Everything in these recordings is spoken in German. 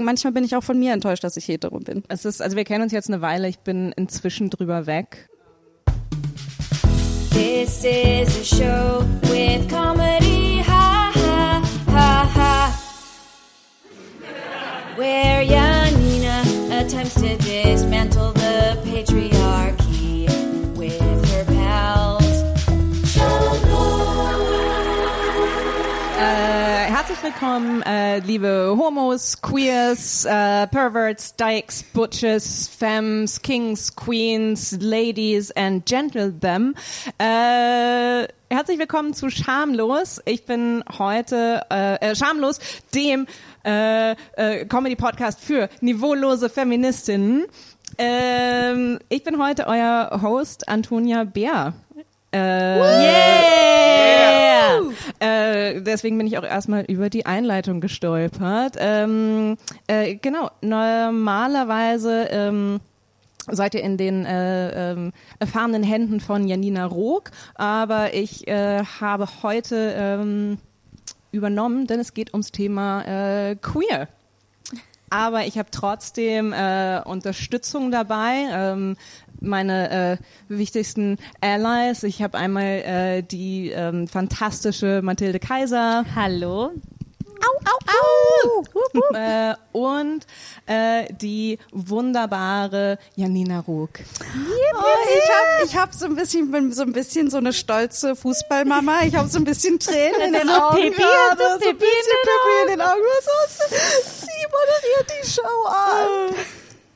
Manchmal bin ich auch von mir enttäuscht, dass ich hetero bin. Es ist, also wir kennen uns jetzt eine Weile, ich bin inzwischen drüber weg. This is a show with comedy, ha ha ha ha. Where Janina attempts to dismantle willkommen, äh, liebe Homos, Queers, äh, Perverts, Dykes, Butches, Femmes, Kings, Queens, Ladies and Gentlemen. Äh, herzlich willkommen zu Schamlos. Ich bin heute äh, äh, Schamlos, dem äh, äh, Comedy-Podcast für niveaulose Feministinnen. Ähm, ich bin heute euer Host Antonia Bär. Äh, Yeah! äh, deswegen bin ich auch erstmal über die Einleitung gestolpert. Ähm, äh, genau, normalerweise ähm, seid ihr in den äh, ähm, erfahrenen Händen von Janina Rook, aber ich äh, habe heute ähm, übernommen, denn es geht ums Thema äh, Queer. Aber ich habe trotzdem äh, Unterstützung dabei. Ähm, meine äh, wichtigsten Allies. Ich habe einmal äh, die ähm, fantastische Mathilde Kaiser. Hallo. Au, au, au. äh, und äh, die wunderbare Janina Ruck. Oh, ich habe ich hab so ein bisschen, bin so ein bisschen so eine stolze Fußballmama. Ich habe so ein bisschen Tränen in den so Augen. Pipi, gerade, so so ein bisschen den Pipi in den Augen. Was ist- Sie moderiert die Show an.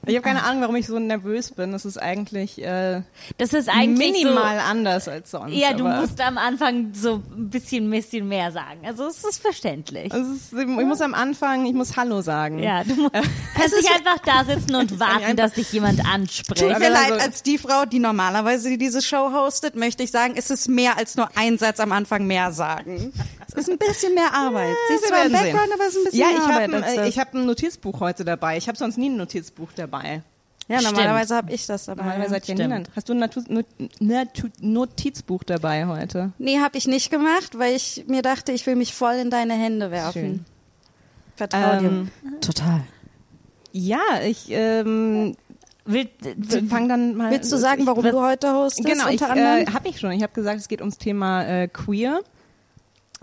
Ich habe keine Ahnung, warum ich so nervös bin. Das ist eigentlich äh, Das ist eigentlich minimal anders als sonst. so. Ja, du aber musst am Anfang so ein bisschen, bisschen mehr sagen. Also es ist verständlich. es ist, ich muss am Anfang, ich muss Hallo sagen. Ja, du mu- kannst nicht einfach da sitzen und warten, dass dich jemand Tut anspricht. mir Aber leid, also- als die Frau, die normalerweise diese Show hostet, möchte ich sagen, es ist mehr als nur ein Satz am Anfang mehr sagen. Es ist ein bisschen mehr Arbeit. Sie ist wir zwar im werden sehen. Background, aber es ist ein bisschen Ja, mehr ich Arbeit habe als äh, ich hab ein Notizbuch heute dabei. Ich habe sonst nie ein Notizbuch dabei. Ja, normalerweise habe ich das dabei. Normalerweise hat stimmt. Janina. Hast du ein Notizbuch dabei heute? Nee, habe ich nicht gemacht, weil ich mir dachte, ich will mich voll in deine Hände werfen. Schön. Vertrau Ähm, dir. Total. Ja, ich ähm, Will, fang dann mal. Willst du sagen, warum was- du heute hostest? Genau, ich, unter äh, anderem? habe ich schon. Ich habe gesagt, es geht ums Thema äh, Queer.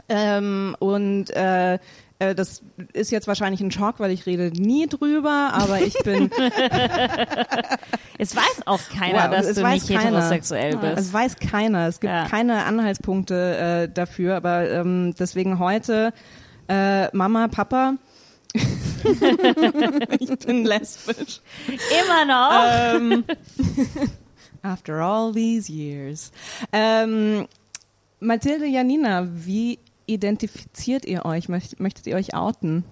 Ähm, und äh, äh, das ist jetzt wahrscheinlich ein Schock, weil ich rede nie drüber, aber ich bin, es weiß auch keiner, Wow, dass es du nicht keiner. heterosexuell bist. es weiß keiner, es gibt Ja. keine Anhaltspunkte äh, dafür, aber ähm, deswegen heute äh, Mama, Papa, ich bin lesbisch. Immer noch. ähm, after all these years. Ähm, Mathilde Janina, wie identifiziert ihr euch? Möcht, möchtet ihr euch outen?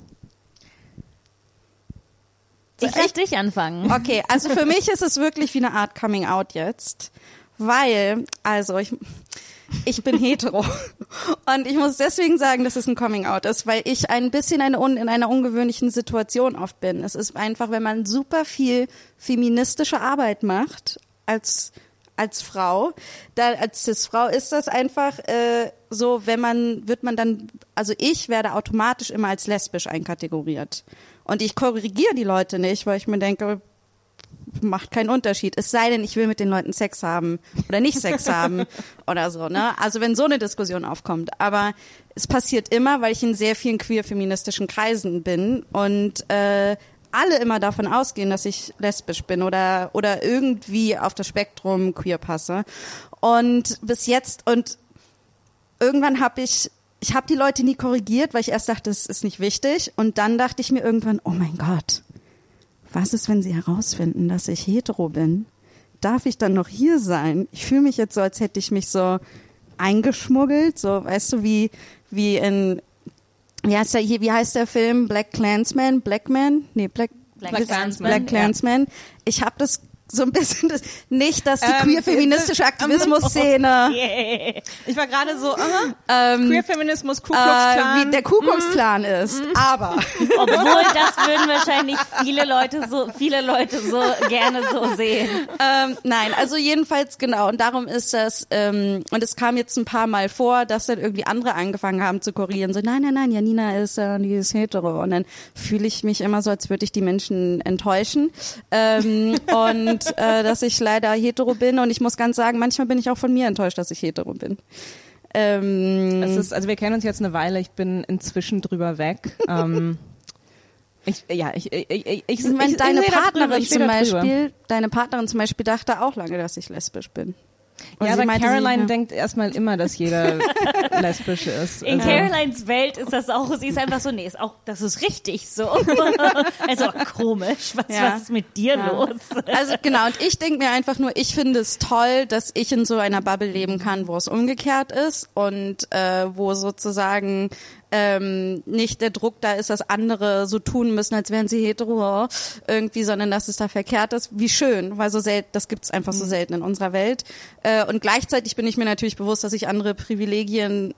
ich lass dich anfangen. Okay, also für mich ist es wirklich wie eine Art Coming Out jetzt, weil, also ich, ich bin hetero und ich muss deswegen sagen, dass es ein Coming Out ist, weil ich ein bisschen eine, in einer ungewöhnlichen Situation oft bin. Es ist einfach, wenn man super viel feministische Arbeit macht als als Frau, da als Cis-Frau ist das einfach äh, so, wenn man wird man dann, also ich werde automatisch immer als lesbisch einkategoriert und ich korrigiere die Leute nicht, weil ich mir denke, macht keinen Unterschied. Es sei denn, ich will mit den Leuten Sex haben oder nicht Sex haben oder so, ne? Also wenn so eine Diskussion aufkommt. Aber es passiert immer, weil ich in sehr vielen queer-feministischen Kreisen bin und äh, alle immer davon ausgehen, dass ich lesbisch bin oder oder irgendwie auf das Spektrum queer passe. Und bis jetzt und irgendwann habe ich ich habe die Leute nie korrigiert, weil ich erst dachte, es ist nicht wichtig und dann dachte ich mir irgendwann, oh mein Gott, was ist, wenn sie herausfinden, dass ich hetero bin? Darf ich dann noch hier sein? Ich fühle mich jetzt so, als hätte ich mich so eingeschmuggelt, so, weißt du, wie, wie in, wie heißt der, hier, wie heißt der Film? Black Clansman? Black Man? Nee, Black, Black Black Klansman, Black Clansman. Ich habe das so ein bisschen das, nicht, dass die Ähm, queer-feministische Aktivismus-Szene, Yeah. Ich war gerade so, aha, ähm, Queer-Feminismus, Ku Klux äh, Klan. wie der Ku Klux Klan ist. Aber Obwohl das würden wahrscheinlich viele Leute so, viele Leute so gerne so sehen. ähm, nein, also jedenfalls genau. Und darum ist das, ähm, und es kam jetzt ein paar Mal vor, dass dann irgendwie andere angefangen haben zu korrigieren. So, nein, nein, nein, Janina ist, äh, die ist hetero. Und dann fühle ich mich immer so, als würde ich die Menschen enttäuschen. Ähm, und äh, dass ich leider hetero bin. Und ich muss ganz sagen, manchmal bin ich auch von mir enttäuscht, dass ich hetero bin. Ähm, Es ist, also wir kennen uns jetzt eine Weile, ich bin inzwischen drüber weg. ähm, ich, ja, ich, ich, ich, ich, ich, meine, deine drüber, Partnerin sehe zum drüber. Beispiel, deine Partnerin zum Beispiel dachte auch lange, dass ich lesbisch bin. Und Ja, aber meinte, Caroline sie, denkt erstmal immer, dass jeder lesbisch ist. In Also- Carolines Welt ist das auch, sie ist einfach so, nee, ist auch, das ist richtig so. Also komisch, was, Ja. was ist mit dir Ja. los? Also genau, und ich denke mir einfach nur, ich finde es toll, dass ich in so einer Bubble leben kann, wo es umgekehrt ist und äh, wo sozusagen ähm, nicht der Druck da ist, dass andere so tun müssen, als wären sie hetero irgendwie, sondern dass es da verkehrt ist. Wie schön, weil so selten, das gibt's einfach so selten in unserer Welt. Äh, und gleichzeitig bin ich mir natürlich bewusst, dass ich andere Privilegien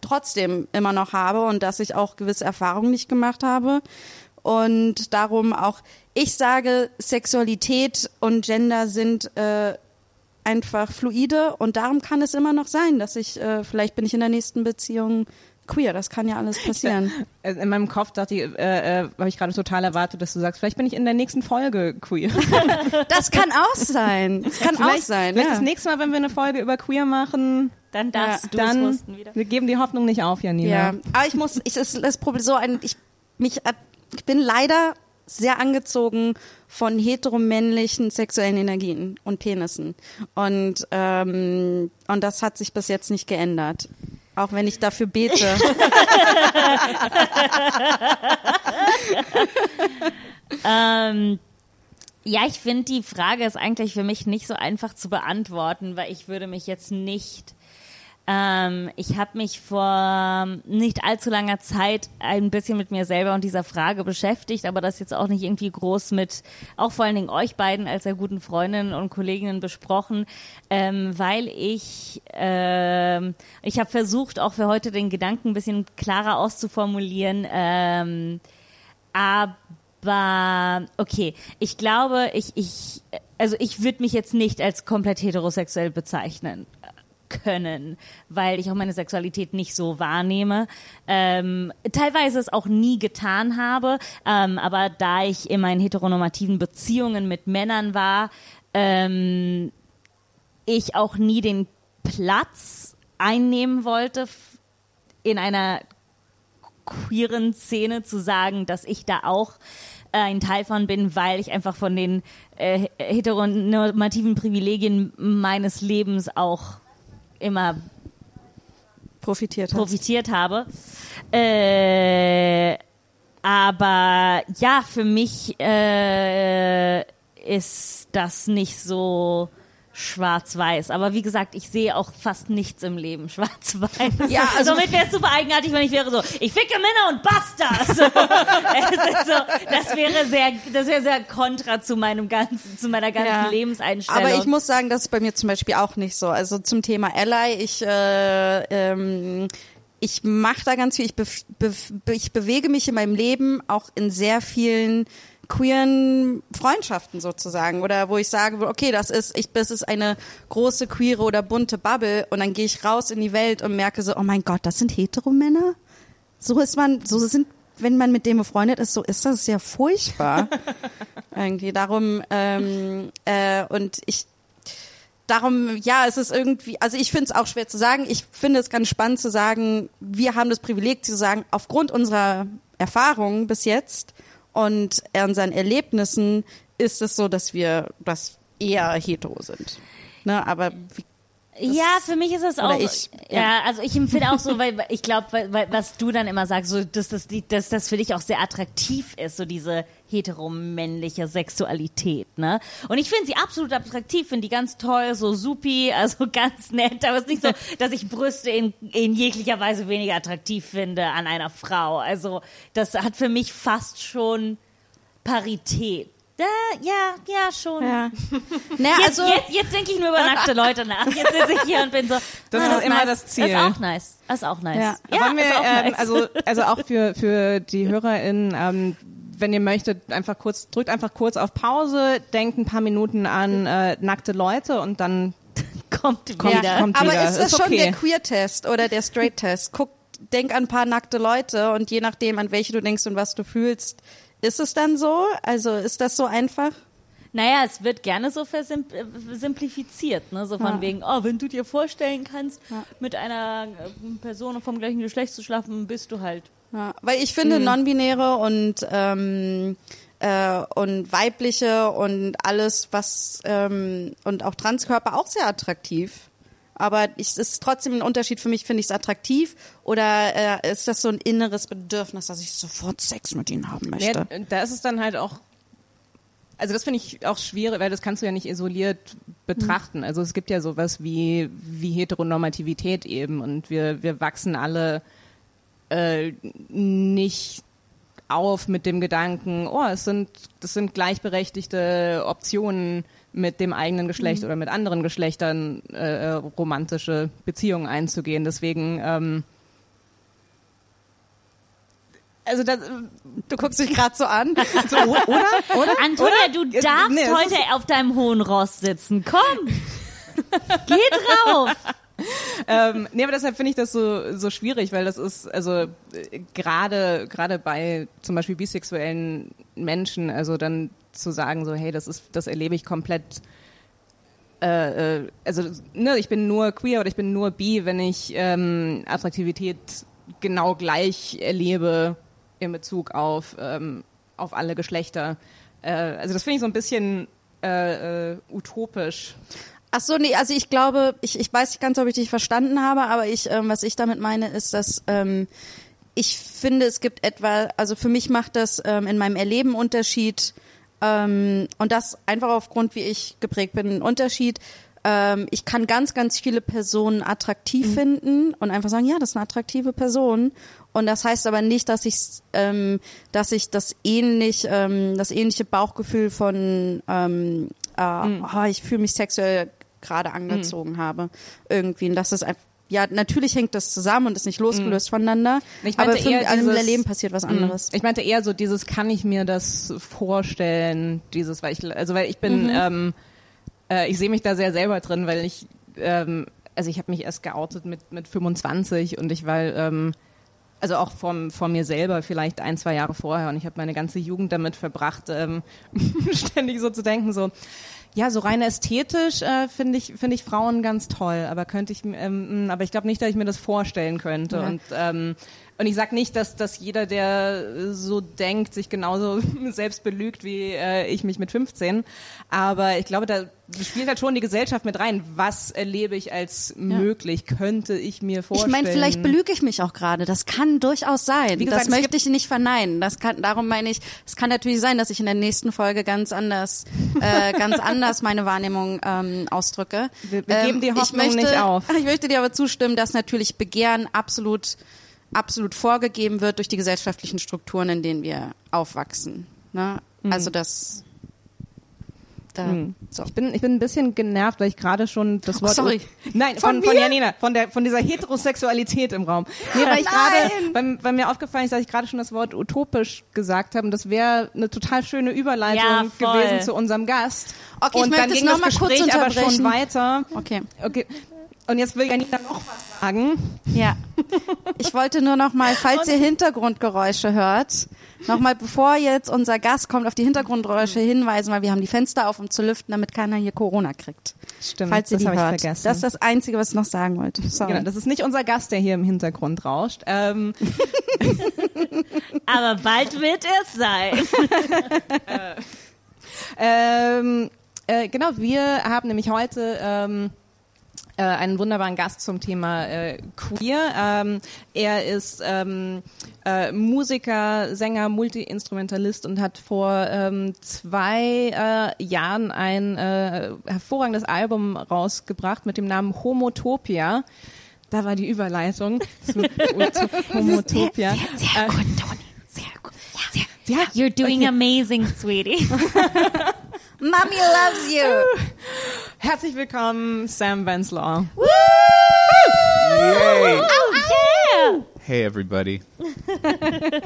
trotzdem immer noch habe und dass ich auch gewisse Erfahrungen nicht gemacht habe. Und darum auch, ich sage, Sexualität und Gender sind äh, einfach fluide und darum kann es immer noch sein, dass ich, äh, vielleicht bin ich in der nächsten Beziehung queer, das kann ja alles passieren. Äh, In meinem Kopf dachte ich, äh, äh, habe ich gerade total erwartet, dass du sagst, vielleicht bin ich in der nächsten Folge queer. Das kann auch sein. Das kann auch vielleicht sein. vielleicht Ja. das nächste Mal, wenn wir eine Folge über queer machen, Dann darfst du es dann wussten wieder. wir geben die Hoffnung nicht auf, Janina. Ja, aber ich muss, ich ist das Problem so ein, ich mich, ich bin leider sehr angezogen von heteromännlichen sexuellen Energien und Penissen und ähm, und das hat sich bis jetzt nicht geändert, auch wenn ich dafür bete. Ähm, ja, ich finde, die Frage ist eigentlich für mich nicht so einfach zu beantworten, weil ich würde mich jetzt nicht. Ähm, ich habe mich vor nicht allzu langer Zeit ein bisschen mit mir selber und dieser Frage beschäftigt, aber das jetzt auch nicht irgendwie groß mit, auch vor allen Dingen euch beiden als sehr guten Freundinnen und Kolleginnen besprochen, ähm, weil ich, ähm, ich habe versucht, auch für heute den Gedanken ein bisschen klarer auszuformulieren. Ähm, aber okay, ich glaube, ich, ich, also ich würde mich jetzt nicht als komplett heterosexuell bezeichnen können, weil ich auch meine Sexualität nicht so wahrnehme. Ähm, teilweise es auch nie getan habe, ähm, aber da ich in meinen heteronormativen Beziehungen mit Männern war, ähm, ich auch nie den Platz einnehmen wollte in einer queeren Szene zu sagen, dass ich da auch äh, ein Teil von bin, weil ich einfach von den äh, heteronormativen Privilegien meines Lebens auch immer Profitiert. hast. profitiert habe. Äh, aber ja, für mich äh, ist das nicht so schwarz-weiß. Aber wie gesagt, ich sehe auch fast nichts im Leben schwarz-weiß. Ja, also- Somit wäre es super eigenartig, wenn ich wäre so, ich ficke Männer und basta. So, so, das wäre sehr, das wäre sehr kontra zu meinem ganzen, zu meiner ganzen Ja. Lebenseinstellung. Aber ich muss sagen, das ist bei mir zum Beispiel auch nicht so. Also zum Thema Ally, ich äh, ähm, ich mache da ganz viel. Ich, be be ich bewege mich in meinem Leben auch in sehr vielen queeren Freundschaften sozusagen oder wo ich sage, okay, das ist ich das ist eine große queere oder bunte Bubble und dann gehe ich raus in die Welt und merke so, oh mein Gott, das sind Heteromänner? So ist man, so sind wenn man mit dem befreundet ist, so ist das sehr furchtbar. Irgendwie darum ähm, äh, und ich darum, ja, es ist irgendwie, also ich finde es auch schwer zu sagen. Ich finde es ganz spannend zu sagen, wir haben das Privileg zu sagen, aufgrund unserer Erfahrungen bis jetzt und unseren Erlebnissen ist es so, dass wir das eher hetero sind. Ne, aber wie, Ja, für mich ist es auch. ich, ja. ja. also ich empfinde auch so, weil ich glaube, weil, weil, was du dann immer sagst, so dass das, dass das für dich auch sehr attraktiv ist, so diese heteromännliche Sexualität, ne? Und ich finde sie absolut attraktiv, finde die ganz toll, so supi, also ganz nett, aber es ist nicht so, dass ich Brüste in, in jeglicher Weise weniger attraktiv finde an einer Frau. Also das hat für mich fast schon Parität. Da, ja, ja, schon. Ja. Naja, Jetzt, also, jetzt, jetzt denke ich nur über nackte Leute nach. Jetzt sitze ich hier und bin so. Das ah, ist immer nice. das Ziel. Das ist auch nice. Das ist auch nice. Ja. Ja, wir, ist auch ähm, nice. also, also auch für, für die HörerInnen, ähm, wenn ihr möchtet, einfach kurz, drückt einfach kurz auf Pause, denkt ein paar Minuten an äh, nackte Leute und dann kommt, kommt, wieder. kommt aber wieder. ist das schon okay. der Queer-Test oder der Straight-Test? Guck, denk an ein paar nackte Leute und je nachdem, an welche du denkst und was du fühlst, ist es dann so? Also ist das so einfach? Naja, es wird gerne so versim- äh, ne? So von Ja. wegen, oh, wenn du dir vorstellen kannst, Ja. mit einer äh, Person vom gleichen Geschlecht zu schlafen, bist du halt. Ja, weil ich finde non-binäre und ähm, äh, und weibliche und alles was ähm, und auch Transkörper auch sehr attraktiv. Aber es ist trotzdem ein Unterschied für mich, finde ich es attraktiv oder äh, ist das so ein inneres Bedürfnis, dass ich sofort Sex mit ihnen haben möchte? Ja, da ist es dann halt auch, also das finde ich auch schwierig, weil das kannst du ja nicht isoliert betrachten. Also es gibt ja sowas wie, wie Heteronormativität eben und wir, wir wachsen alle äh, nicht auf mit dem Gedanken, oh, es sind, das sind gleichberechtigte Optionen mit dem eigenen Geschlecht oder mit anderen Geschlechtern äh, romantische Beziehungen einzugehen. Deswegen, ähm, also das, Du guckst mich gerade so an. so, oder? Oder? Antonia, du Ja, darfst nee, heute auf deinem hohen Ross sitzen. Komm! Geh drauf! ähm, nee, aber deshalb finde ich das so, so schwierig, weil das ist, also äh, gerade gerade bei zum Beispiel bisexuellen Menschen, also dann zu sagen so, hey, das ist, das erlebe ich komplett, äh, äh, also ne, ich bin nur queer oder ich bin nur bi, wenn ich ähm, Attraktivität genau gleich erlebe in Bezug auf ähm, auf alle Geschlechter. Äh, also das finde ich so ein bisschen äh, äh, utopisch. Ach so, nee, also ich glaube, ich, ich weiß nicht ganz, ob ich dich verstanden habe, aber ich, ähm, was ich damit meine, ist, dass ähm, ich finde, es gibt etwa, also für mich macht das ähm, in meinem Erleben Unterschied ähm, und das einfach aufgrund, wie ich geprägt bin, ein Unterschied. Ähm, ich kann ganz, ganz viele Personen attraktiv finden und einfach sagen, ja, das ist eine attraktive Person. Und das heißt aber nicht, dass ich, ähm, dass ich das ähnlich, ähm, das ähnliche Bauchgefühl von, ähm, äh, oh, ich fühle mich sexuell gerade angezogen habe irgendwie. Und das ist einfach ja, natürlich hängt das zusammen und ist nicht losgelöst voneinander. Ich aber für eher im dieses- Leben passiert was anderes. Ich meinte eher so dieses, kann ich mir das vorstellen, dieses, weil ich, also weil ich bin, Mhm. ähm, äh, ich sehe mich da sehr selber drin, weil ich, ähm, also ich habe mich erst geoutet mit, mit 25 und ich war, ähm, also auch vom, von mir selber vielleicht ein, zwei Jahre vorher und ich habe meine ganze Jugend damit verbracht, ähm, ständig so zu denken, so, ja, so rein ästhetisch äh, finde ich finde ich Frauen ganz toll, aber könnte ich, ähm, aber ich glaube nicht, dass ich mir das vorstellen könnte. Ja. Und ähm, und ich sag nicht, dass dass jeder, der so denkt, sich genauso selbst belügt wie äh, ich mich mit 15. Aber ich glaube, da spielt halt schon die Gesellschaft mit rein. Was erlebe ich als möglich? Könnte ich mir Ich vorstellen? meine, vielleicht belüge ich mich auch gerade. Das kann durchaus sein. Wie gesagt, das möchte ich nicht verneinen. Das kann, darum meine ich, es kann natürlich sein, dass ich in der nächsten Folge ganz anders, äh, ganz anders meine Wahrnehmung ähm, ausdrücke. Wir- wir geben die ich Hoffnung möchte, nicht auf. Ich möchte dir aber zustimmen, dass natürlich Begehren absolut, absolut vorgegeben wird durch die gesellschaftlichen Strukturen, in denen wir aufwachsen. Ne? Mhm. Also das. Da, so. Ich bin, ich bin ein bisschen genervt, weil ich gerade schon das Oh, Wort. sorry. Nein, Von von, von? Janina, von der, von dieser Heterosexualität im Raum. Nee, weil ich Nein! gerade, weil, weil mir aufgefallen ist, dass ich gerade schon das Wort utopisch gesagt habe und das wäre eine total schöne Überleitung Ja, gewesen zu unserem Gast. Okay, ich und möchte dann es ging noch das Gespräch aber schon weiter. Okay. Okay. Und jetzt will Janina noch was sagen. Ja. Ich wollte nur noch mal, falls ihr Hintergrundgeräusche hört, noch mal, bevor jetzt unser Gast kommt, auf die Hintergrundgeräusche hinweisen, weil wir haben die Fenster auf, um zu lüften, damit keiner hier Corona kriegt. Stimmt, falls ihr das habe ich vergessen. Das ist das Einzige, was ich noch sagen wollte. Sorry. Genau, das ist nicht unser Gast, der hier im Hintergrund rauscht. Ähm, Aber bald wird es sein. Ähm, äh, genau, wir haben nämlich heute ähm, äh, einen wunderbaren Gast zum Thema äh, Queer. Ähm, er ist ähm, äh, Musiker, Sänger, Multi-Instrumentalist und hat vor ähm, zwei äh, Jahren ein äh, hervorragendes Album rausgebracht mit dem Namen Homotopia. Da war die Überleitung zu, zu, Homotopia. Sehr, sehr, gut, Toni. Sehr gut. Ja, sehr, Ja, You're doing okay. amazing, sweetie. Mommy loves you. Herzlich willkommen, Sam Wenslaw. Yay! yeah. Hey everybody.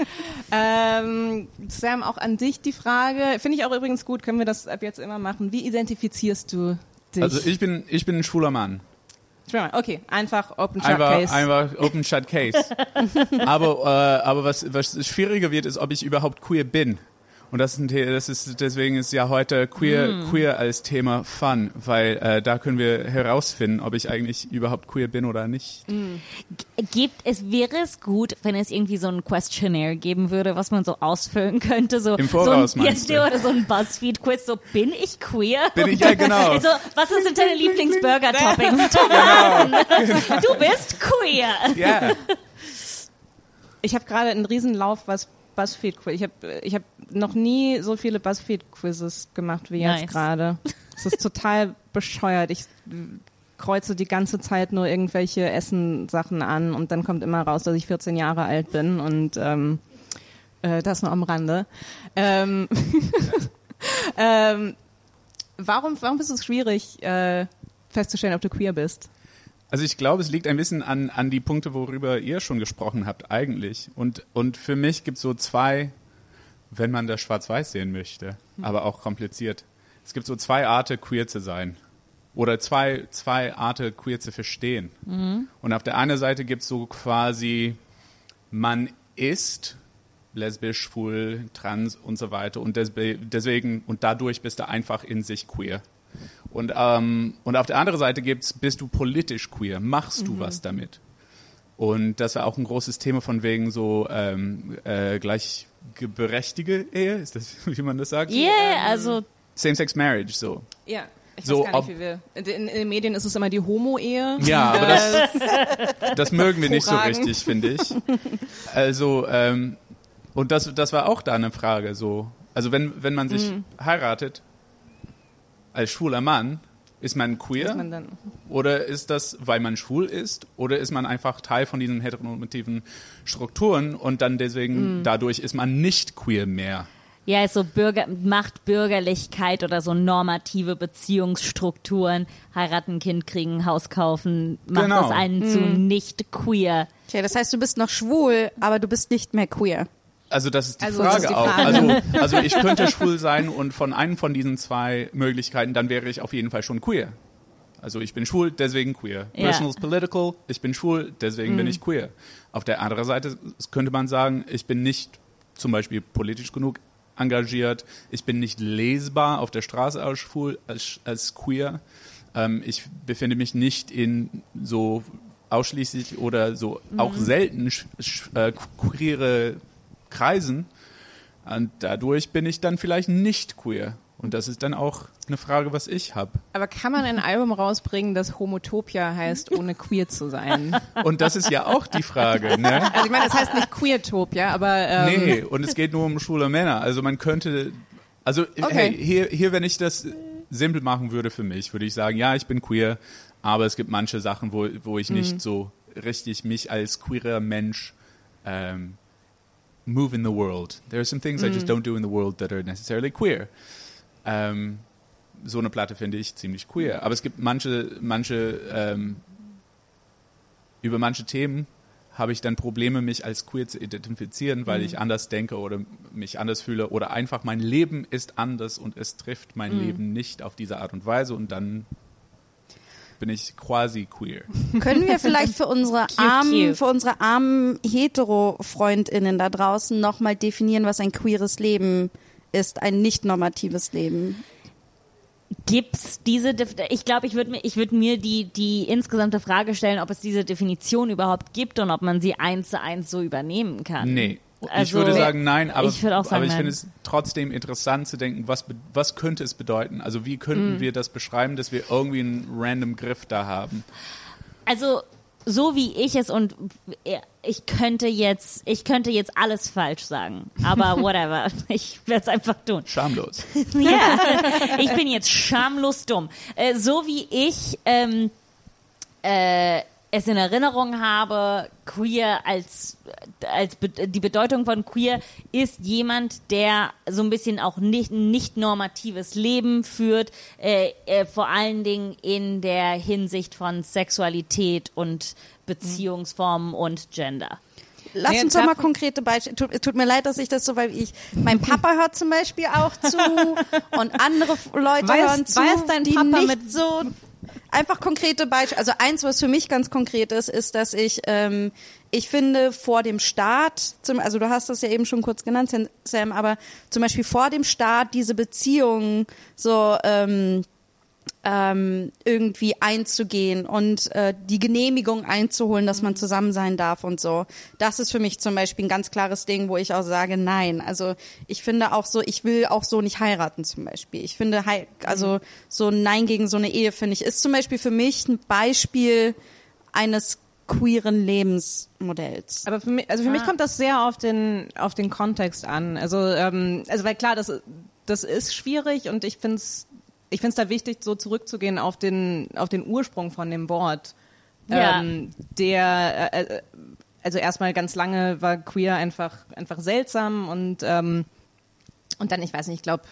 Ähm, Sam, auch an dich die Frage. Finde ich auch übrigens gut, können wir das ab jetzt immer machen. Wie identifizierst du dich? Also ich bin ich bin ein schwuler Mann. Okay, einfach Open Shut Einfach Case. einfach Open Shut Case. aber äh, aber was was schwieriger wird, ist, ob ich überhaupt queer bin. Und das ist, ein, das ist deswegen ist ja heute queer Hm. queer als Thema Fun, weil äh, da können wir herausfinden, ob ich eigentlich überhaupt queer bin oder nicht. Gibt es, wäre es gut, wenn es irgendwie so ein Questionnaire geben würde, was man so ausfüllen könnte? So, Im Voraus, so ein, meinst jetzt, du? Oder so ein Buzzfeed-Quiz, so, bin ich queer? Bin ich ja genau. Also, was sind deine Lieblingsburger-Toppings? Du bist queer. Ja. Ich habe gerade einen Riesenlauf, was Buzzfeed Quiz. Ich habe ich hab noch nie so viele Buzzfeed Quizzes gemacht wie Nice. jetzt gerade. Es ist total bescheuert. Ich kreuze die ganze Zeit nur irgendwelche Essen-Sachen an und dann kommt immer raus, dass ich 14 Jahre alt bin und ähm, äh, das nur am Rande. Ähm, ähm, warum, warum ist es schwierig äh, festzustellen, ob du queer bist? Also ich glaube, es liegt ein bisschen an, an die Punkte, worüber ihr schon gesprochen habt eigentlich. Und, und für mich gibt es so zwei, wenn man das schwarz-weiß sehen möchte, aber auch kompliziert. Es gibt so zwei Arten, queer zu sein. Oder zwei, zwei Arten, queer zu verstehen. Und auf der einen Seite gibt es so quasi, man ist lesbisch, schwul, trans und so weiter. Und deswegen, und dadurch bist du einfach in sich queer. Und, ähm, und auf der anderen Seite gibt's, bist du politisch queer? Machst du was damit? Und das war auch ein großes Thema von wegen so ähm, äh, gleichberechtigte Ehe, ist das, wie man das sagt? Yeah, also, Same-sex Marriage, so. Ja, ich So, weiß gar nicht, wie wir. In, in den Medien ist es immer die Homo-Ehe. Ja, aber das, das mögen wir nicht so richtig, finde ich. Also, ähm, und das, das war auch da eine Frage, so. Also, wenn, wenn man sich heiratet als schwuler Mann, ist man queer? Dass man dann, Oder ist das, weil man schwul ist? Oder ist man einfach Teil von diesen heteronormativen Strukturen und dann deswegen, dadurch ist man nicht queer mehr? ja, ist so Bürger, Macht, Bürgerlichkeit oder so normative Beziehungsstrukturen, heiraten, Kind kriegen, Haus kaufen, macht Genau. das einen zu nicht queer. Okay, das heißt, du bist noch schwul, aber du bist nicht mehr queer. Also das ist die Also, Frage ist die auch. Frage. Also, also ich könnte schwul sein und von einem von diesen zwei Möglichkeiten, dann wäre ich auf jeden Fall schon queer. Also ich bin schwul, deswegen queer. Ja. Personal is political, ich bin schwul, deswegen bin ich queer. Auf der anderen Seite könnte man sagen, ich bin nicht zum Beispiel politisch genug engagiert, ich bin nicht lesbar auf der Straße als schwul, als, als queer. Ähm, ich befinde mich nicht in so ausschließlich oder so auch selten äh, queere Kreisen. Und dadurch bin ich dann vielleicht nicht queer. Und das ist dann auch eine Frage, was ich habe. aber kann man ein Album rausbringen, das Homotopia heißt, ohne queer zu sein? Und das ist ja auch die Frage, ne? Also ich meine, es heißt nicht Queertopia, aber ähm, Nee, und es geht nur um schwule Männer. Also man könnte, also Okay. hey, hier, hier, wenn ich das simpel machen würde für mich, würde ich sagen, ja, ich bin queer, aber es gibt manche Sachen, wo, wo ich nicht so richtig mich als queerer Mensch ähm, move in the world. There are some things I just don't do in the world that are necessarily queer. Ähm, so eine Platte finde ich ziemlich queer. Aber es gibt manche, manche, ähm, über manche Themen habe ich dann Probleme, mich als queer zu identifizieren, weil ich anders denke oder mich anders fühle oder einfach mein Leben ist anders und es trifft mein Leben nicht auf diese Art und Weise und dann bin ich quasi queer. Können wir vielleicht für unsere Cute, armen, cute. für unsere armen Hetero-FreundInnen da draußen nochmal definieren, was ein queeres Leben ist, ein nicht normatives Leben? Gibt's diese, Def ich glaube, ich würde mir, ich würde mir die, die insgesamte Frage stellen, ob es diese Definition überhaupt gibt und ob man sie eins zu eins so übernehmen kann. Nee. Ich Also- würde sagen nein, aber, Ich sagen aber ich finde es trotzdem interessant zu denken, was, was könnte es bedeuten? Also wie Mm. könnten wir das beschreiben, dass wir irgendwie einen random Griff da haben? Also so wie ich es und ich könnte jetzt, ich könnte jetzt alles falsch sagen, aber whatever, ich werde es einfach tun. Schamlos. Ja, ich bin jetzt schamlos dumm. Äh, so wie ich ähm, äh, es in Erinnerung habe, queer als, als be die Bedeutung von queer ist jemand, der so ein bisschen auch nicht, nicht normatives Leben führt, äh, äh, vor allen Dingen in der Hinsicht von Sexualität und Beziehungsformen und Gender. Lass Nee, uns doch mal konkrete Beispiele. Tut, tut mir leid, dass ich das so, weil ich, mein Papa hört zum Beispiel auch zu und andere Leute Weiß- hören zu, weiß dein die Papa nicht mit- so einfach konkrete Beispiele. Also eins, was für mich ganz konkret ist, ist, dass ich, ähm, ich finde vor dem Start, zum, also du hast das ja eben schon kurz genannt, Sam, aber zum Beispiel vor dem Start diese Beziehungen so ähm, ähm, irgendwie einzugehen und äh, die Genehmigung einzuholen, dass man zusammen sein darf und so. Das ist für mich zum Beispiel ein ganz klares Ding, wo ich auch sage, nein. Also ich finde auch so, ich will auch so nicht heiraten zum Beispiel. Ich finde, also so ein Nein gegen so eine Ehe, finde ich, ist zum Beispiel für mich ein Beispiel eines queeren Lebensmodells. Aber für mich, also für mich kommt das sehr auf den auf den Kontext an. Also ähm, also weil klar, das das ist schwierig und ich finde es ich finde es da wichtig, so zurückzugehen auf den auf den Ursprung von dem Wort. Ja. Ähm, der äh, äh, also erstmal ganz lange war queer einfach einfach seltsam und ähm, und dann ich weiß nicht, ich glaube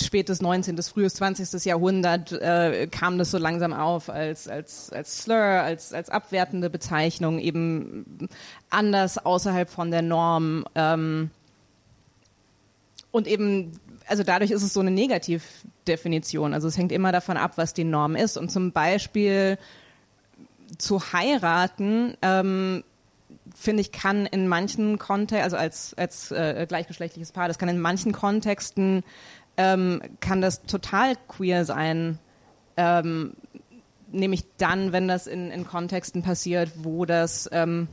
spätes 19., frühes 20. Jahrhundert äh, kam das so langsam auf als, als, als Slur, als, als abwertende Bezeichnung, eben anders außerhalb von der Norm. Ähm, und eben, also dadurch ist es so eine Negativdefinition. Also es hängt immer davon ab, was die Norm ist. Und zum Beispiel zu heiraten, ähm, finde ich, kann in manchen Kontexten, also als, als äh, gleichgeschlechtliches Paar, das kann in manchen Kontexten, ähm, kann das total queer sein. Ähm, nämlich dann, wenn das in, in Kontexten passiert, wo das, ähm,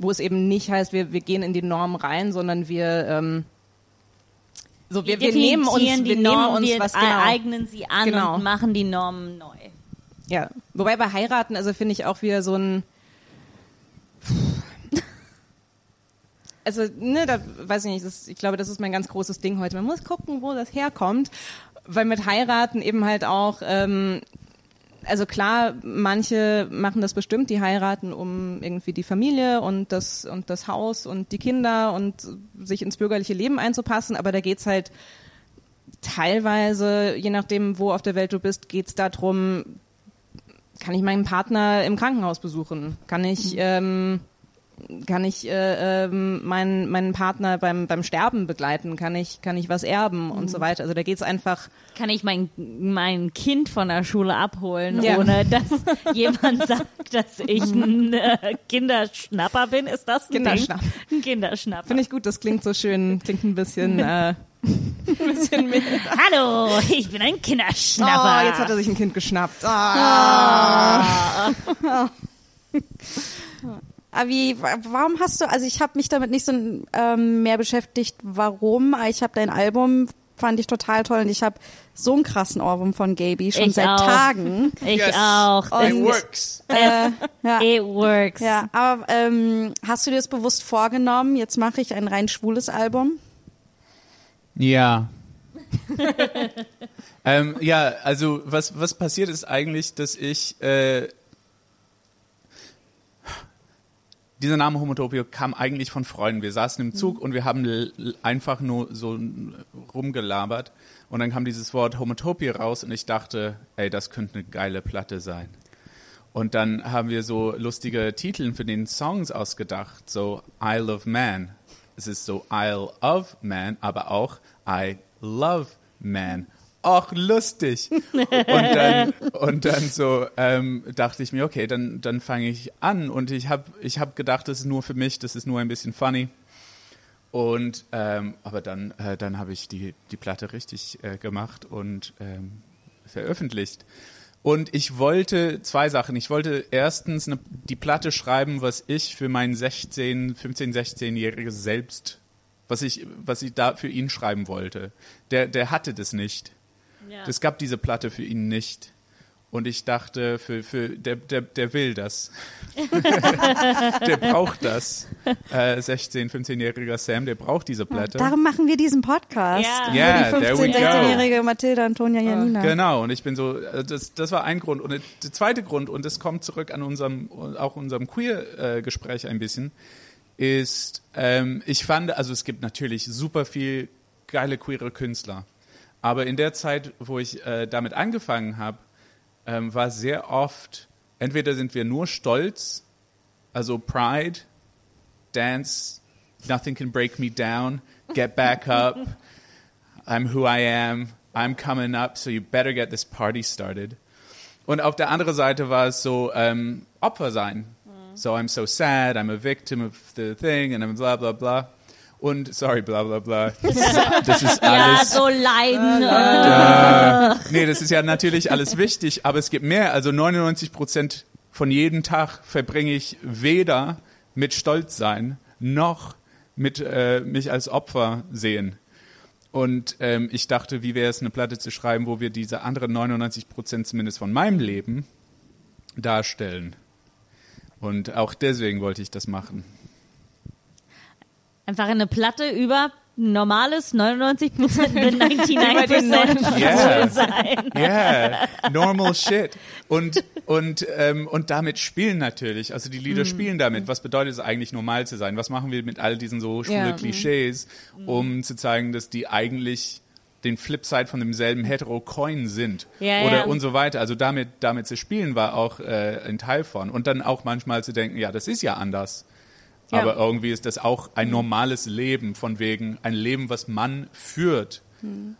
wo es eben nicht heißt, wir, wir gehen in die Norm rein, sondern wir, ähm, so wir, wir nehmen uns, wir nehmen Norm, uns wir was genau. eignen sie an Genau. und machen die Normen neu. Ja, wobei bei heiraten, also finde ich auch wieder so ein. Also, ne, da weiß ich nicht, das, ich glaube, das ist mein ganz großes Ding heute. Man muss gucken, wo das herkommt, weil mit heiraten eben halt auch, ähm, also klar, manche machen das bestimmt, die heiraten, um irgendwie die Familie und das und das Haus und die Kinder und sich ins bürgerliche Leben einzupassen, aber da geht's halt teilweise, je nachdem, wo auf der Welt du bist, geht's darum, kann ich meinen Partner im Krankenhaus besuchen? Kann ich, ähm, kann ich äh, ähm, meinen, meinen Partner beim, beim Sterben begleiten? Kann ich, kann ich was erben und so weiter? Also da geht's einfach, Kann ich mein, mein Kind von der Schule abholen, Ja. ohne dass jemand sagt, dass ich ein äh, Kinderschnapper bin? Ist das ein Kinderschnapp. Ding? Ein Kinderschnapper. finde ich gut, das klingt so schön, klingt ein bisschen, äh, ein bisschen mehr. Hallo, ich bin ein Kinderschnapper. Oh, jetzt hat er sich ein Kind geschnappt. Ah. Aber wie, wa- warum hast du, also ich habe mich damit nicht so ähm, mehr beschäftigt, warum. Ich habe dein Album, fand ich total toll und ich habe so einen krassen Ohrwurm von Gaby schon Ich seit auch. Tagen. Ich Yes. auch. It Und- works. Äh, ja. It works. Ja, aber ähm, hast du dir das bewusst vorgenommen? Jetzt mache ich ein rein schwules Album. Ja. ähm, ja, also was, was passiert ist eigentlich, dass ich äh, dieser Name Homotopia kam eigentlich von Freunden. Wir saßen im Zug und wir haben einfach nur so rumgelabert und dann kam dieses Wort Homotopia raus und ich dachte, ey, das könnte eine geile Platte sein. Und dann haben wir so lustige Titel für den Songs ausgedacht, so Isle of Man. Es ist so Isle of Man, aber auch I love man. Och, lustig. Und dann, und dann so ähm, dachte ich mir, okay, dann, dann fange ich an. Und ich habe ich hab gedacht, das ist nur für mich, das ist nur ein bisschen funny. Und ähm, aber dann, äh, dann habe ich die, die Platte richtig äh, gemacht und ähm, veröffentlicht. Und ich wollte zwei Sachen. Ich wollte erstens eine, die Platte schreiben, was ich für mein 16, 15, 16-jähriges Selbst, was ich, was ich da für ihn schreiben wollte. Der, der hatte das nicht. Ja. Es gab diese Platte für ihn nicht. Und ich dachte, für, für der, der, der will das. der braucht das. Äh, 16, 15-jähriger Sam, der braucht diese Blätter. Darum machen wir diesen Podcast. Ja. Yeah, there die we 15-, go. 16-jährige Mathilda Antonia Janina. Genau, und ich bin so, äh, das, das war ein Grund. Und der zweite Grund, und das kommt zurück an unserem, auch unserem Queer-Gespräch ein bisschen, ist, ähm, ich fand, also es gibt natürlich super viel geile queere Künstler. Aber in der Zeit, wo ich äh, damit angefangen habe, ähm, war sehr oft, entweder sind wir nur stolz, also Pride, Dance, Nothing Can Break Me Down, Get Back Up, I'm who I am, I'm coming up, so you better get this party started. Und auf der anderen Seite war es so ähm, Opfer sein. So I'm so sad, I'm a victim of the thing and I'm bla bla bla. Und sorry, bla bla bla. Das ist, ist Ja, alles. so leiden. Nee, das ist ja natürlich alles wichtig, aber es gibt mehr. Also 99 Prozent von jedem Tag verbringe ich weder mit Stolz sein noch mit äh, mich als Opfer sehen. Und ähm, ich dachte, wie wäre es, eine Platte zu schreiben, wo wir diese anderen 99 Prozent zumindest von meinem Leben darstellen. Und auch deswegen wollte ich das machen. Einfach eine Platte über normales 99 Prozent, 99 Yeah. sein. Yeah, normal shit. Und, und, ähm, und damit spielen natürlich, also die Lieder spielen damit. Was bedeutet es eigentlich, normal zu sein? Was machen wir mit all diesen so schwule Ja. Klischees, um zu zeigen, dass die eigentlich den Flipside von demselben Hetero-Coin sind Ja, oder ja. und so weiter. Also damit, damit zu spielen war auch äh, ein Teil von. Und dann auch manchmal zu denken, ja, das ist ja anders. Ja. Aber irgendwie ist das auch ein normales Leben, von wegen ein Leben, was man führt.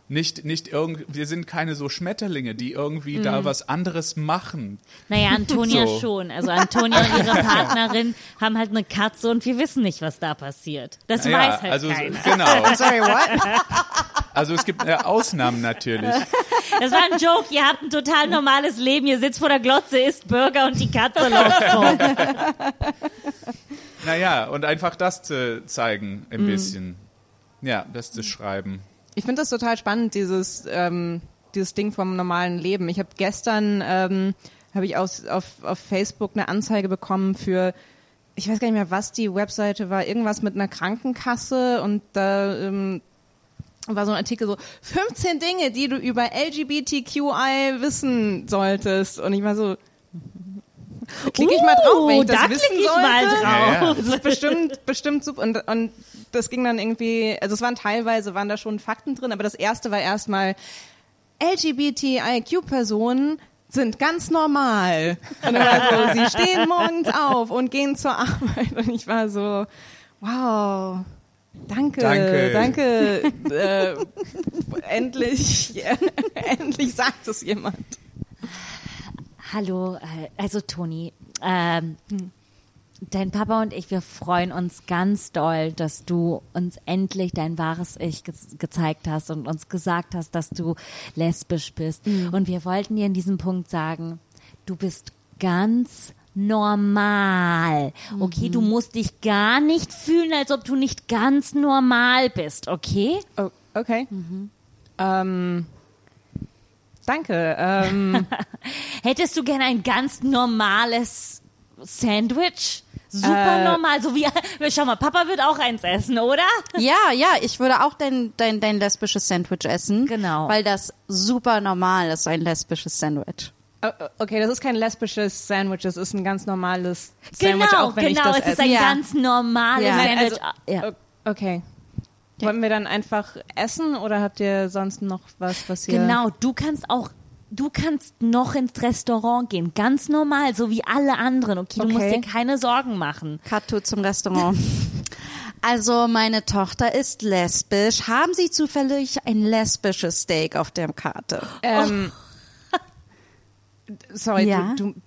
Nicht, nicht irgendwie, wir sind keine so Schmetterlinge, die irgendwie da was anderes machen. Naja, Antonia So. schon. Also Antonia und ihre Partnerin haben halt eine Katze und wir wissen nicht, was da passiert. Das Ja, weiß halt also keiner. genau. Sorry, what? Also es gibt äh, Ausnahmen natürlich. Das war ein Joke. Ihr habt ein total normales Leben. Ihr sitzt vor der Glotze, isst Burger und die Katze läuft rum. Naja, und einfach das zu zeigen, ein bisschen. Ja, das zu schreiben. Ich finde das total spannend, dieses, ähm, dieses Ding vom normalen Leben. Ich habe gestern, ähm, habe ich aus, auf, auf Facebook eine Anzeige bekommen für, ich weiß gar nicht mehr, was die Webseite war, irgendwas mit einer Krankenkasse und da ähm, war so ein Artikel so, 15 Dinge, die du über LGBTQI wissen solltest. Und ich war so, klicke ich mal drauf, wenn ich das Uh, da wissen klick ich sollte. mal drauf. Ja, ja. Das ist bestimmt, bestimmt super. Und, und das ging dann irgendwie, also es waren teilweise, waren da schon Fakten drin, aber das erste war erstmal, LGBTIQ-Personen sind ganz normal. Und dann war so, sie stehen morgens auf und gehen zur Arbeit. Und ich war so, wow. Danke, Danke. danke. Äh, endlich, endlich sagt es jemand. Hallo, äh, also Toni, ähm, dein Papa und ich, wir freuen uns ganz doll, dass du uns endlich dein wahres Ich ge gezeigt hast und uns gesagt hast, dass du lesbisch bist. Und wir wollten dir in diesem Punkt sagen, du bist ganz normal. Okay, du musst dich gar nicht fühlen, als ob du nicht ganz normal bist, okay? Oh, okay. Ähm, danke. Ähm, Hättest du gerne ein ganz normales Sandwich? Super Äh. normal, so wie, schau mal, Papa wird auch eins essen, oder? Ja, ja, ich würde auch dein, dein, dein lesbisches Sandwich essen. Genau. Weil das super normal ist, ein lesbisches Sandwich. oh, okay, das ist kein lesbisches Sandwich, das ist ein ganz normales Sandwich, genau, auch wenn genau, ich das es ist esse. ein Ja. ganz normales Ja. Nein, Sandwich. also- ja. O- Okay. Wollen wir dann einfach essen oder habt ihr sonst noch was, was ihr... Genau, du kannst auch, du kannst noch ins Restaurant gehen, ganz normal, so wie alle anderen, okay? Du musst Okay. dir keine Sorgen machen. Kato zum Restaurant. Also, meine Tochter ist lesbisch. Haben Sie zufällig ein lesbisches Steak auf der Karte? Ähm, sorry, Ja? du, du,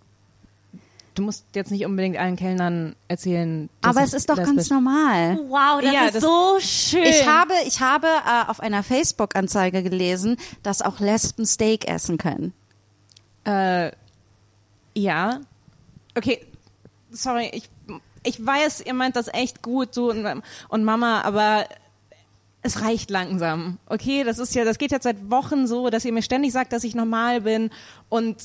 du musst jetzt nicht unbedingt allen Kellnern erzählen. dass Aber es ist doch ganz normal. Wow, das Ja, ist das- so schön. Ich habe, ich habe äh, auf einer Facebook-Anzeige gelesen, dass auch Lesben Steak essen können. Äh, ja. Okay, sorry, ich, ich weiß, ihr meint das echt gut, du und, und Mama, aber es reicht langsam. Okay, das ist ja, das geht jetzt seit Wochen so, dass ihr mir ständig sagt, dass ich normal bin und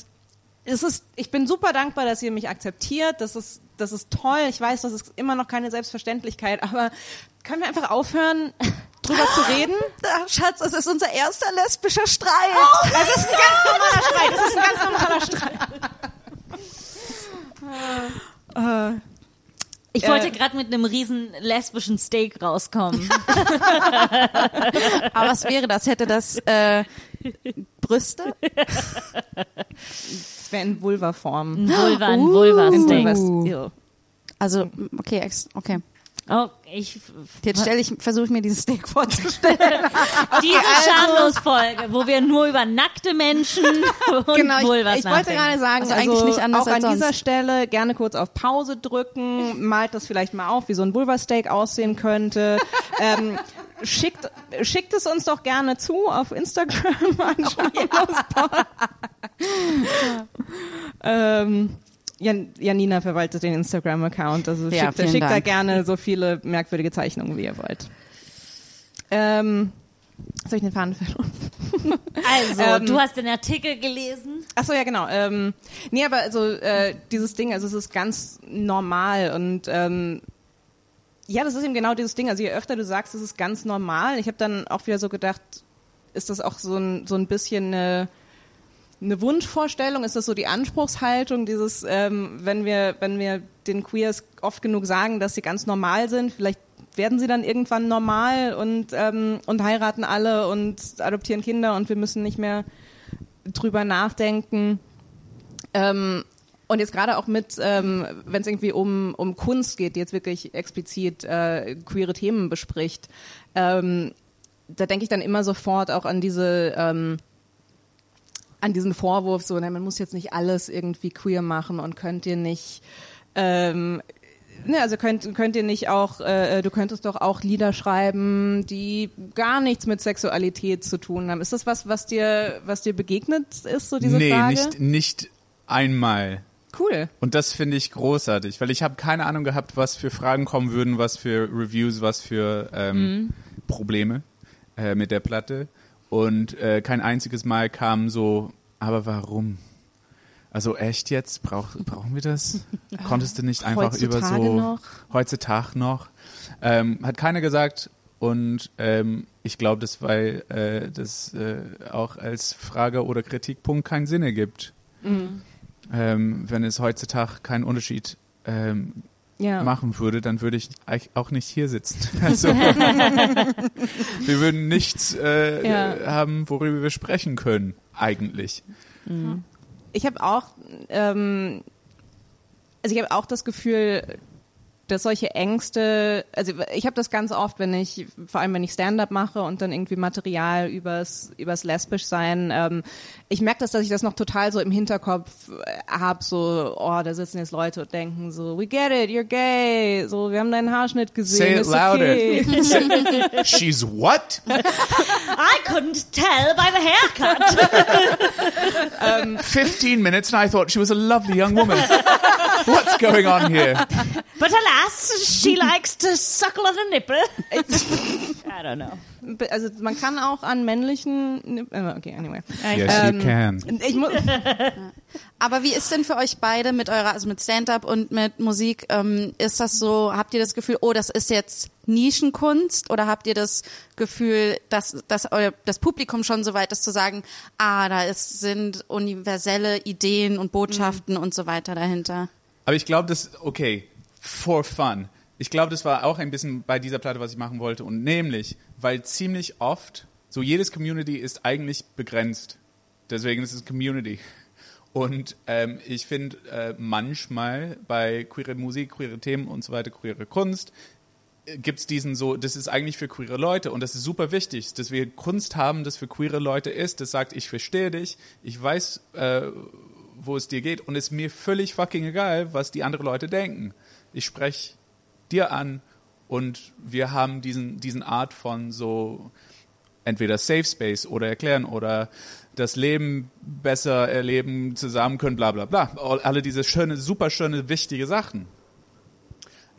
es ist, ich bin super dankbar, dass ihr mich akzeptiert. Das ist, das ist toll. Ich weiß, das ist immer noch keine Selbstverständlichkeit, aber können wir einfach aufhören, drüber zu reden? Ah, Schatz, es ist unser erster lesbischer Streit. Das ist ein ganz normaler Streit. Das ist ein ganz normaler Streit. Ich Äh, wollte gerade mit einem riesen lesbischen Steak rauskommen. Aber was wäre das? Hätte das äh, Brüste? Das wäre in Vulva-Form. Vulva, ein In Vulva-Steak. Also, okay, ex okay. Oh, ich, Jetzt stelle ich, versuche ich mir dieses Steak vorzustellen. diese Schamlos-Folge, wo wir nur über nackte Menschen und Genau, Vulvas ich, ich wollte gerade sagen, Also also eigentlich nicht anders auch als an dieser sonst. Stelle gerne kurz auf Pause drücken, malt das vielleicht mal auf, wie so ein Vulva-Steak aussehen könnte. ähm, schickt, schickt es uns doch gerne zu auf Instagram an Schwiegerspot. ähm, Jan, Janina verwaltet den Instagram-Account, also Ja, schickt, schickt da gerne so viele merkwürdige Zeichnungen, wie ihr wollt. Ähm, soll ich den Faden verloren? Also, Ähm, du hast den Artikel gelesen. Ach so, ja, genau. Ähm, nee, aber also äh, dieses Ding, also es ist ganz normal und ähm, ja, das ist eben genau dieses Ding. Also je öfter du sagst, es ist ganz normal. Ich habe dann auch wieder so gedacht, ist das auch so ein, so ein bisschen eine, eine Wunschvorstellung? Ist das so die Anspruchshaltung, dieses, ähm, wenn wir, wenn wir den Queers oft genug sagen, dass sie ganz normal sind, vielleicht werden sie dann irgendwann normal und, ähm, und heiraten alle und adoptieren Kinder und wir müssen nicht mehr drüber nachdenken. Ähm, und jetzt gerade auch mit, ähm, wenn es irgendwie um, um Kunst geht, die jetzt wirklich explizit äh, queere Themen bespricht, ähm, da denke ich dann immer sofort auch an diese ähm, an diesen Vorwurf, so, ne, man muss jetzt nicht alles irgendwie queer machen und könnt ihr nicht ähm, Ne, also könnt, könnt ihr nicht auch, äh, du könntest doch auch Lieder schreiben, die gar nichts mit Sexualität zu tun haben. Ist das was, was dir, was dir begegnet ist, so diese nee, Frage? nicht, nicht einmal. Cool. Und das finde ich großartig, weil ich habe keine Ahnung gehabt, was für Fragen kommen würden, was für Reviews, was für ähm, Probleme äh, mit der Platte. Und äh, kein einziges Mal kam so, aber warum? Also echt jetzt? Brauch, brauchen wir das? Konntest du nicht einfach über Heutzutage so noch? heutzutage noch? Ähm, hat keiner gesagt und ähm, ich glaube, das weil äh, das äh, auch als Frage oder Kritikpunkt keinen Sinn ergibt. Ähm, wenn es heutzutage keinen Unterschied ähm, Ja. machen würde, dann würde ich auch nicht hier sitzen. Also, wir würden nichts äh, Ja. haben, worüber wir sprechen können, eigentlich. Ich habe auch, ähm, also ich habe auch das Gefühl, dass solche Ängste, also ich habe das ganz oft, wenn ich, vor allem wenn ich Stand-up mache und dann irgendwie Material übers, übers lesbisch sein, ähm, ich merke das, dass ich das noch total so im Hinterkopf habe, so, oh, da sitzen jetzt Leute und denken so, we get it, you're gay, so, wir haben deinen Haarschnitt gesehen, Say it ist louder. okay. She's what? I couldn't tell by the haircut. 15 minutes and I thought she was a lovely young woman. What's going on here? But alas, she likes to suckle on a nipple. I don't know. Also man kann auch an männlichen, äh, okay, anyway. Yes, Ähm, you can. Ich muss, Aber wie ist denn für euch beide mit eurer, also mit Stand-up und mit Musik, ähm, ist das so, habt ihr das Gefühl, oh, das ist jetzt Nischenkunst oder habt ihr das Gefühl, dass, dass euer, das Publikum schon so weit ist zu sagen, ah, da ist, sind universelle Ideen und Botschaften und so weiter dahinter? Aber ich glaube, das, okay, for fun. Ich glaube, das war auch ein bisschen bei dieser Platte, was ich machen wollte. Und nämlich, weil ziemlich oft, so jedes Community ist eigentlich begrenzt. Deswegen ist es Community. Und ähm, ich finde äh, manchmal bei queere Musik, queere Themen und so weiter, queere Kunst, gibt es diesen so, das ist eigentlich für queere Leute und das ist super wichtig, dass wir Kunst haben, das für queere Leute ist, das sagt, ich verstehe dich, ich weiß, äh, wo es dir geht und es ist mir völlig fucking egal, was die anderen Leute denken. Ich spreche dir an und wir haben diesen, diesen Art von so entweder Safe Space oder erklären oder das Leben besser erleben, zusammen können, bla bla bla. All- Alle diese schöne, super schöne, wichtige Sachen.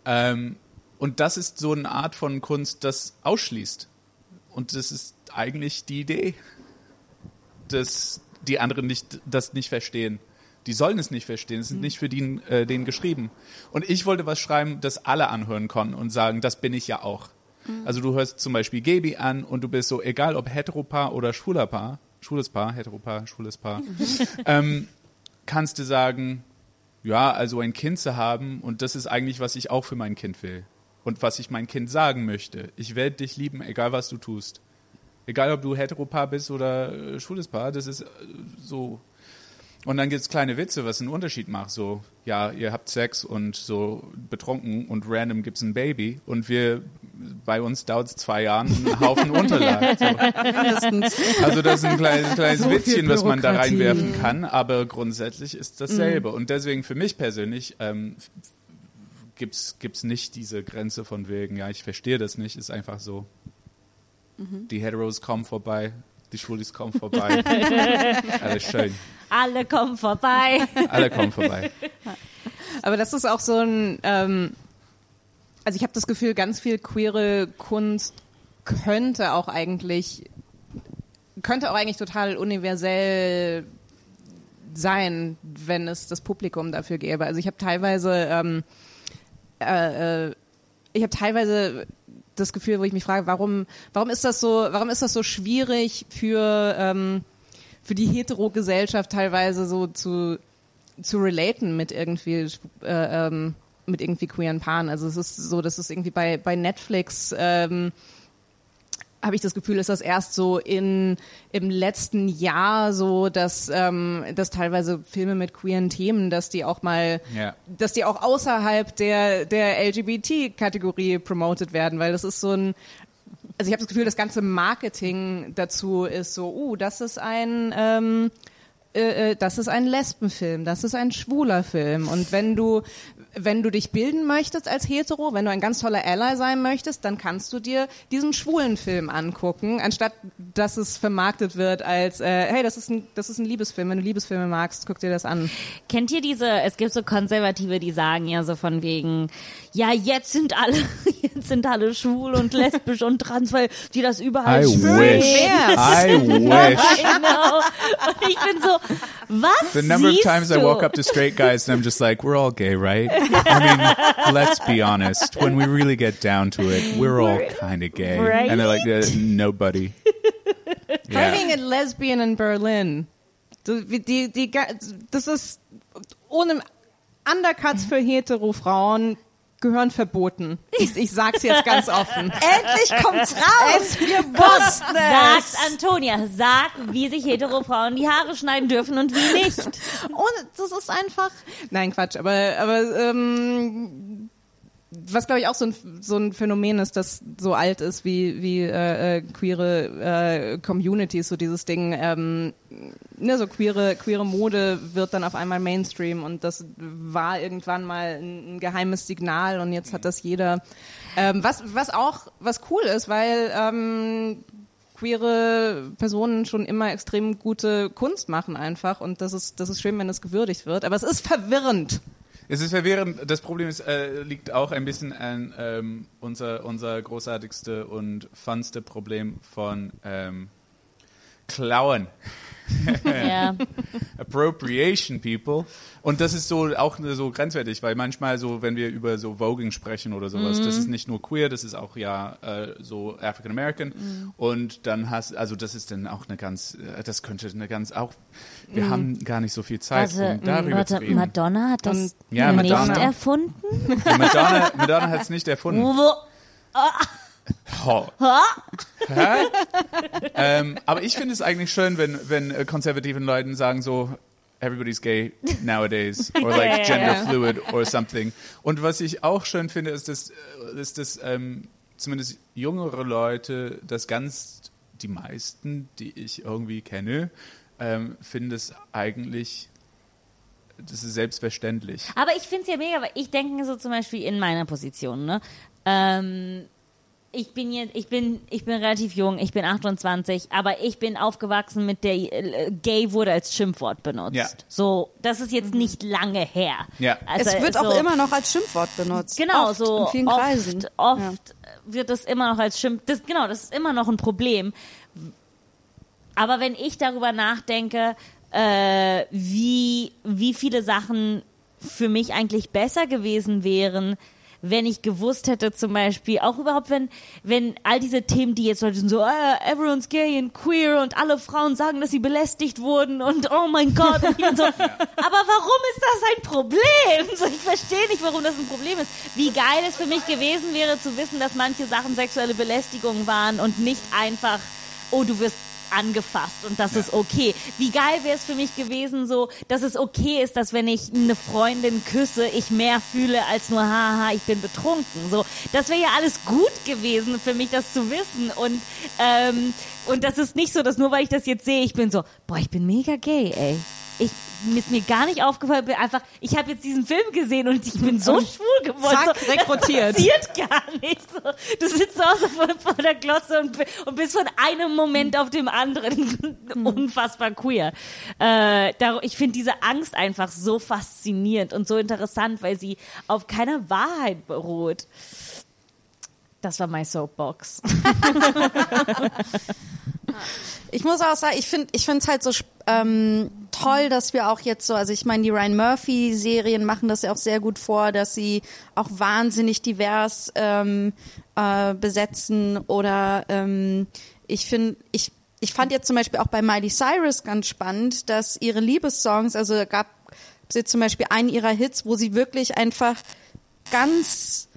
Ähm, und das ist so eine Art von Kunst, das ausschließt. Und das ist eigentlich die Idee, dass die anderen nicht, das nicht verstehen. Die sollen es nicht verstehen. Es ist nicht für den, äh, den geschrieben. Und ich wollte was schreiben, das alle anhören konnten und sagen, das bin ich ja auch. Also du hörst zum Beispiel Gaby an und du bist so, egal ob Heteropaar oder schwuler Paar, schwules Paar, Heteropaar, schwules Paar, ähm, kannst du sagen, ja, also ein Kind zu haben und das ist eigentlich, was ich auch für mein Kind will. Und was ich mein Kind sagen möchte. Ich werde dich lieben, egal was du tust. Egal ob du Heteropaar bist oder äh, schwules Paar, das ist äh, so. Und dann gibt's kleine Witze, was einen Unterschied macht. So, ja, ihr habt Sex und so betrunken und random gibt's ein Baby und wir, bei uns dauert's zwei Jahre einen Haufen Unterlag. So. Also das ist ein kleines, kleines So Witzchen, was man da reinwerfen kann, aber grundsätzlich ist dasselbe. Und deswegen für mich persönlich ähm, gibt's gibt's nicht diese Grenze von wegen, ja, ich verstehe das nicht, ist einfach so. Die Heteros kommen vorbei, die Schwulis kommen vorbei. Alles schön. Alle kommen vorbei. Alle kommen vorbei. Aber das ist auch so ein, ähm, also ich habe das Gefühl, ganz viel queere Kunst könnte auch eigentlich, könnte auch eigentlich total universell sein, wenn es das Publikum dafür gäbe. Also ich habe teilweise, ähm, äh, äh, ich habe teilweise das Gefühl, wo ich mich frage, warum, warum ist das so, warum ist das so schwierig für ähm, für die Hetero-Gesellschaft teilweise so zu zu relaten mit irgendwie äh, ähm, mit irgendwie queeren Paaren. Also es ist so, dass es irgendwie bei bei Netflix ähm, habe ich das Gefühl, ist das erst so in im letzten Jahr so, dass ähm, dass teilweise Filme mit queeren Themen, dass die auch mal, Ja. dass die auch außerhalb der der LGBT-Kategorie promoted werden, weil das ist so ein also ich habe das Gefühl, das ganze Marketing dazu ist so, uh, das ist ein ähm, äh, äh, das ist ein Lesbenfilm, das ist ein schwuler Film. Und wenn du, wenn du dich bilden möchtest als Hetero, wenn du ein ganz toller Ally sein möchtest, dann kannst du dir diesen schwulen Film angucken, anstatt dass es vermarktet wird als, äh, hey, das ist ein, das ist ein Liebesfilm. Wenn du Liebesfilme magst, guck dir das an. Kennt ihr diese, es gibt so Konservative, die sagen ja so von wegen, ja, jetzt sind alle, jetzt sind alle schwul und lesbisch und trans, weil die das überall I wish. I wish. I know. Und ich bin so, was The number of times du? I walk up to straight guys and I'm just like, we're all gay, right? I mean, let's be honest. When we really get down to it, we're all kind of gay. Right? And they're like, uh, nobody. Yeah. Having a lesbian in Berlin. Die, die, das ist ohne Undercuts für hetero Frauen gehören verboten. Ich, ich sag's jetzt ganz offen. Endlich kommt's raus! Wir wussten Sagt es! Antonia, sag, wie sich hetero Frauen die Haare schneiden dürfen und wie nicht. Ohne, das ist einfach. Nein, Quatsch, aber, aber ähm, was glaube ich auch so ein, so ein Phänomen ist, das so alt ist wie, wie äh, äh, queere äh, Communities, so dieses Ding, ähm, ne, so queere, queere Mode wird dann auf einmal Mainstream und das war irgendwann mal ein, ein geheimes Signal und jetzt hat das jeder. Ähm, was, was auch, was cool ist, weil ähm, queere Personen schon immer extrem gute Kunst machen einfach und das ist, das ist schön, wenn das gewürdigt wird, aber es ist verwirrend. Es ist verwirrend. Das Problem ist, äh, liegt auch ein bisschen an ähm, unser, unser großartigste und funste Problem von ähm, Klauen. Ja. Appropriation People. Und das ist so auch so grenzwertig, weil manchmal so, wenn wir über so Voging sprechen oder sowas, das ist nicht nur queer, das ist auch ja äh, so African American. Und dann hast, also das ist dann auch eine ganz, äh, das könnte eine ganz auch, wir haben gar nicht so viel Zeit, Warte, um darüber warte, zu reden. Madonna hat das Ja, nicht Madonna. erfunden? Die Madonna, Madonna hat es nicht erfunden. Hä? ähm, aber ich finde es eigentlich schön, wenn, wenn äh, konservativen Leuten sagen so, everybody's gay nowadays or like Ja, ja, gender ja. fluid or something. Und was ich auch schön finde, ist, dass, äh, ist, dass ähm, zumindest jüngere Leute, das ganz, die meisten, die ich irgendwie kenne, ähm, finden es eigentlich, das ist selbstverständlich. Aber ich finde es ja mega, weil ich denke so zum Beispiel in meiner Position, ne? Ähm, ich bin jetzt, ich bin, ich bin relativ jung, ich bin 28, aber ich bin aufgewachsen mit der äh, Gay wurde als Schimpfwort benutzt. Ja. So, das ist jetzt nicht lange her. Ja. Also, es wird so, auch immer noch als Schimpfwort benutzt. Genau, oft, so in vielen oft, Kreisen. oft Ja. wird es immer noch als Schimpf. Das, genau, das ist immer noch ein Problem. Aber wenn ich darüber nachdenke, äh, wie, wie viele Sachen für mich eigentlich besser gewesen wären, wenn ich gewusst hätte, zum Beispiel, auch überhaupt, wenn, wenn all diese Themen, die jetzt Leute sind so, ah, everyone's gay and queer und alle Frauen sagen, dass sie belästigt wurden und oh mein Gott. Und so, aber warum ist das ein Problem? So, ich verstehe nicht, warum das ein Problem ist. Wie geil es für mich gewesen wäre, zu wissen, dass manche Sachen sexuelle Belästigung waren und nicht einfach, oh, du wirst angefasst und das ist okay. Wie geil wäre es für mich gewesen, so, dass es okay ist, dass wenn ich eine Freundin küsse, ich mehr fühle als nur, haha, ich bin betrunken. So, das wäre ja alles gut gewesen für mich, das zu wissen und ähm, und das ist nicht so, dass nur weil ich das jetzt sehe, ich bin so, boah, ich bin mega gay, ey. Ich, mir ist mir gar nicht aufgefallen, bin einfach, ich habe jetzt diesen Film gesehen und ich bin so schwul geworden. zack, so, rekrutiert. Das passiert gar nicht. So, du sitzt so so vor, vor der Glotze und, und bist von einem Moment auf dem anderen unfassbar queer. Äh, ich finde diese Angst einfach so faszinierend und so interessant, weil sie auf keiner Wahrheit beruht. Das war my Soapbox. Ich muss auch sagen, ich finde ich finde es halt so ähm, toll, dass wir auch jetzt so, also ich meine, die Ryan Murphy Serien machen das ja auch sehr gut vor, dass sie auch wahnsinnig divers ähm, äh, besetzen oder ähm, ich finde, ich ich fand jetzt zum Beispiel auch bei Miley Cyrus ganz spannend, dass ihre Liebessongs, also gab es jetzt zum Beispiel einen ihrer Hits, wo sie wirklich einfach ganz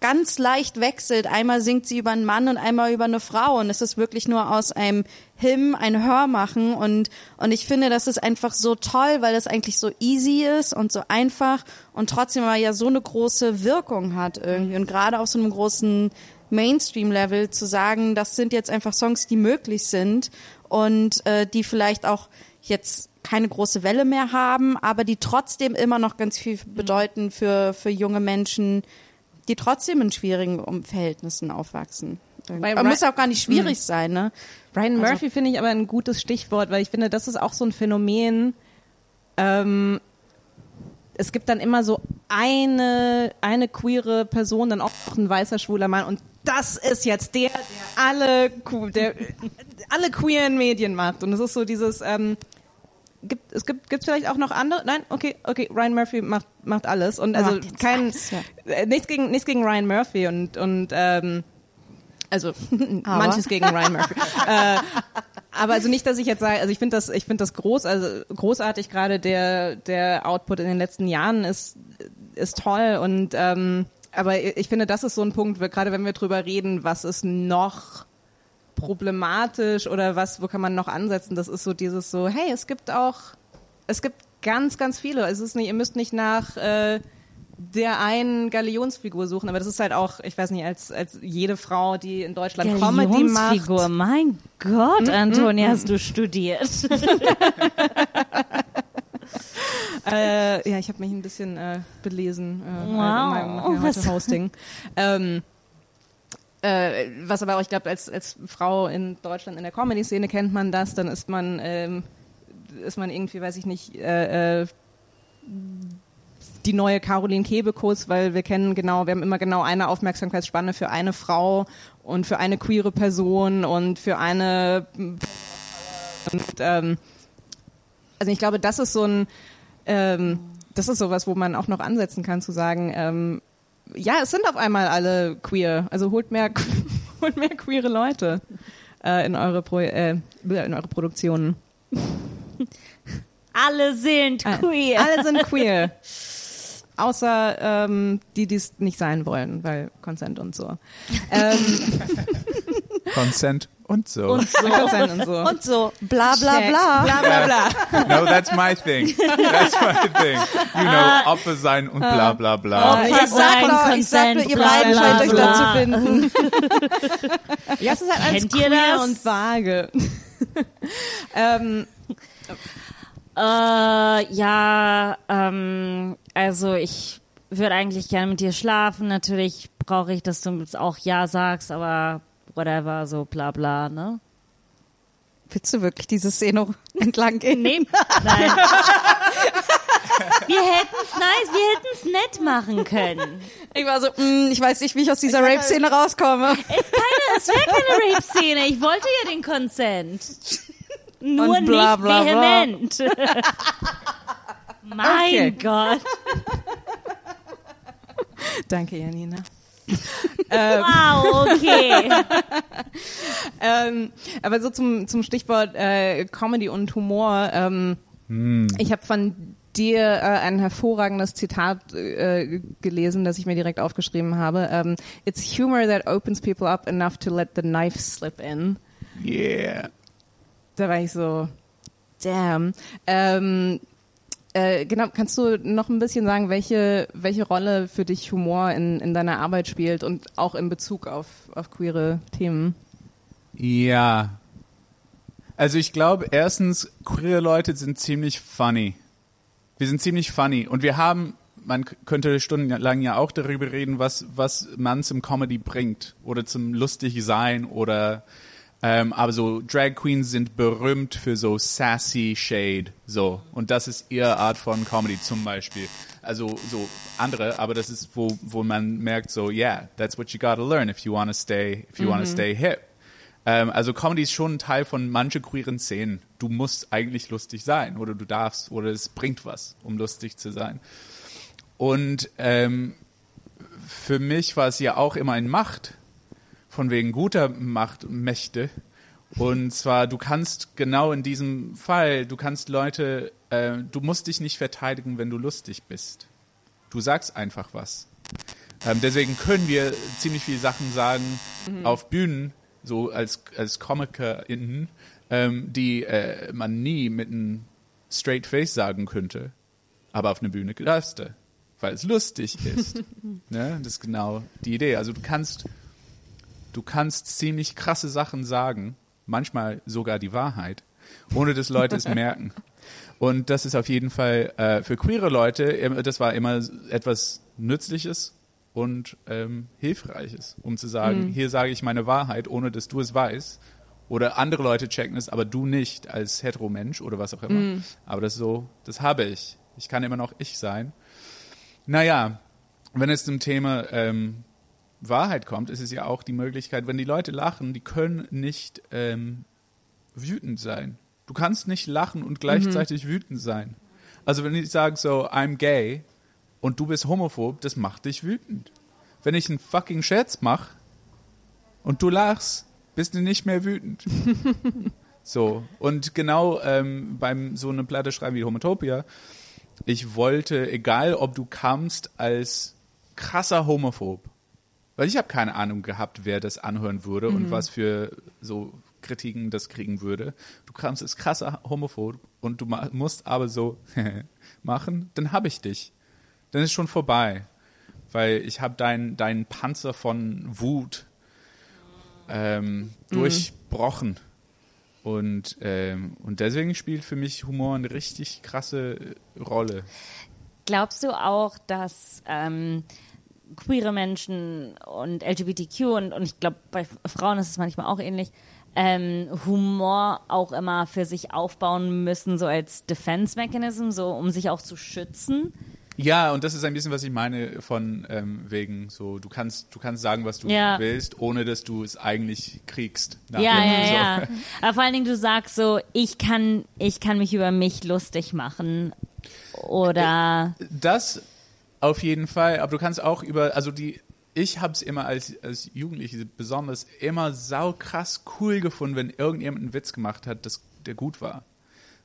ganz leicht wechselt. Einmal singt sie über einen Mann und einmal über eine Frau. Und es ist wirklich nur aus einem Him ein Hör machen. Und und ich finde, das ist einfach so toll, weil das eigentlich so easy ist und so einfach und trotzdem aber ja so eine große Wirkung hat irgendwie. Und gerade auf so einem großen Mainstream-Level zu sagen, das sind jetzt einfach Songs, die möglich sind und äh, die vielleicht auch jetzt keine große Welle mehr haben, aber die trotzdem immer noch ganz viel bedeuten für, für junge Menschen, die trotzdem in schwierigen Verhältnissen aufwachsen. Aber Ri- muss auch gar nicht schwierig sein, ne? Ryan Murphy finde ich aber ein gutes Stichwort, weil ich finde, das ist auch so ein Phänomen. Ähm, es gibt dann immer so eine, eine queere Person, dann auch ein weißer schwuler Mann und das ist jetzt der, der alle, der, alle queeren Medien macht. Und es ist so dieses, ähm, gibt, es gibt, gibt's vielleicht auch noch andere? Nein, okay, okay, Ryan Murphy macht, macht alles und also kein, alles, ja. äh, nichts gegen, nichts gegen Ryan Murphy und, und, ähm, also manches gegen Ryan Murphy. äh, aber also nicht, dass ich jetzt sage, also ich finde das, ich finde das groß, also großartig gerade der der Output in den letzten Jahren ist ist toll und ähm, aber ich finde, das ist so ein Punkt, gerade wenn wir drüber reden, was ist noch problematisch oder was, wo kann man noch ansetzen? Das ist so dieses so, hey, es gibt auch, es gibt ganz, ganz viele. Es ist nicht, ihr müsst nicht nach äh, der einen Galionsfigur suchen, aber das ist halt auch, ich weiß nicht, als, als jede Frau, die in Deutschland Comedy macht. Galionsfigur, mein Gott, Antonia, hast du studiert. Äh, ja, ich habe mich ein bisschen äh, belesen äh, Wow. in meinem ja heute Was- Hosting. ähm, äh, was aber auch, ich glaube, als, als Frau in Deutschland in der Comedy-Szene kennt man das, dann ist man, ähm, ist man irgendwie, weiß ich nicht, äh, äh, die neue Caroline Kebekus, weil wir kennen genau, wir haben immer genau eine Aufmerksamkeitsspanne für eine Frau und für eine queere Person und für eine und, ähm, also ich glaube, das ist so ein ähm, das ist sowas, wo man auch noch ansetzen kann, zu sagen, ähm, ja, es sind auf einmal alle queer. Also holt mehr, holt mehr queere Leute äh, in eure Pro äh, in eure Produktionen. Alle sind queer. Alle sind queer. Außer ähm, die, die es nicht sein wollen, weil Consent und so. Ähm, Consent und so. und so. Und so. Und so, bla bla Check. bla. bla bla bla. No, that's my thing. That's my thing. You know, Opfer sein und bla bla bla. Äh, Opfer Ich sag sein, doch, ich sag nur, ihr bla, beiden bla, scheint euch bla. da zu finden. Ja, es ist halt alles Kennt ihr queer das? und vage. ähm, Äh, ja, ähm, also ich würde eigentlich gerne mit dir schlafen. Natürlich brauche ich, dass du jetzt auch Ja sagst, aber whatever, so bla bla, ne? Willst du wirklich diese Szene entlang gehen? Nee, nein. wir hätten's nice, wir hätten's nett machen können. Ich war so, mm, ich weiß nicht, wie ich aus dieser Rape-Szene rauskomme. Keine, es wäre keine Rape-Szene. Ich wollte ja den Consent. Nur Und bla, nicht bla, bla. vehement. mein Okay. Gott. Danke, Janina. Wow, okay. ähm, aber so zum, zum Stichwort äh, Comedy und Humor. Ähm, Ich habe von dir äh, ein hervorragendes Zitat äh, gelesen, das ich mir direkt aufgeschrieben habe. Ähm, It's humor that opens people up enough to let the knife slip in. Yeah. Da war ich so, damn. Ähm, äh, genau, kannst du noch ein bisschen sagen, welche, welche Rolle für dich Humor in, in deiner Arbeit spielt und auch in Bezug auf, auf queere Themen? Ja. Also ich glaube, erstens, queere Leute sind ziemlich funny. Wir sind ziemlich funny. Und wir haben, man könnte stundenlang ja auch darüber reden, was, was man zum Comedy bringt. Oder zum lustig sein oder, ähm, aber so Drag Queens sind berühmt für so sassy Shade. So. Und das ist ihre Art von Comedy zum Beispiel. Also so andere, aber das ist, wo, wo man merkt so, yeah, that's what you gotta learn if you wanna stay, if you wanna stay hip. Ähm, also Comedy ist schon ein Teil von manche queeren Szenen. Du musst eigentlich lustig sein oder du darfst oder es bringt was, um lustig zu sein. Und ähm, für mich war es ja auch immer ein Macht, von wegen guter Macht, Mächte. Und zwar, du kannst genau in diesem Fall, du kannst Leute, äh, du musst dich nicht verteidigen, wenn du lustig bist. Du sagst einfach was. Ähm, deswegen können wir ziemlich viele Sachen sagen auf Bühnen, so als, als ComikerInnen, ähm, die äh, man nie mit einem Straight Face sagen könnte. Aber auf einer Bühne darfst du, weil es lustig ist. ne? Das ist genau die Idee. Also du kannst, du kannst ziemlich krasse Sachen sagen, manchmal sogar die Wahrheit, ohne dass Leute es merken. Und das ist auf jeden Fall äh, für queere Leute, immer- das war immer etwas Nützliches und ähm, Hilfreiches, um zu sagen, hier sage ich meine Wahrheit, ohne dass du es weißt. Oder andere Leute checken es, aber du nicht als Heteromensch oder was auch immer. Aber das ist so, das habe ich. Ich kann immer noch ich sein. Naja, wenn es zum Thema ähm, Wahrheit kommt, ist es ja auch die Möglichkeit, wenn die Leute lachen, die können nicht ähm, wütend sein. Du kannst nicht lachen und gleichzeitig wütend sein. Also wenn ich sage so, I'm gay und du bist homophob, das macht dich wütend. Wenn ich einen fucking Scherz mache und du lachst, bist du nicht mehr wütend. so, und genau ähm, beim so eine Platte schreiben wie Homotopia, ich wollte, egal ob du kamst als krasser Homophob, weil ich habe keine Ahnung gehabt, wer das anhören würde und was für so Kritiken das kriegen würde. Du kamst als krasser Homophob und du musst aber so machen, dann habe ich dich. Dann ist schon vorbei, weil ich habe deinen deinen Panzer von Wut ähm, durchbrochen. Und, ähm, und deswegen spielt für mich Humor eine richtig krasse Rolle. Glaubst du auch, dass ähm, queere Menschen und LGBTQ und, und ich glaube, bei Frauen ist es manchmal auch ähnlich, ähm, Humor auch immer für sich aufbauen müssen, so als Defense Mechanism, so um sich auch zu schützen? Ja, und das ist ein bisschen, was ich meine von ähm, wegen so, du kannst, du kannst sagen, was du Ja. willst, ohne dass du es eigentlich kriegst. Ja, ja, so. ja. Aber vor allen Dingen, du sagst so, ich kann, ich kann mich über mich lustig machen. Oder Das auf jeden Fall, aber du kannst auch über, also die, ich habe es immer als, als Jugendliche besonders immer saukrass cool gefunden, wenn irgendjemand einen Witz gemacht hat, das, der gut war.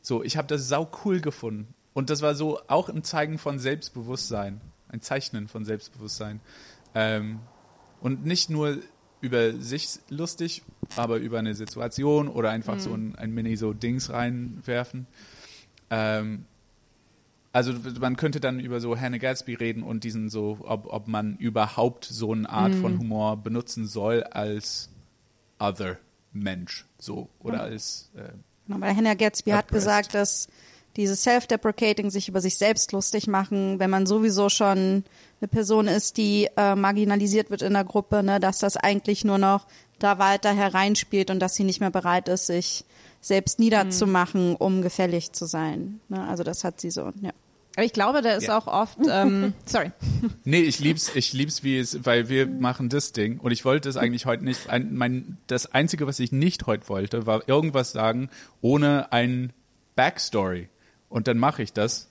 So, ich habe das sau cool gefunden. Und das war so auch ein Zeigen von Selbstbewusstsein, ein Zeichnen von Selbstbewusstsein. Ähm, und nicht nur über sich lustig, aber über eine Situation oder einfach so ein, ein Mini so Dings reinwerfen. Ähm, also man könnte dann über so Hannah Gatsby reden und diesen so, ob, ob man überhaupt so eine Art von Humor benutzen soll als other Mensch, so oder als äh, Genau, Weil Hannah Gatsby hat Oppressed. gesagt, dass dieses Self-Deprecating, sich über sich selbst lustig machen, wenn man sowieso schon eine Person ist, die äh, marginalisiert wird in der Gruppe, ne, dass das eigentlich nur noch da weiter hereinspielt und dass sie nicht mehr bereit ist, sich selbst niederzumachen, um gefällig zu sein. Ne? Also das hat sie so, ja. Aber ich glaube, da ist Ja. auch oft, ähm, sorry. Nee, ich lieb's, ich lieb's, wie es, weil wir machen das Ding und ich wollte es eigentlich heute nicht. Ein, mein, das einzige, was ich nicht heute wollte, war irgendwas sagen ohne ein Backstory. Und dann mache ich das.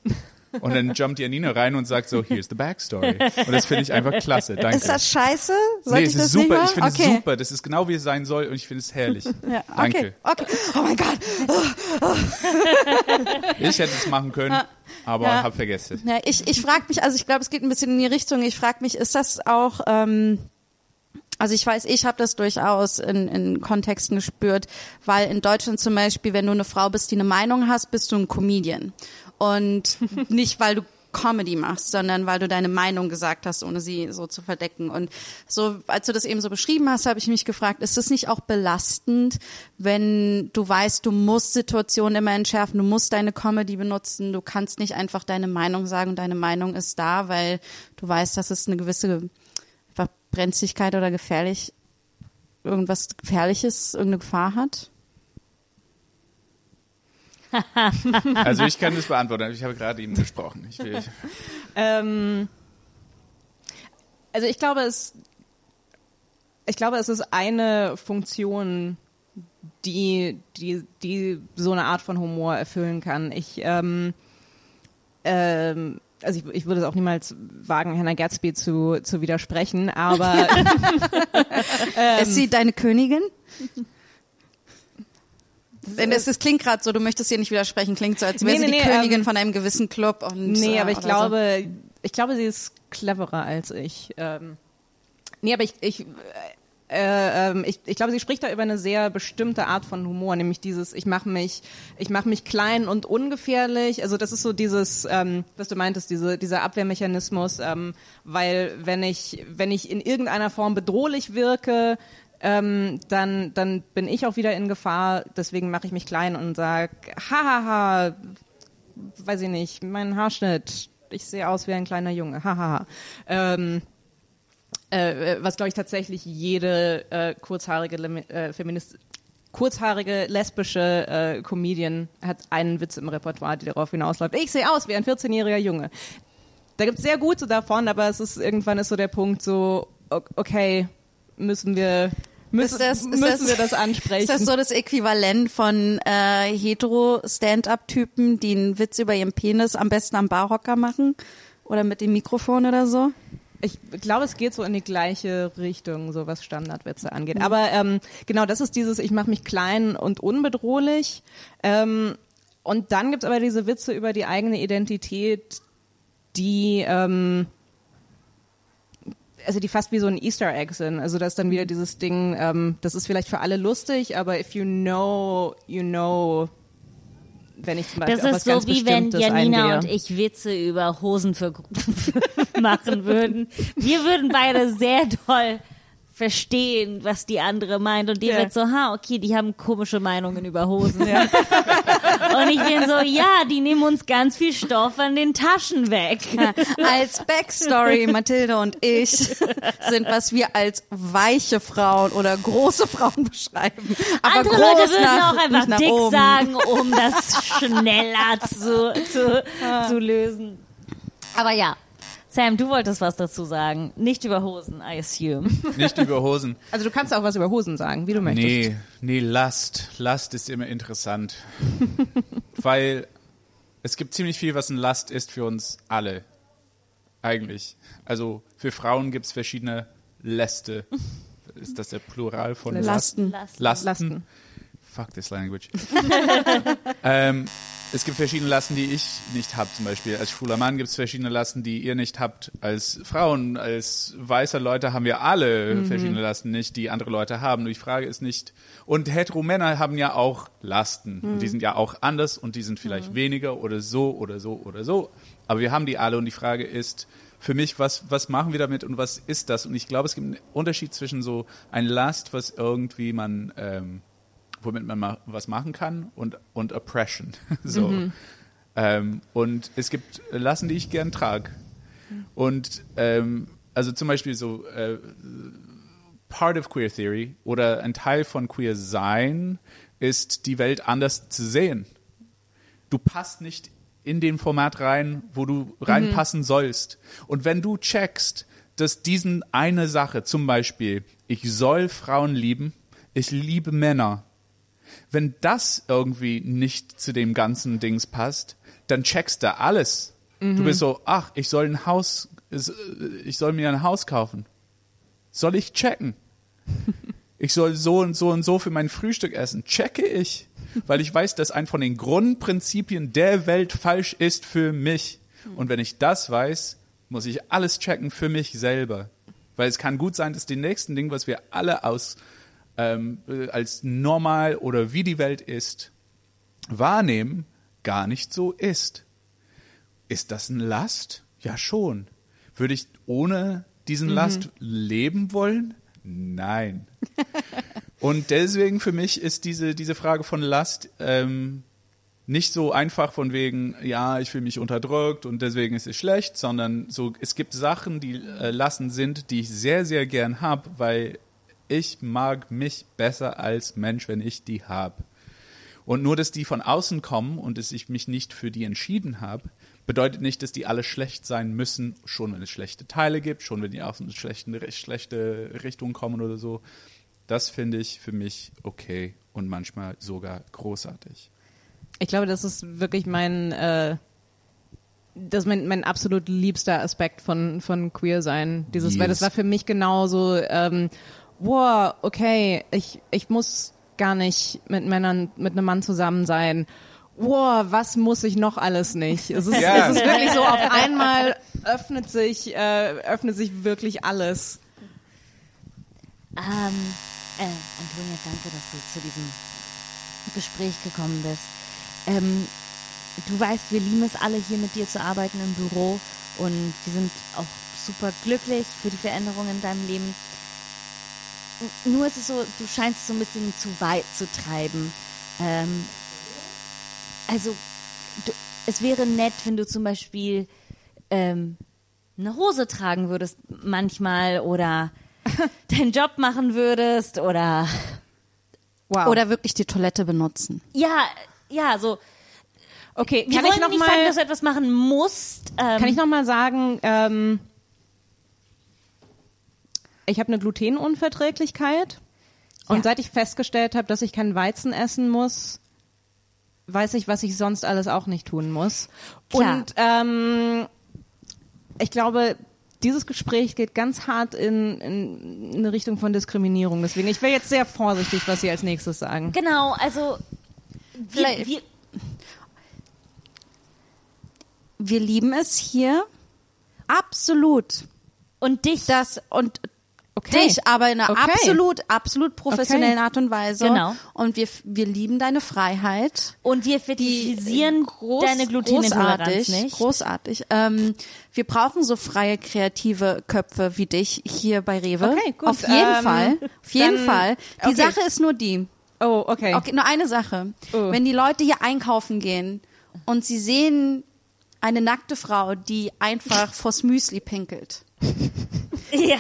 Und dann jumpt Janina rein und sagt so, here's the backstory. Und das finde ich einfach klasse. Danke. Ist das scheiße? Sollte nee, ich es das ist super. Ich finde okay. es super. Das ist genau wie es sein soll und ich finde es herrlich. Ja, Danke. Okay, okay. Oh mein Gott. Ich hätte es machen können, aber Ja. hab vergessen. Ja, ich ich frage mich, also ich glaube, es geht ein bisschen in die Richtung. Ich frage mich, ist das auch, ähm, also ich weiß, ich habe das durchaus in, in Kontexten gespürt, weil in Deutschland zum Beispiel, wenn du eine Frau bist, die eine Meinung hast, bist du ein Comedian. Und nicht, weil du Comedy machst, sondern weil du deine Meinung gesagt hast, ohne sie so zu verdecken. Und so, als du das eben so beschrieben hast, habe ich mich gefragt, ist es nicht auch belastend, wenn du weißt, du musst Situationen immer entschärfen, du musst deine Comedy benutzen, du kannst nicht einfach deine Meinung sagen, deine Meinung ist da, weil du weißt, dass es eine gewisse einfach oder gefährlich, irgendwas Gefährliches, irgendeine Gefahr hat? Also ich kann das beantworten. Ich habe gerade eben gesprochen. Ich will, Ähm, also ich glaube, es, ich glaube, es ist eine Funktion, die, die, die so eine Art von Humor erfüllen kann. Ich, ähm, ähm, also ich, ich würde es auch niemals wagen, Hannah Gatsby zu, zu widersprechen, aber ist sie deine Königin? Denn es, es klingt gerade so, du möchtest ihr nicht widersprechen, klingt so, als wäre Nee, sie nee, die nee, Königin ähm, von einem gewissen Club. Und, Nee, äh, aber ich glaube, ich glaube, sie ist cleverer als ich. Ähm, nee, aber ich, ich, äh, ähm, ich, ich glaube, sie spricht da über eine sehr bestimmte Art von Humor, nämlich dieses, ich mache mich, ich mache mich klein und ungefährlich. Also das ist so dieses, ähm, was du meintest, diese, dieser Abwehrmechanismus, ähm, weil wenn ich, wenn ich in irgendeiner Form bedrohlich wirke, ähm, dann, dann bin ich auch wieder in Gefahr. Deswegen mache ich mich klein und sag, hahaha, weiß ich nicht, mein Haarschnitt, ich sehe aus wie ein kleiner Junge, hahaha. ähm, äh, was glaube ich tatsächlich jede äh, kurzhaarige äh, Feminist kurzhaarige lesbische äh, Comedian hat einen Witz im Repertoire, die darauf hinausläuft. Ich sehe aus wie ein 14-jähriger Junge. Da gibt's sehr gute davon, aber es ist irgendwann ist so der Punkt so okay, müssen wir müssen, Ist das- müssen das- wir das ansprechen. Ist das so das Äquivalent von äh, hetero-Stand-up-Typen, die einen Witz über ihren Penis am besten am Barhocker machen? Oder mit dem Mikrofon oder so? Ich glaube, es geht so in die gleiche Richtung, so was Standardwitze angeht. Aber ähm, genau, das ist dieses, ich mache mich klein und unbedrohlich. Ähm, und dann gibt's aber diese Witze über die eigene Identität, die ähm, also die fast wie so ein Easter Egg sind. Also das ist dann wieder dieses Ding, ähm, das ist vielleicht für alle lustig, aber if you know, you know, wenn ich zum Beispiel Das ist was so wie wenn Janina eingehe. und ich Witze über Hosen für machen würden. Wir würden beide sehr toll verstehen, was die andere meint und die Ja. wird so, ha, okay, die haben komische Meinungen über Hosen. und ich bin so, ja, die nehmen uns ganz viel Stoff an den Taschen weg. Als Backstory, Mathilde und ich sind, was wir als weiche Frauen oder große Frauen beschreiben. Aber Andere Leute würden nach, auch einfach dick oben. sagen, um das schneller zu, zu, zu lösen. Aber ja, Sam, du wolltest was dazu sagen. Nicht über Hosen, I assume. nicht über Hosen. Also du kannst auch was über Hosen sagen, wie du möchtest. Nee, nee, Last. Last ist immer interessant. Weil es gibt ziemlich viel, was ein Last ist für uns alle. Eigentlich. Also für Frauen gibt es verschiedene Läste. Ist das der Plural von Lasten. Lasten? Lasten. Fuck this language. ähm, es gibt verschiedene Lasten, die ich nicht habe. Zum Beispiel als schwuler Mann gibt es verschiedene Lasten, die ihr nicht habt. Als Frauen, als weiße Leute haben wir alle verschiedene Lasten nicht, die andere Leute haben. Nur die Frage ist nicht. Und hetero Männer haben ja auch Lasten. Und die sind ja auch anders und die sind vielleicht weniger oder so oder so oder so. Aber wir haben die alle und die Frage ist, für mich, was, was machen wir damit und was ist das? Und ich glaube, es gibt einen Unterschied zwischen so ein Last, was irgendwie man ähm, womit man ma was machen kann und, und Oppression. so. Ähm, und es gibt Lassen, die ich gern trage. Und ähm, also zum Beispiel so äh, Part of Queer Theory oder ein Teil von Queer Sein ist, die Welt anders zu sehen. Du passt nicht in den Format rein, wo du reinpassen sollst. Und wenn du checkst, dass diesen eine Sache, zum Beispiel, ich soll Frauen lieben, ich liebe Männer, wenn das irgendwie nicht zu dem ganzen Dings passt, dann checkst du alles. Du bist so, ach, ich soll ein Haus, ich soll mir ein Haus kaufen. Soll ich checken? Ich soll so und so und so für mein Frühstück essen. Checke ich. Weil ich weiß, dass ein von den Grundprinzipien der Welt falsch ist für mich. Und wenn ich das weiß, muss ich alles checken für mich selber. Weil es kann gut sein, dass die nächsten Dinge, was wir alle aus ähm, äh, als normal oder wie die Welt ist, wahrnehmen, gar nicht so ist. Ist das ein Last? Ja, schon. Würde ich ohne diesen Last leben wollen? Nein. Und deswegen für mich ist diese, diese Frage von Last ähm, nicht so einfach von wegen, ja, ich fühle mich unterdrückt und deswegen ist es schlecht, sondern so, es gibt Sachen, die äh, lassen sind, die ich sehr, sehr gern habe, weil ich mag mich besser als Mensch, wenn ich die habe. Und nur, dass die von außen kommen und dass ich mich nicht für die entschieden habe, bedeutet nicht, dass die alle schlecht sein müssen, schon wenn es schlechte Teile gibt, schon wenn die aus einer schlechten, schlechte Richtung kommen oder so. Das finde ich für mich okay und manchmal sogar großartig. Ich glaube, das ist wirklich mein, äh, das mein, mein absolut liebster Aspekt von, von Queer sein. Dieses, weil das Yes. war für mich genauso, ähm, wow, okay, ich, ich muss gar nicht mit Männern, mit einem Mann zusammen sein. Wow, was muss ich noch alles nicht? Es ist, Ja. es ist wirklich so, auf einmal öffnet sich, äh, öffnet sich wirklich alles. Ähm, äh, Antonia, danke, dass du zu diesem Gespräch gekommen bist. Ähm, du weißt, wir lieben es alle hier mit dir zu arbeiten im Büro und wir sind auch super glücklich für die Veränderung in deinem Leben. Nur ist es so, du scheinst es so ein bisschen zu weit zu treiben. Ähm, also, du, es wäre nett, wenn du zum Beispiel ähm, eine Hose tragen würdest manchmal oder deinen Job machen würdest oder Wow. Oder wirklich die Toilette benutzen. ja, ja, so. okay, Wir kann ich wollen noch nicht mal, sagen, dass du etwas machen musst. Ähm, Kann ich noch mal sagen, ähm, ich habe eine Glutenunverträglichkeit und Ja. seit ich festgestellt habe, dass ich keinen Weizen essen muss, weiß ich, was ich sonst alles auch nicht tun muss. Klar. Und ähm, ich glaube, dieses Gespräch geht ganz hart in, in eine Richtung von Diskriminierung. Deswegen, ich wäre jetzt sehr vorsichtig, was Sie als nächstes sagen. Genau, also wir, wir, Wir lieben es hier. Absolut. und dich. Das und Okay. dich, aber in einer Okay. absolut, absolut professionellen Art und Weise. Genau. Und wir, wir lieben deine Freiheit. und wir fetischisieren deine Glutenintoleranz großartig, nicht. Großartig. Ähm, wir brauchen so freie, kreative Köpfe wie dich hier bei Rewe. Okay, gut. Auf jeden Ähm, Fall. Auf jeden dann- Fall. Die okay. Sache ist nur die. Oh, okay. Okay, nur eine Sache. Oh. Wenn die Leute hier einkaufen gehen und sie sehen eine nackte Frau, die einfach vors Müsli pinkelt, ja.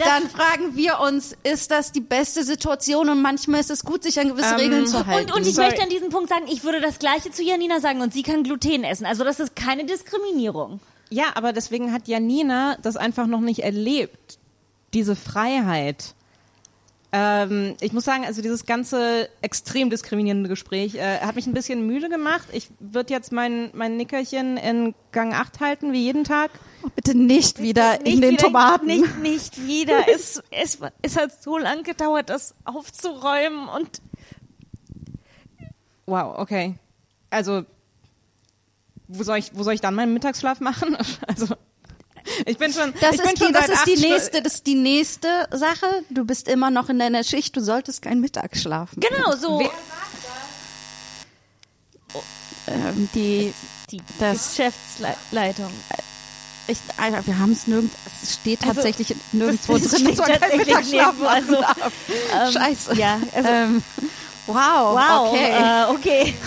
Das, dann fragen wir uns, ist das die beste Situation? Und manchmal ist es gut, sich an gewisse Regeln zu halten. und, und ich Sorry. möchte an diesem Punkt sagen, ich würde das Gleiche zu Janina sagen und sie kann Gluten essen. Also das ist keine Diskriminierung. Ja, aber deswegen hat Janina das einfach noch nicht erlebt. Diese Freiheit. Ähm, ich muss sagen, also dieses ganze extrem diskriminierende Gespräch äh, hat mich ein bisschen müde gemacht. Ich würde jetzt mein, mein Nickerchen in Gang 8 halten, wie jeden Tag. Bitte nicht wieder in Nicht den wieder- Tomaten. Nicht, nicht wieder. es, es, es hat so lang gedauert, das aufzuräumen und Wow, okay. Also, wo soll ich, wo soll ich dann meinen Mittagsschlaf machen? Also, ich bin schon, Das ich bin ist, schon die, das ist die nächste, das ist die nächste Sache. Du bist immer noch in deiner Schicht, du solltest keinen Mittag schlafen. genau so. Wer- Ähm, die, Die Das- Geschäftsleitung. Ich, Alter, wir haben es nirgends, es steht Also, tatsächlich nirgendwo es drin, steht dass man keinen tatsächlich Mittagsschlaf nirgendwo, also. Ähm, Scheiße. Ja, also, Ähm, wow, wow, okay. äh, okay.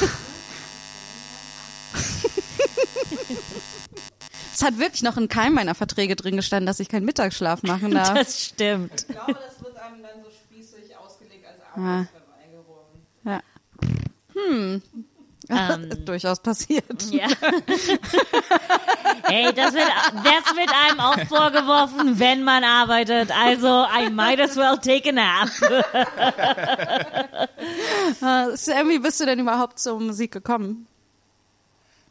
Es hat wirklich noch in keinem meiner Verträge drin gestanden, dass ich keinen Mittagsschlaf machen darf. Das stimmt. Ich glaube, das wird einem dann so spießig ausgelegt als Ja. Ja. Hm. Ähm, ist durchaus passiert. Ja. hey, das wird, das wird einem auch vorgeworfen, wenn man arbeitet. Also, I might as well take a nap. Äh, Sam, wie bist du denn überhaupt zur Musik gekommen?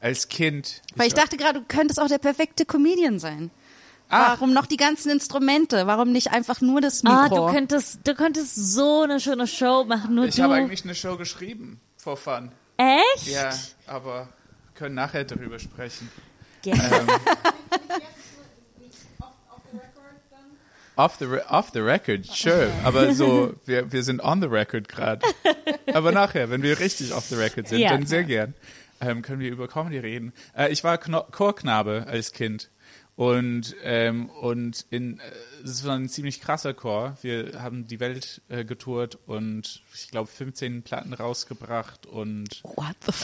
Als Kind. Weil ich dachte gerade, du könntest auch der perfekte Comedian sein. Ah. Warum noch die ganzen Instrumente? Warum nicht einfach nur das Ah, Mikro? du könntest, du könntest so eine schöne Show machen, nur ich du. habe eigentlich eine Show geschrieben, for fun. Echt? Ja, aber können nachher darüber sprechen. Gerne. Ähm, off, the re off the record, sure. Aber so, wir, wir sind on the record gerade. Aber nachher, wenn wir richtig off the record sind, Ja. dann sehr gern. Ähm, können wir über Comedy reden. Äh, ich war Kno Chorknabe als Kind. Und, ähm, und in, äh, es war ein ziemlich krasser Chor. Wir haben die Welt äh, getourt und ich glaube 15 Platten rausgebracht und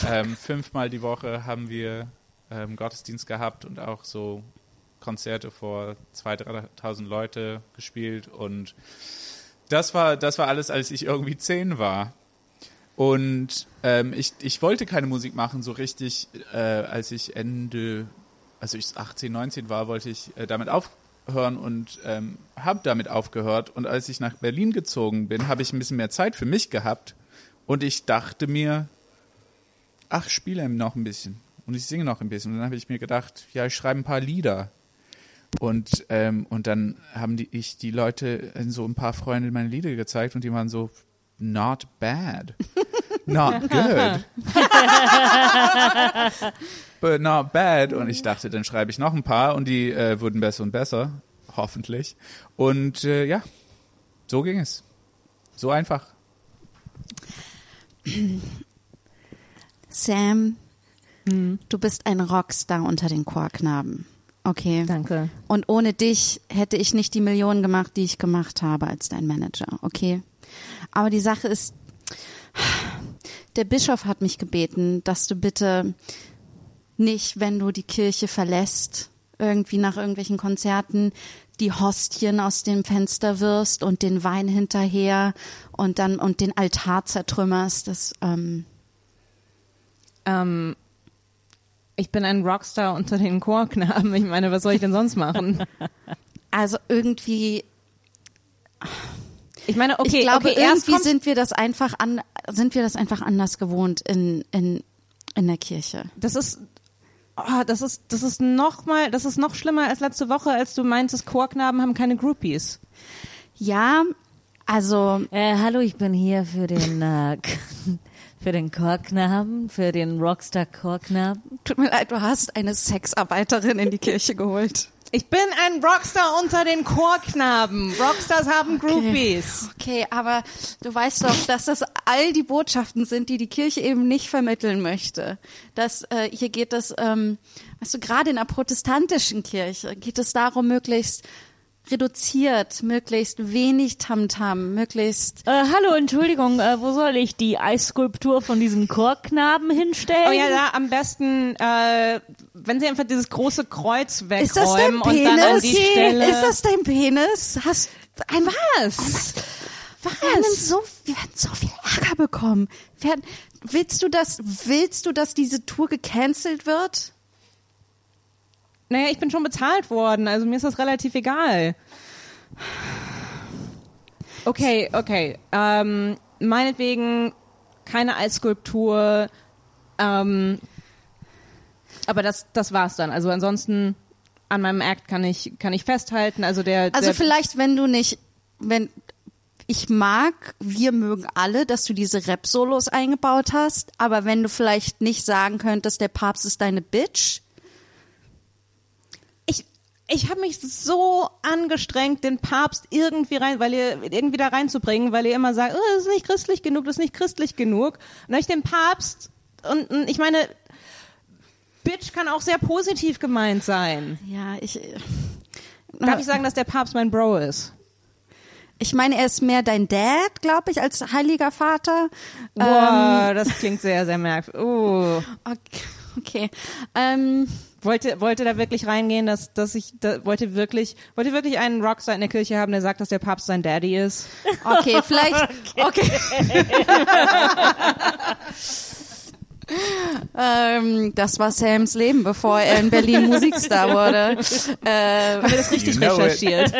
ähm, fünfmal die Woche haben wir ähm, Gottesdienst gehabt und auch so Konzerte vor 2.000, 3.000 Leute gespielt und das war, das war alles, als ich irgendwie zehn war. Und ähm, ich, ich wollte keine Musik machen, so richtig, äh, als ich Ende, also ich 18, 19 war, wollte ich äh, damit aufhören und ähm, habe damit aufgehört. Und als ich nach Berlin gezogen bin, habe ich ein bisschen mehr Zeit für mich gehabt und ich dachte mir, ach, spiele noch ein bisschen und ich singe noch ein bisschen. Und dann habe ich mir gedacht, ja, ich schreibe ein paar Lieder. Und, ähm, und dann haben die, ich die Leute, äh, so ein paar Freunde meine Lieder gezeigt und die waren so, not bad. Not good. But not bad. Und ich dachte, dann schreibe ich noch ein paar und die äh, wurden besser und besser. Hoffentlich. Und äh, ja, so ging es. So einfach. Sam, du bist ein Rockstar unter den Chorknaben. Okay. Danke. Und ohne dich hätte ich nicht die Millionen gemacht, die ich gemacht habe als dein Manager. Okay. Aber die Sache ist, der Bischof hat mich gebeten, dass du bitte nicht, wenn du die Kirche verlässt, irgendwie nach irgendwelchen Konzerten, die Hostien aus dem Fenster wirst und den Wein hinterher und dann und den Altar zertrümmerst. Das, ähm, Ähm, ich bin ein Rockstar unter den Chorknaben. Ich meine, was soll ich denn sonst machen? also irgendwie Ich meine, okay, ich glaube, okay, irgendwie sind wir das einfach an, sind wir das einfach anders gewohnt in, in, in der Kirche. das ist oh, das ist das ist noch mal, das ist noch schlimmer als letzte Woche, als du meintest, Chorknaben haben keine Groupies. Ja, also Äh, hallo, ich bin hier für den, äh, für den Chorknaben, für den Rockstar Chorknaben. tut mir leid, du hast eine Sexarbeiterin in die Kirche geholt. Ich bin ein Rockstar unter den Chorknaben. Rockstars haben Groupies. Okay, aber du weißt doch, dass das all die Botschaften sind, die die Kirche eben nicht vermitteln möchte. Dass äh, hier geht es, ähm, weißt du, gerade in der protestantischen Kirche geht es darum, möglichst reduziert, möglichst wenig Tamtam, möglichst Äh, hallo, Entschuldigung, äh, wo soll ich die Eisskulptur von diesem Chorknaben hinstellen? Oh ja, da am besten, äh, wenn sie einfach dieses große Kreuz wegräumen Ist das dein und dann an die Penis? Stelle. Ist das dein Penis? Hast ein was? Wir werden so, wir werden so viel Ärger bekommen. Werden, willst du das, willst du, dass diese Tour gecancelt wird? Naja, ich bin schon bezahlt worden, also mir ist das relativ egal. Okay, okay. Ähm, meinetwegen keine Eisskulptur. Ähm, aber das, das war's dann. Also ansonsten an meinem Act kann ich, kann ich festhalten. Also der, Also der vielleicht, wenn du nicht, wenn, ich mag, wir mögen alle, dass du diese Rap-Solos eingebaut hast, aber wenn du vielleicht nicht sagen könntest, der Papst ist deine Bitch, ich, habe mich so angestrengt, den Papst irgendwie rein, weil ihr irgendwie da reinzubringen, weil ihr immer sagt, oh, das ist nicht christlich genug, das ist nicht christlich genug. Und dann ich den Papst und, und ich meine, Bitch kann auch sehr positiv gemeint sein. ja, ich, Darf ich sagen, dass der Papst mein Bro ist? ich meine, er ist mehr dein Dad, glaube ich, als heiliger Vater. Boah, das klingt sehr, sehr merkwürdig. Oh. Okay. okay. Ähm, Wollte, wollte da wirklich reingehen, dass, dass ich, da, wollte wirklich, wollte wirklich einen Rockstar in der Kirche haben, der sagt, dass der Papst sein Daddy ist? okay, vielleicht, okay. Ähm, das war Sams Leben, bevor er in Berlin Musikstar wurde. Äh, Haben wir das richtig You know recherchiert?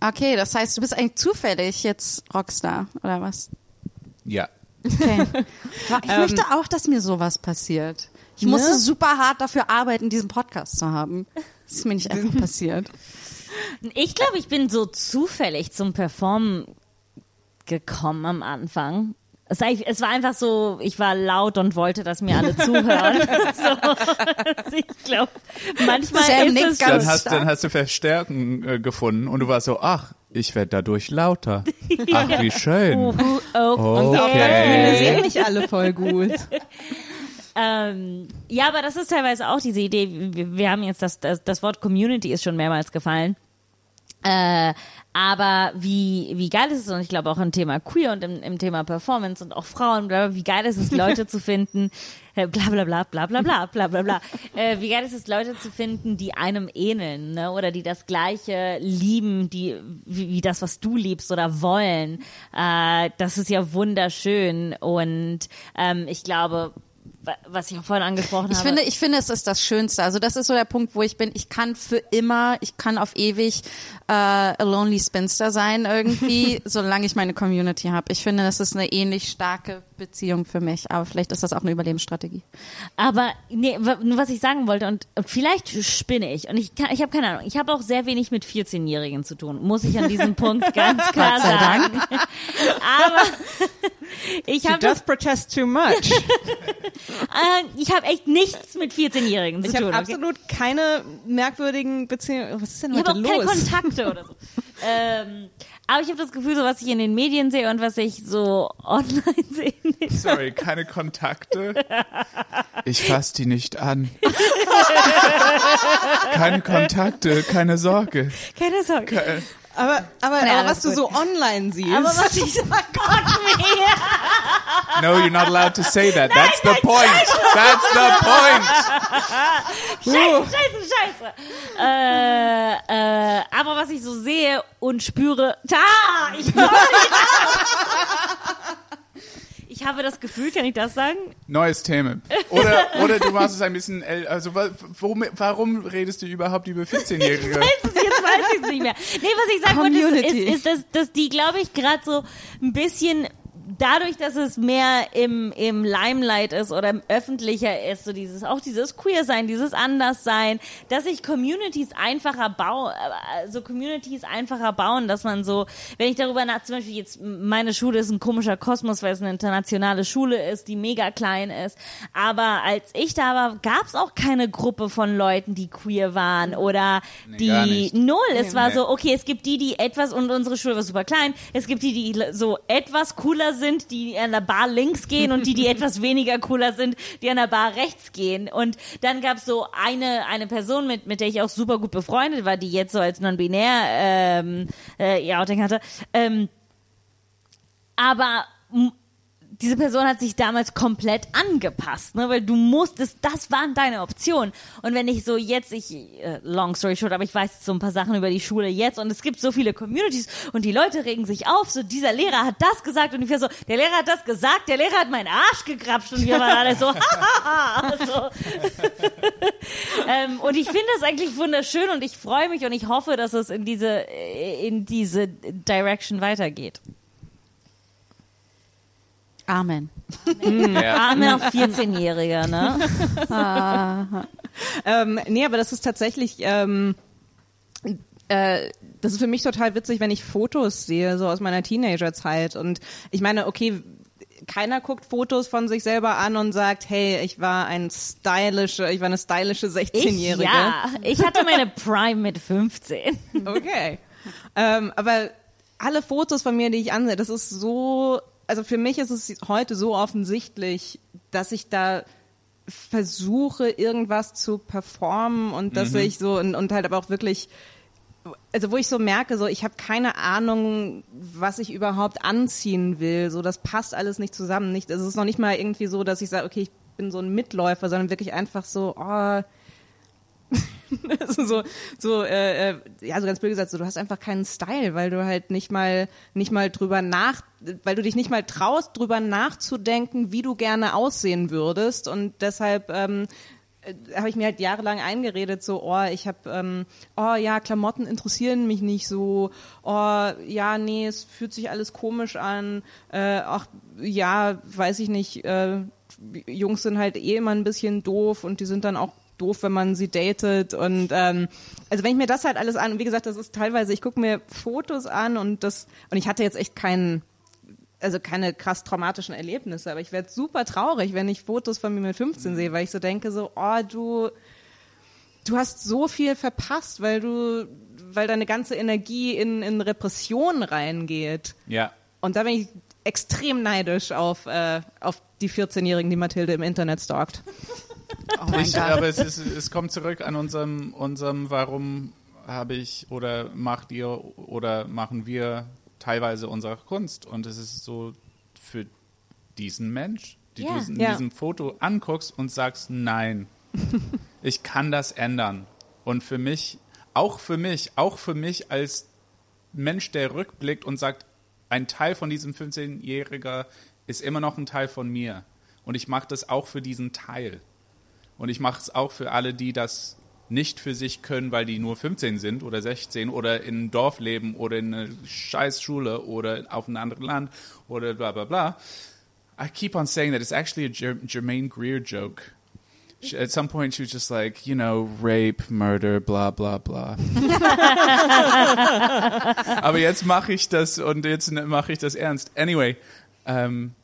okay, das heißt, du bist eigentlich zufällig jetzt Rockstar, oder was? Ja. Okay. Ich möchte auch, dass mir sowas passiert. Ich musste Ne? super hart dafür arbeiten, diesen Podcast zu haben. Das ist mir nicht einfach passiert. Ich glaube, ich bin so zufällig zum Performen gekommen am Anfang. Es war, einfach so, ich war laut und wollte, dass mir alle zuhören. so, ich glaube, manchmal ist es ganz Dann hast, stark. dann hast du Verstärken äh, gefunden und du warst so, ach, ich werde dadurch lauter. Ach, wie schön. oh, Wir Okay. sehen nicht alle voll gut. Ähm, ja, aber das ist teilweise auch diese Idee. Wir, wir haben jetzt das, das, das Wort Community ist schon mehrmals gefallen. Äh, aber wie, wie geil ist es, und ich glaube auch im Thema Queer und im, im Thema Performance und auch Frauen, wie geil ist es, Leute zu finden, äh, bla bla bla bla bla bla bla bla bla. Äh, wie geil ist es, Leute zu finden, die einem ähneln, ne? Oder die das Gleiche lieben, die wie, wie das, was du liebst oder wollen. Äh, das ist ja wunderschön. Und ähm, ich glaube, was ich auch vorhin angesprochen Ich habe. finde, ich finde, es ist das Schönste. Also das ist so der Punkt, wo ich bin. Ich kann für immer, ich kann auf ewig äh, a lonely spinster sein irgendwie, solange ich meine Community habe. Ich finde, das ist eine ähnlich starke Beziehung für mich. Aber vielleicht ist das auch eine Überlebensstrategie. Aber nee, was ich sagen wollte und vielleicht spinne ich und ich kann, ich habe keine Ahnung. Ich habe auch sehr wenig mit 14-Jährigen zu tun, muss ich an diesem Punkt ganz klar Gott sei sagen. Aber ich habe das, does protest too much. äh, ich habe echt nichts mit 14-Jährigen zu Ich tun. habe okay? absolut keine merkwürdigen Beziehungen. Was ist denn Ich habe heute auch keine? Kontakte oder so. ähm, aber ich habe das Gefühl, so was ich in den Medien sehe und was ich so online sehe, nicht. Sorry, keine Kontakte. Ich fass die nicht an. Keine Kontakte, keine Sorge. keine Sorge. Aber, aber, Ja, aber was du gut. so online siehst. Aber was ich so, oh Gott, nee. No, you're not allowed to say that. That's the point. That's the point. Scheiße, scheiße, scheiße. Äh, äh, aber was ich so sehe und spüre, da, ich. Ich habe das Gefühl, kann ich das sagen? Neues Thema. Oder, oder du machst es ein bisschen, also wa- warum, warum redest du überhaupt über 14-Jährige? Weiß es, jetzt weiß ich es nicht mehr. Nee, was ich sagen wollte, ist, ist, ist dass, dass die, glaube ich, gerade so ein bisschen dadurch, dass es mehr im, im Limelight ist oder im öffentlicher ist, so dieses, auch dieses Queer sein, dieses Anders-Sein, dass sich Communities einfacher bauen, so Communities einfacher bauen, dass man so, wenn ich darüber nach, zum Beispiel jetzt, meine Schule ist ein komischer Kosmos, weil es eine internationale Schule ist, die mega klein ist, aber als ich da war, gab es auch keine Gruppe von Leuten, die queer waren oder gar die null. Es war Nee. so, okay, es gibt die, die etwas, und unsere Schule war super klein, es gibt die, die so etwas cooler sind, die an der Bar links gehen und die, die etwas weniger cooler sind, die an der Bar rechts gehen. Und dann gab es so eine, eine Person, mit, mit der ich auch super gut befreundet war, die jetzt so als non-binär ähm, äh, ihr Outing hatte. Ähm, aber diese Person hat sich damals komplett angepasst, ne, weil du musstest, das waren deine Optionen. Und wenn ich so jetzt, ich, äh, long story short, aber ich weiß so ein paar Sachen über die Schule jetzt und es gibt so viele Communities und die Leute regen sich auf, so dieser Lehrer hat das gesagt und ich war so, der Lehrer hat das gesagt, der Lehrer hat meinen Arsch gekrapscht und wir waren alle so, hahaha, so. ähm, und ich finde das eigentlich wunderschön und ich freue mich und ich hoffe, dass es in diese, in diese Direction weitergeht. Amen. Ja. Arme auf 14-Jähriger, ne? Ähm, nee, aber das ist tatsächlich, ähm, äh, das ist für mich total witzig, wenn ich Fotos sehe, so aus meiner Teenagerzeit. Und ich meine, okay, keiner guckt Fotos von sich selber an und sagt, hey, ich war ein stylische, ich war eine stylische Ich, 16-Jährige. ja, ich hatte meine Prime mit 15. Okay. ähm, aber alle Fotos von mir, die ich ansehe, das ist so, also für mich ist es heute so offensichtlich, dass ich da versuche, irgendwas zu performen und dass ich so und, und halt aber auch wirklich also wo ich so merke, so ich habe keine Ahnung, was ich überhaupt anziehen will. So das passt alles nicht zusammen. Nicht, es ist noch nicht mal irgendwie so, dass ich sage, okay, ich bin so ein Mitläufer, sondern wirklich einfach so, oh, also so, so, äh, äh, ja, so ganz blöd gesagt, so, du hast einfach keinen Style, weil du halt nicht mal, nicht mal drüber nach, weil du dich nicht mal traust, drüber nachzudenken, wie du gerne aussehen würdest. Und deshalb, ähm, äh, habe ich mir halt jahrelang eingeredet, so, oh, ich habe, ähm, oh ja, Klamotten interessieren mich nicht so, oh ja, nee, es fühlt sich alles komisch an, äh, ach ja, weiß ich nicht, äh, Jungs sind halt eh immer ein bisschen doof und die sind dann auch doof, wenn man sie datet und ähm, also wenn ich mir das halt alles an, wie gesagt, das ist teilweise, ich gucke mir Fotos an und das und ich hatte jetzt echt keinen also keine krass traumatischen Erlebnisse, aber ich werde super traurig, wenn ich Fotos von mir mit 15 sehe, weil ich so denke so, oh, du du hast so viel verpasst, weil du weil deine ganze Energie in in Repression reingeht. Ja. Und da bin ich extrem neidisch auf äh, auf die 14-jährigen, die Mathilde im Internet stalkt. Oh Ich, aber es, ist, es kommt zurück an unserem, unserem warum habe ich oder macht ihr oder machen wir teilweise unsere Kunst. Und es ist so für diesen Mensch, die Ja. du in Ja. diesem Foto anguckst und sagst, nein, ich kann das ändern. Und für mich, auch für mich, auch für mich als Mensch, der rückblickt und sagt, ein Teil von diesem 15-Jähriger ist immer noch ein Teil von mir. Und ich mache das auch für diesen Teil. Und ich mache es auch für alle, die das nicht für sich können, weil die nur 15 sind oder 16 oder in einem Dorf leben oder in einer scheiß Schule oder auf einem anderen Land oder bla bla bla. I keep on saying that it's actually a Ger Jermaine Greer joke. She, at some point, she was just like, you know, rape, murder, bla bla bla. Aber jetzt mache ich das und jetzt mache ich das ernst. Anyway, ähm,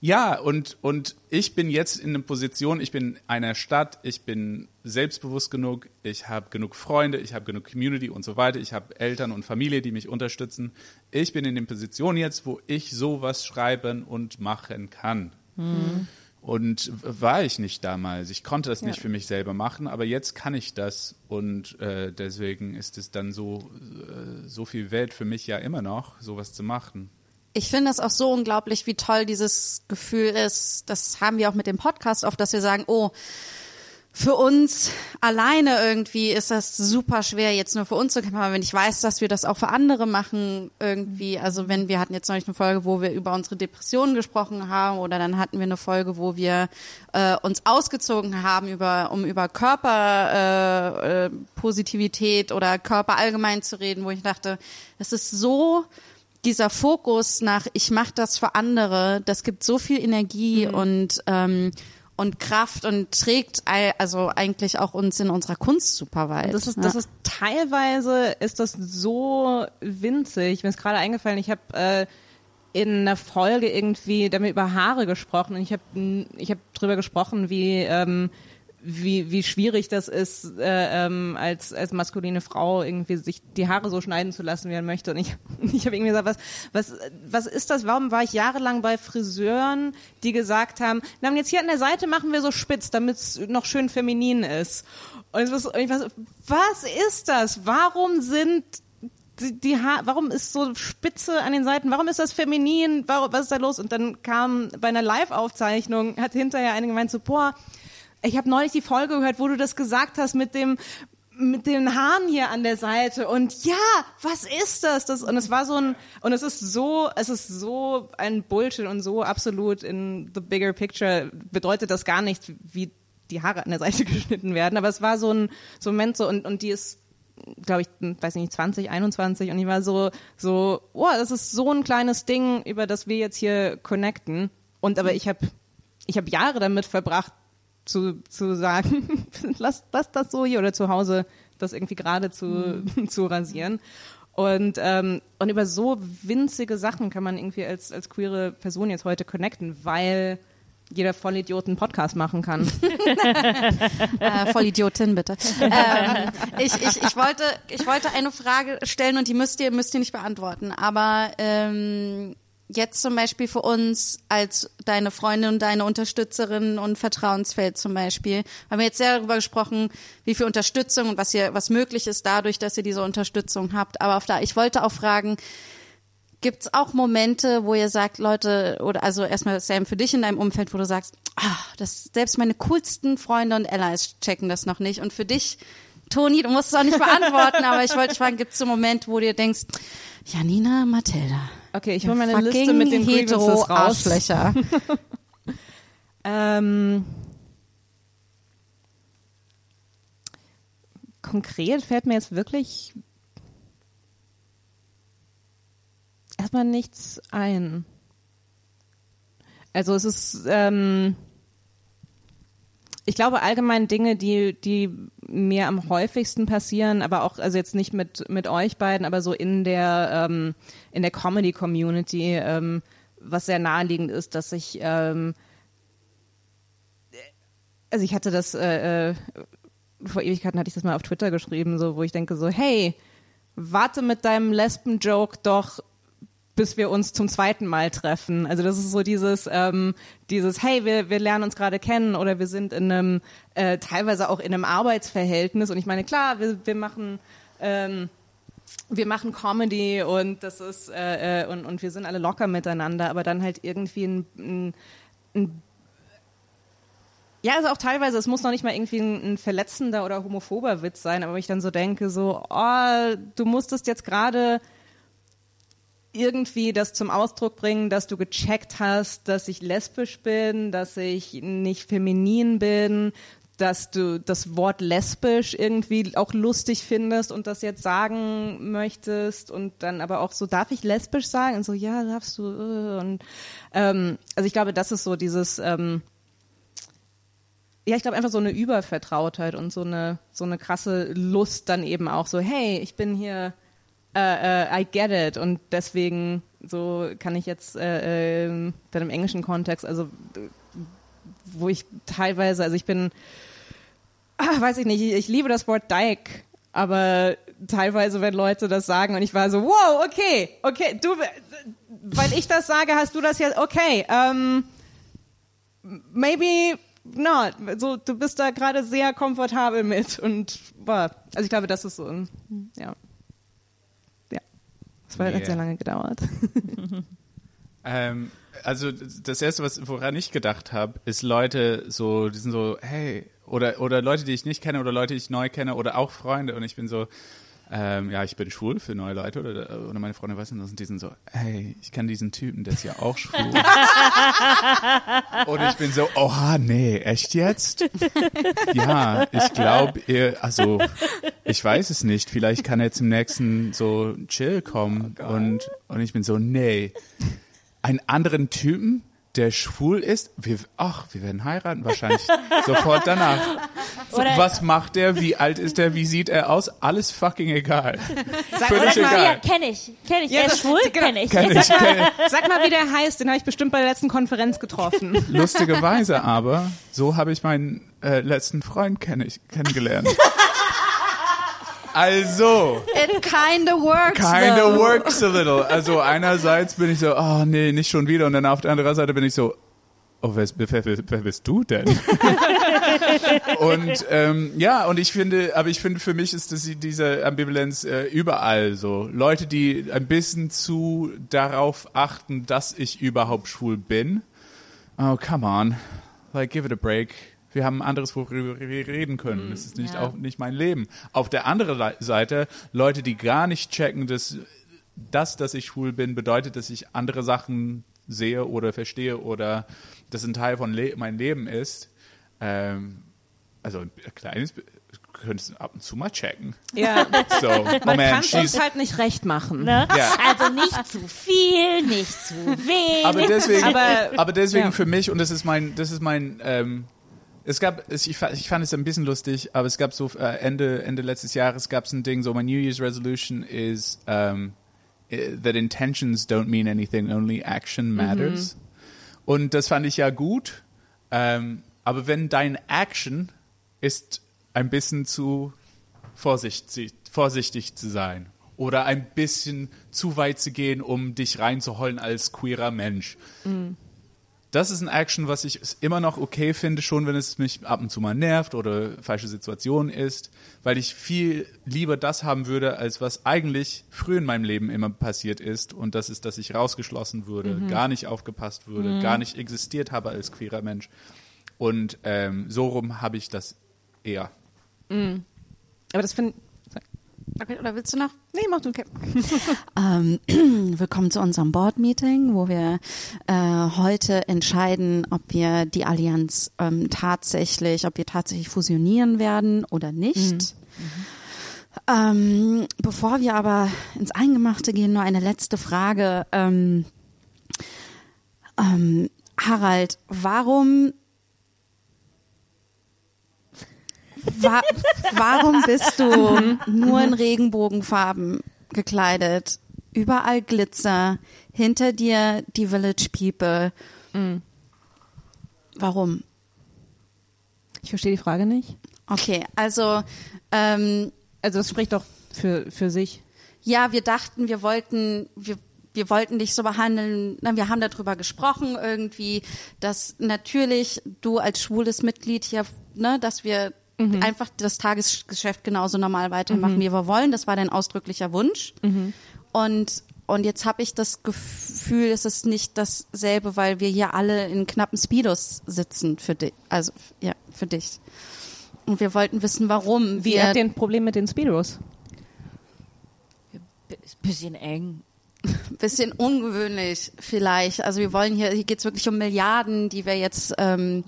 ja, und, und ich bin jetzt in einer Position, ich bin in einer Stadt, ich bin selbstbewusst genug, ich habe genug Freunde, ich habe genug Community und so weiter, ich habe Eltern und Familie, die mich unterstützen. Ich bin in der Position jetzt, wo ich sowas schreiben und machen kann. Und war ich nicht damals. Ich konnte das nicht für mich selber machen, aber jetzt kann ich das und äh, deswegen ist es dann so, äh, so viel Wert für mich ja immer noch, sowas zu machen. Ich finde es auch so unglaublich, wie toll dieses Gefühl ist. Das haben wir auch mit dem Podcast oft, dass wir sagen, oh, für uns alleine irgendwie ist das super schwer, jetzt nur für uns zu kämpfen. Aber wenn ich weiß, dass wir das auch für andere machen, irgendwie, also wenn wir hatten jetzt neulich eine Folge, wo wir über unsere Depressionen gesprochen haben, oder dann hatten wir eine Folge, wo wir äh, uns ausgezogen haben, über, um über Körperpositivität äh, äh, oder Körper allgemein zu reden, wo ich dachte, das ist so dieser Fokus nach ich mache das für andere, das gibt so viel Energie und ähm, und Kraft und trägt also eigentlich auch uns in unserer Kunst super weit. Das ist, ja. das ist teilweise ist das so winzig. Mir ist gerade eingefallen, ich habe äh, in einer Folge irgendwie damit über Haare gesprochen und ich habe ich habe drüber gesprochen, wie ähm, wie, wie schwierig das ist, äh, ähm, als, als maskuline Frau irgendwie sich die Haare so schneiden zu lassen, wie er möchte. Und ich, ich habe irgendwie gesagt, was, was, was ist das? Warum war ich jahrelang bei Friseuren, die gesagt haben, na, jetzt hier an der Seite machen wir so spitz, damit es noch schön feminin ist. Und ich, war was ist das? Warum sind die, die Haar, warum ist so Spitze an den Seiten? Warum ist das feminin? Warum, was ist da los? Und dann kam bei einer Live-Aufzeichnung, hat hinterher eine gemeint so, boah, ich habe neulich die Folge gehört, wo du das gesagt hast mit dem mit den Haaren hier an der Seite und ja, was ist das? das und es war so ein und es ist so, es ist so ein Bullshit und so absolut in the bigger picture bedeutet das gar nicht, wie die Haare an der Seite geschnitten werden, aber es war so ein so ein Moment so und und die ist glaube ich, weiß nicht, 20, 21 und ich war so, so, oh, das ist so ein kleines Ding, über das wir jetzt hier connecten. Und aber ich habe ich hab Jahre damit verbracht, zu, zu sagen, lass, lass das so hier oder zu Hause das irgendwie gerade zu, zu rasieren. Und, ähm, und über so winzige Sachen kann man irgendwie als, als queere Person jetzt heute connecten, weil jeder Vollidioten Podcast machen kann. äh, Vollidiotin, bitte. ähm, ich, ich, ich, wollte, ich wollte eine Frage stellen und die müsst ihr, müsst ihr nicht beantworten. Aber ähm, jetzt zum Beispiel für uns als deine Freundin und deine Unterstützerin und Vertrauensfeld zum Beispiel, haben wir jetzt sehr darüber gesprochen, wie viel Unterstützung und was ihr, was möglich ist dadurch, dass ihr diese Unterstützung habt. Aber auf da, ich wollte auch fragen, Gibt es auch Momente, wo ihr sagt, Leute, oder also erstmal Sam für dich in deinem Umfeld, wo du sagst, ah, das selbst meine coolsten Freunde und Allies checken das noch nicht. Und für dich Toni, du musst es auch nicht beantworten, aber ich wollte fragen, gibt es so einen Moment, wo du dir denkst, Janina, Mathilda, Okay, ich hole meine Liste mit den hetero. Arschlöcher. Ähm, konkret fällt mir jetzt wirklich erstmal nichts ein. Also es ist, ähm, ich glaube allgemein Dinge, die, die mir am häufigsten passieren, aber auch, also jetzt nicht mit, mit euch beiden, aber so in der, ähm, in der Comedy-Community, ähm, was sehr naheliegend ist, dass ich, ähm, also ich hatte das, äh, äh, vor Ewigkeiten hatte ich das mal auf Twitter geschrieben, so, wo ich denke so, hey, warte mit deinem Lesben-Joke doch, bis wir uns zum zweiten Mal treffen. Also das ist so dieses, ähm, dieses, hey, wir, wir lernen uns gerade kennen oder wir sind in einem, äh, teilweise auch in einem Arbeitsverhältnis und ich meine, klar, wir, wir machen, ähm, wir machen Comedy und das ist, äh, äh, und, und wir sind alle locker miteinander, aber dann halt irgendwie ein, ein, ein ja, also auch teilweise, es muss noch nicht mal irgendwie ein, ein verletzender oder homophober Witz sein, aber ich dann so denke, so, oh, du musstest jetzt gerade irgendwie das zum Ausdruck bringen, dass du gecheckt hast, dass ich lesbisch bin, dass ich nicht feminin bin, dass du das Wort lesbisch irgendwie auch lustig findest und das jetzt sagen möchtest und dann aber auch so, darf ich lesbisch sagen? Und so, ja, darfst du. äh, Und ähm, also ich glaube, das ist so dieses, ähm, ja, ich glaube einfach so eine Übervertrautheit und so eine so eine krasse Lust dann eben auch so, hey, ich bin hier, äh, äh, I get it und deswegen so kann ich jetzt äh, äh, dann im englischen Kontext, also wo ich teilweise, also ich bin, ah, weiß ich nicht, ich, ich liebe das Wort Dyke, aber teilweise, wenn Leute das sagen und ich war so, wow, okay, okay, du, weil ich das sage, hast du das jetzt, okay, ähm, maybe not. So, du bist da gerade sehr komfortabel mit und boah, also ich glaube, das ist so ein. Ja. Das war Yeah. hat sehr lange gedauert. Ähm, also das erste, was woran ich gedacht habe, ist Leute so, die sind so, hey, oder oder Leute, die ich nicht kenne oder Leute, die ich neu kenne oder auch Freunde und ich bin so, ähm, ja, ich bin schwul für neue Leute oder, oder meine Freunde wissen das und die sind so, hey, ich kenne diesen Typen, der ist ja auch schwul. und ich bin so, oha, nee, echt jetzt? Ja, ich glaube, ihr, also ich weiß es nicht, vielleicht kann er zum nächsten so Chill kommen. Und und ich bin so, nee, einen anderen Typen, der schwul ist, wir, ach, wir werden heiraten wahrscheinlich sofort danach. So, was macht er? Wie alt ist er? Wie sieht er aus? Alles fucking egal. Völlig Sag mal, ja, egal. kenne ich. Kenne ich. Ja, er ist schwul, genau. kenne ich. Kenn ich, kenn Sag mal, wie der heißt, den habe ich bestimmt bei der letzten Konferenz getroffen. Lustigerweise aber, so habe ich meinen äh, letzten Freund kenn ich, kennengelernt. Also, It kinda works. kinda though. works a little. Also einerseits bin ich so, oh nee, nicht schon wieder. Und dann auf der anderen Seite bin ich so, oh, wer, wer, wer, wer bist du denn? und ähm, ja, und ich finde, aber ich finde, für mich ist das, diese Ambivalenz äh, überall so. Leute, die ein bisschen zu darauf achten, dass ich überhaupt schwul bin. Oh, come on. Like, give it a break. Wir haben ein anderes, worüber wir reden können. Es ist nicht, ja. auch nicht mein Leben. Auf der anderen Seite, Leute, die gar nicht checken, dass das, dass ich schwul bin, bedeutet, dass ich andere Sachen sehe oder verstehe oder das ein Teil von Le mein Leben ist. Ähm, also ein kleines, könntest du ab und zu mal checken. Ja, So, oh man kann es uns halt nicht recht machen. Ne? Ja. Also nicht zu viel, nicht zu wenig. aber deswegen, Aber- aber, deswegen ja. für mich und das ist mein, das ist mein, ähm, es gab, ich, fa- ich fand es ein bisschen lustig, aber es gab so äh, Ende Ende letztes Jahres gab es ein Ding, so my New Year's Resolution is um, that intentions don't mean anything, only action matters. Und das fand ich ja gut, ähm, aber wenn dein Action ist ein bisschen zu vorsichtig, vorsichtig zu sein oder ein bisschen zu weit zu gehen, um dich reinzuholen als queerer Mensch. Das ist ein Action, was ich immer noch okay finde, schon wenn es mich ab und zu mal nervt oder falsche Situation ist, weil ich viel lieber das haben würde, als was eigentlich früh in meinem Leben immer passiert ist. Und das ist, dass ich rausgeschlossen wurde, gar nicht aufgepasst wurde, gar nicht existiert habe als queerer Mensch. Und ähm, so rum habe ich das eher. Aber das finde Okay, oder willst du noch? Nee, mach du. Okay. Ähm, willkommen zu unserem Board-Meeting, wo wir äh, heute entscheiden, ob wir die Allianz ähm, tatsächlich, ob wir tatsächlich fusionieren werden oder nicht. Ähm, bevor wir aber ins Eingemachte gehen, nur eine letzte Frage. Ähm, ähm, Harald, warum wa warum bist du nur in Regenbogenfarben gekleidet? Überall Glitzer, hinter dir die Village People. Warum? Ich verstehe die Frage nicht. Okay, also ähm, Also das spricht doch für, für sich. ja, wir dachten, wir wollten, wir, wir wollten dich so behandeln. Wir haben darüber gesprochen irgendwie, dass natürlich du als schwules Mitglied hier, ne, dass wir einfach das Tagesgeschäft genauso normal weitermachen, wie wir wollen. Das war dein ausdrücklicher Wunsch. Und und jetzt habe ich das Gefühl, es ist nicht dasselbe, weil wir hier alle in knappen Speedos sitzen für dich, also ja für dich. Und wir wollten wissen, warum Wie wir habt ihr ein Problem mit den Speedos? Bisschen eng. bisschen ungewöhnlich vielleicht. Also wir wollen hier, hier geht's wirklich um Milliarden, die wir jetzt ähm,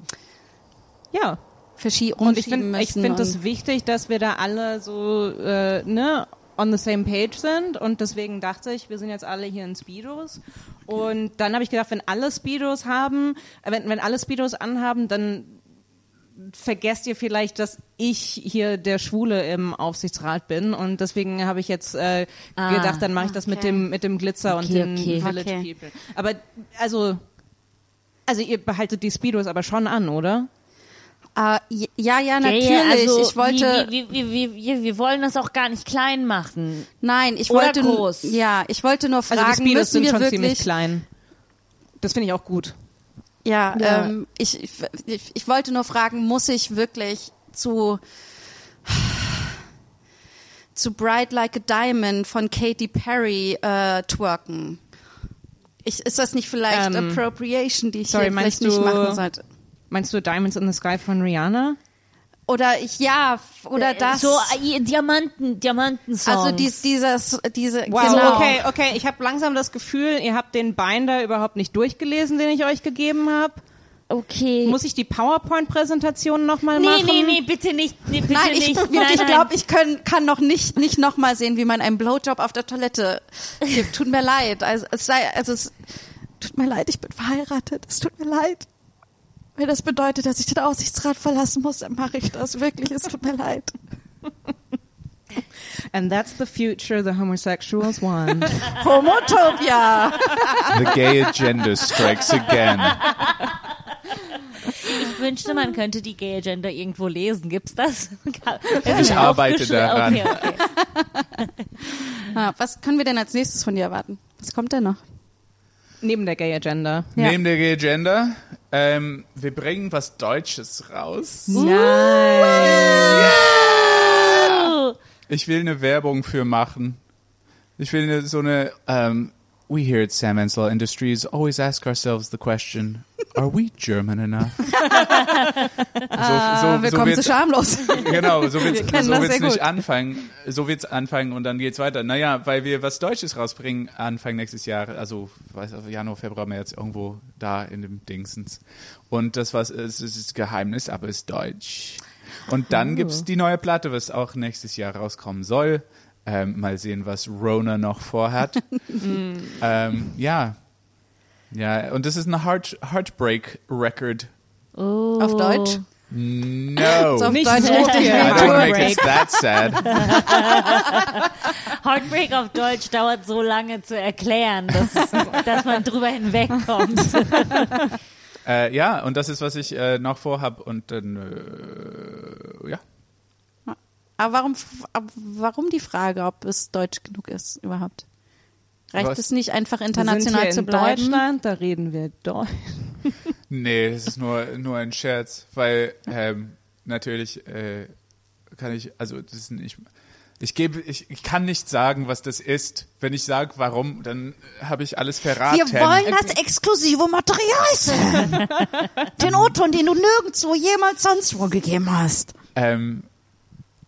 Ja. Verschi Und ich finde ich find es und- wichtig, dass wir da alle so, äh, ne, on the same page sind. Und deswegen dachte ich, wir sind jetzt alle hier in Speedos. Und dann habe ich gedacht, wenn alle Speedos haben, äh, wenn, wenn alle Speedos anhaben, dann vergesst ihr vielleicht, dass ich hier der Schwule im Aufsichtsrat bin und deswegen habe ich jetzt äh, Ah, gedacht, dann mache ich das mit okay. dem mit dem Glitzer und Okay, den okay. Village. People. Aber also also ihr behaltet die Speedos aber schon an, oder? Äh, ja, ja, natürlich. also ich wollte, Wir, wir, wir, wir, wir wollen das auch gar nicht klein machen. nein, ich Oder wollte, groß. ja, ich wollte nur Also fragen, die Speedos müssen sind wir schon wirklich, ziemlich klein. Das finde ich auch gut. ja, Ja. Ähm, ich, ich, ich, wollte nur fragen, muss ich wirklich zu zu Bright Like a Diamond von Katy Perry äh, twerken? Ich, ist das nicht vielleicht Ähm, Appropriation, die ich sorry, hier vielleicht nicht machen sollte? Meinst du Diamonds in the Sky von Rihanna? Oder ich, ja, oder das. So äh, Diamanten, Diamanten-Songs. Also dies, dieses, diese, Wow, genau. okay, okay. Ich habe langsam das Gefühl, ihr habt den Binder überhaupt nicht durchgelesen, den ich euch gegeben habe. Okay. Muss ich die PowerPoint-Präsentation nochmal nee, machen? nee, nee, bitte nicht. Nee, bitte Nein, ich, nicht. ich, nein, ich nein. glaube, ich können, kann noch nicht, nicht noch mal sehen, wie man einen Blowjob auf der Toilette gibt. Tut mir leid. Also es sei, also es tut mir leid, ich bin verheiratet. Es tut mir leid. Wenn das bedeutet, dass ich den Aussichtsrat verlassen muss, dann mache ich das wirklich. Es tut mir leid. And that's the future the homosexuals want. Homotopia. The gay agenda strikes again. Ich wünschte, man könnte die Gay Agenda irgendwo lesen. Gibt's das? Ich arbeite daran. Okay, okay. Ah, was können wir denn als nächstes von dir erwarten? Was kommt denn noch? Neben der Gay Agenda. Ja. Neben der Gay Agenda, ähm, wir bringen was Deutsches raus. Ich will eine Werbung für machen. Ich will eine, so eine. Um, we here at Sam Ansel Industries always ask ourselves the question: Are we German enough? so, so, Willkommen wird's- zu Schamlos. Genau, so wird's, Wir kennen so nicht gut. anfangen. So wird's anfangen und dann geht's weiter. Naja, weil wir was Deutsches rausbringen Anfang nächstes Jahr, also weiß Januar, Februar, März, irgendwo da in dem Dingsens. Und das was ist, ist Geheimnis, aber ist deutsch. Und dann gibt's die neue Platte, was auch nächstes Jahr rauskommen soll. Ähm, mal sehen, was Rona noch vorhat. ähm, ja. Ja, und das ist eine Heart, Heartbreak Record. Auf Deutsch? No. So auf Nicht Deutsch so richtig. I don't make Heartbreak. it that sad. Heartbreak auf Deutsch dauert so lange zu erklären, dass, dass man drüber hinwegkommt. Äh, ja, und das ist, was ich äh, noch vorhab. Und dann, äh, ja. Aber warum, warum die Frage, ob es deutsch genug ist überhaupt? Reicht Was? es nicht einfach Wir sind international hier zu in bleiben? Deutschland, da reden wir Deutsch. Nee, das ist nur, nur ein Scherz, weil ähm, natürlich äh, kann ich, also das ist nicht, ich gebe, ich, ich kann nicht sagen, was das ist. Wenn ich sage, warum, dann habe ich alles verraten. Wir wollen das exklusive Material sehen. Den O-Ton, den du nirgendwo jemals sonst wo gegeben hast. Ähm,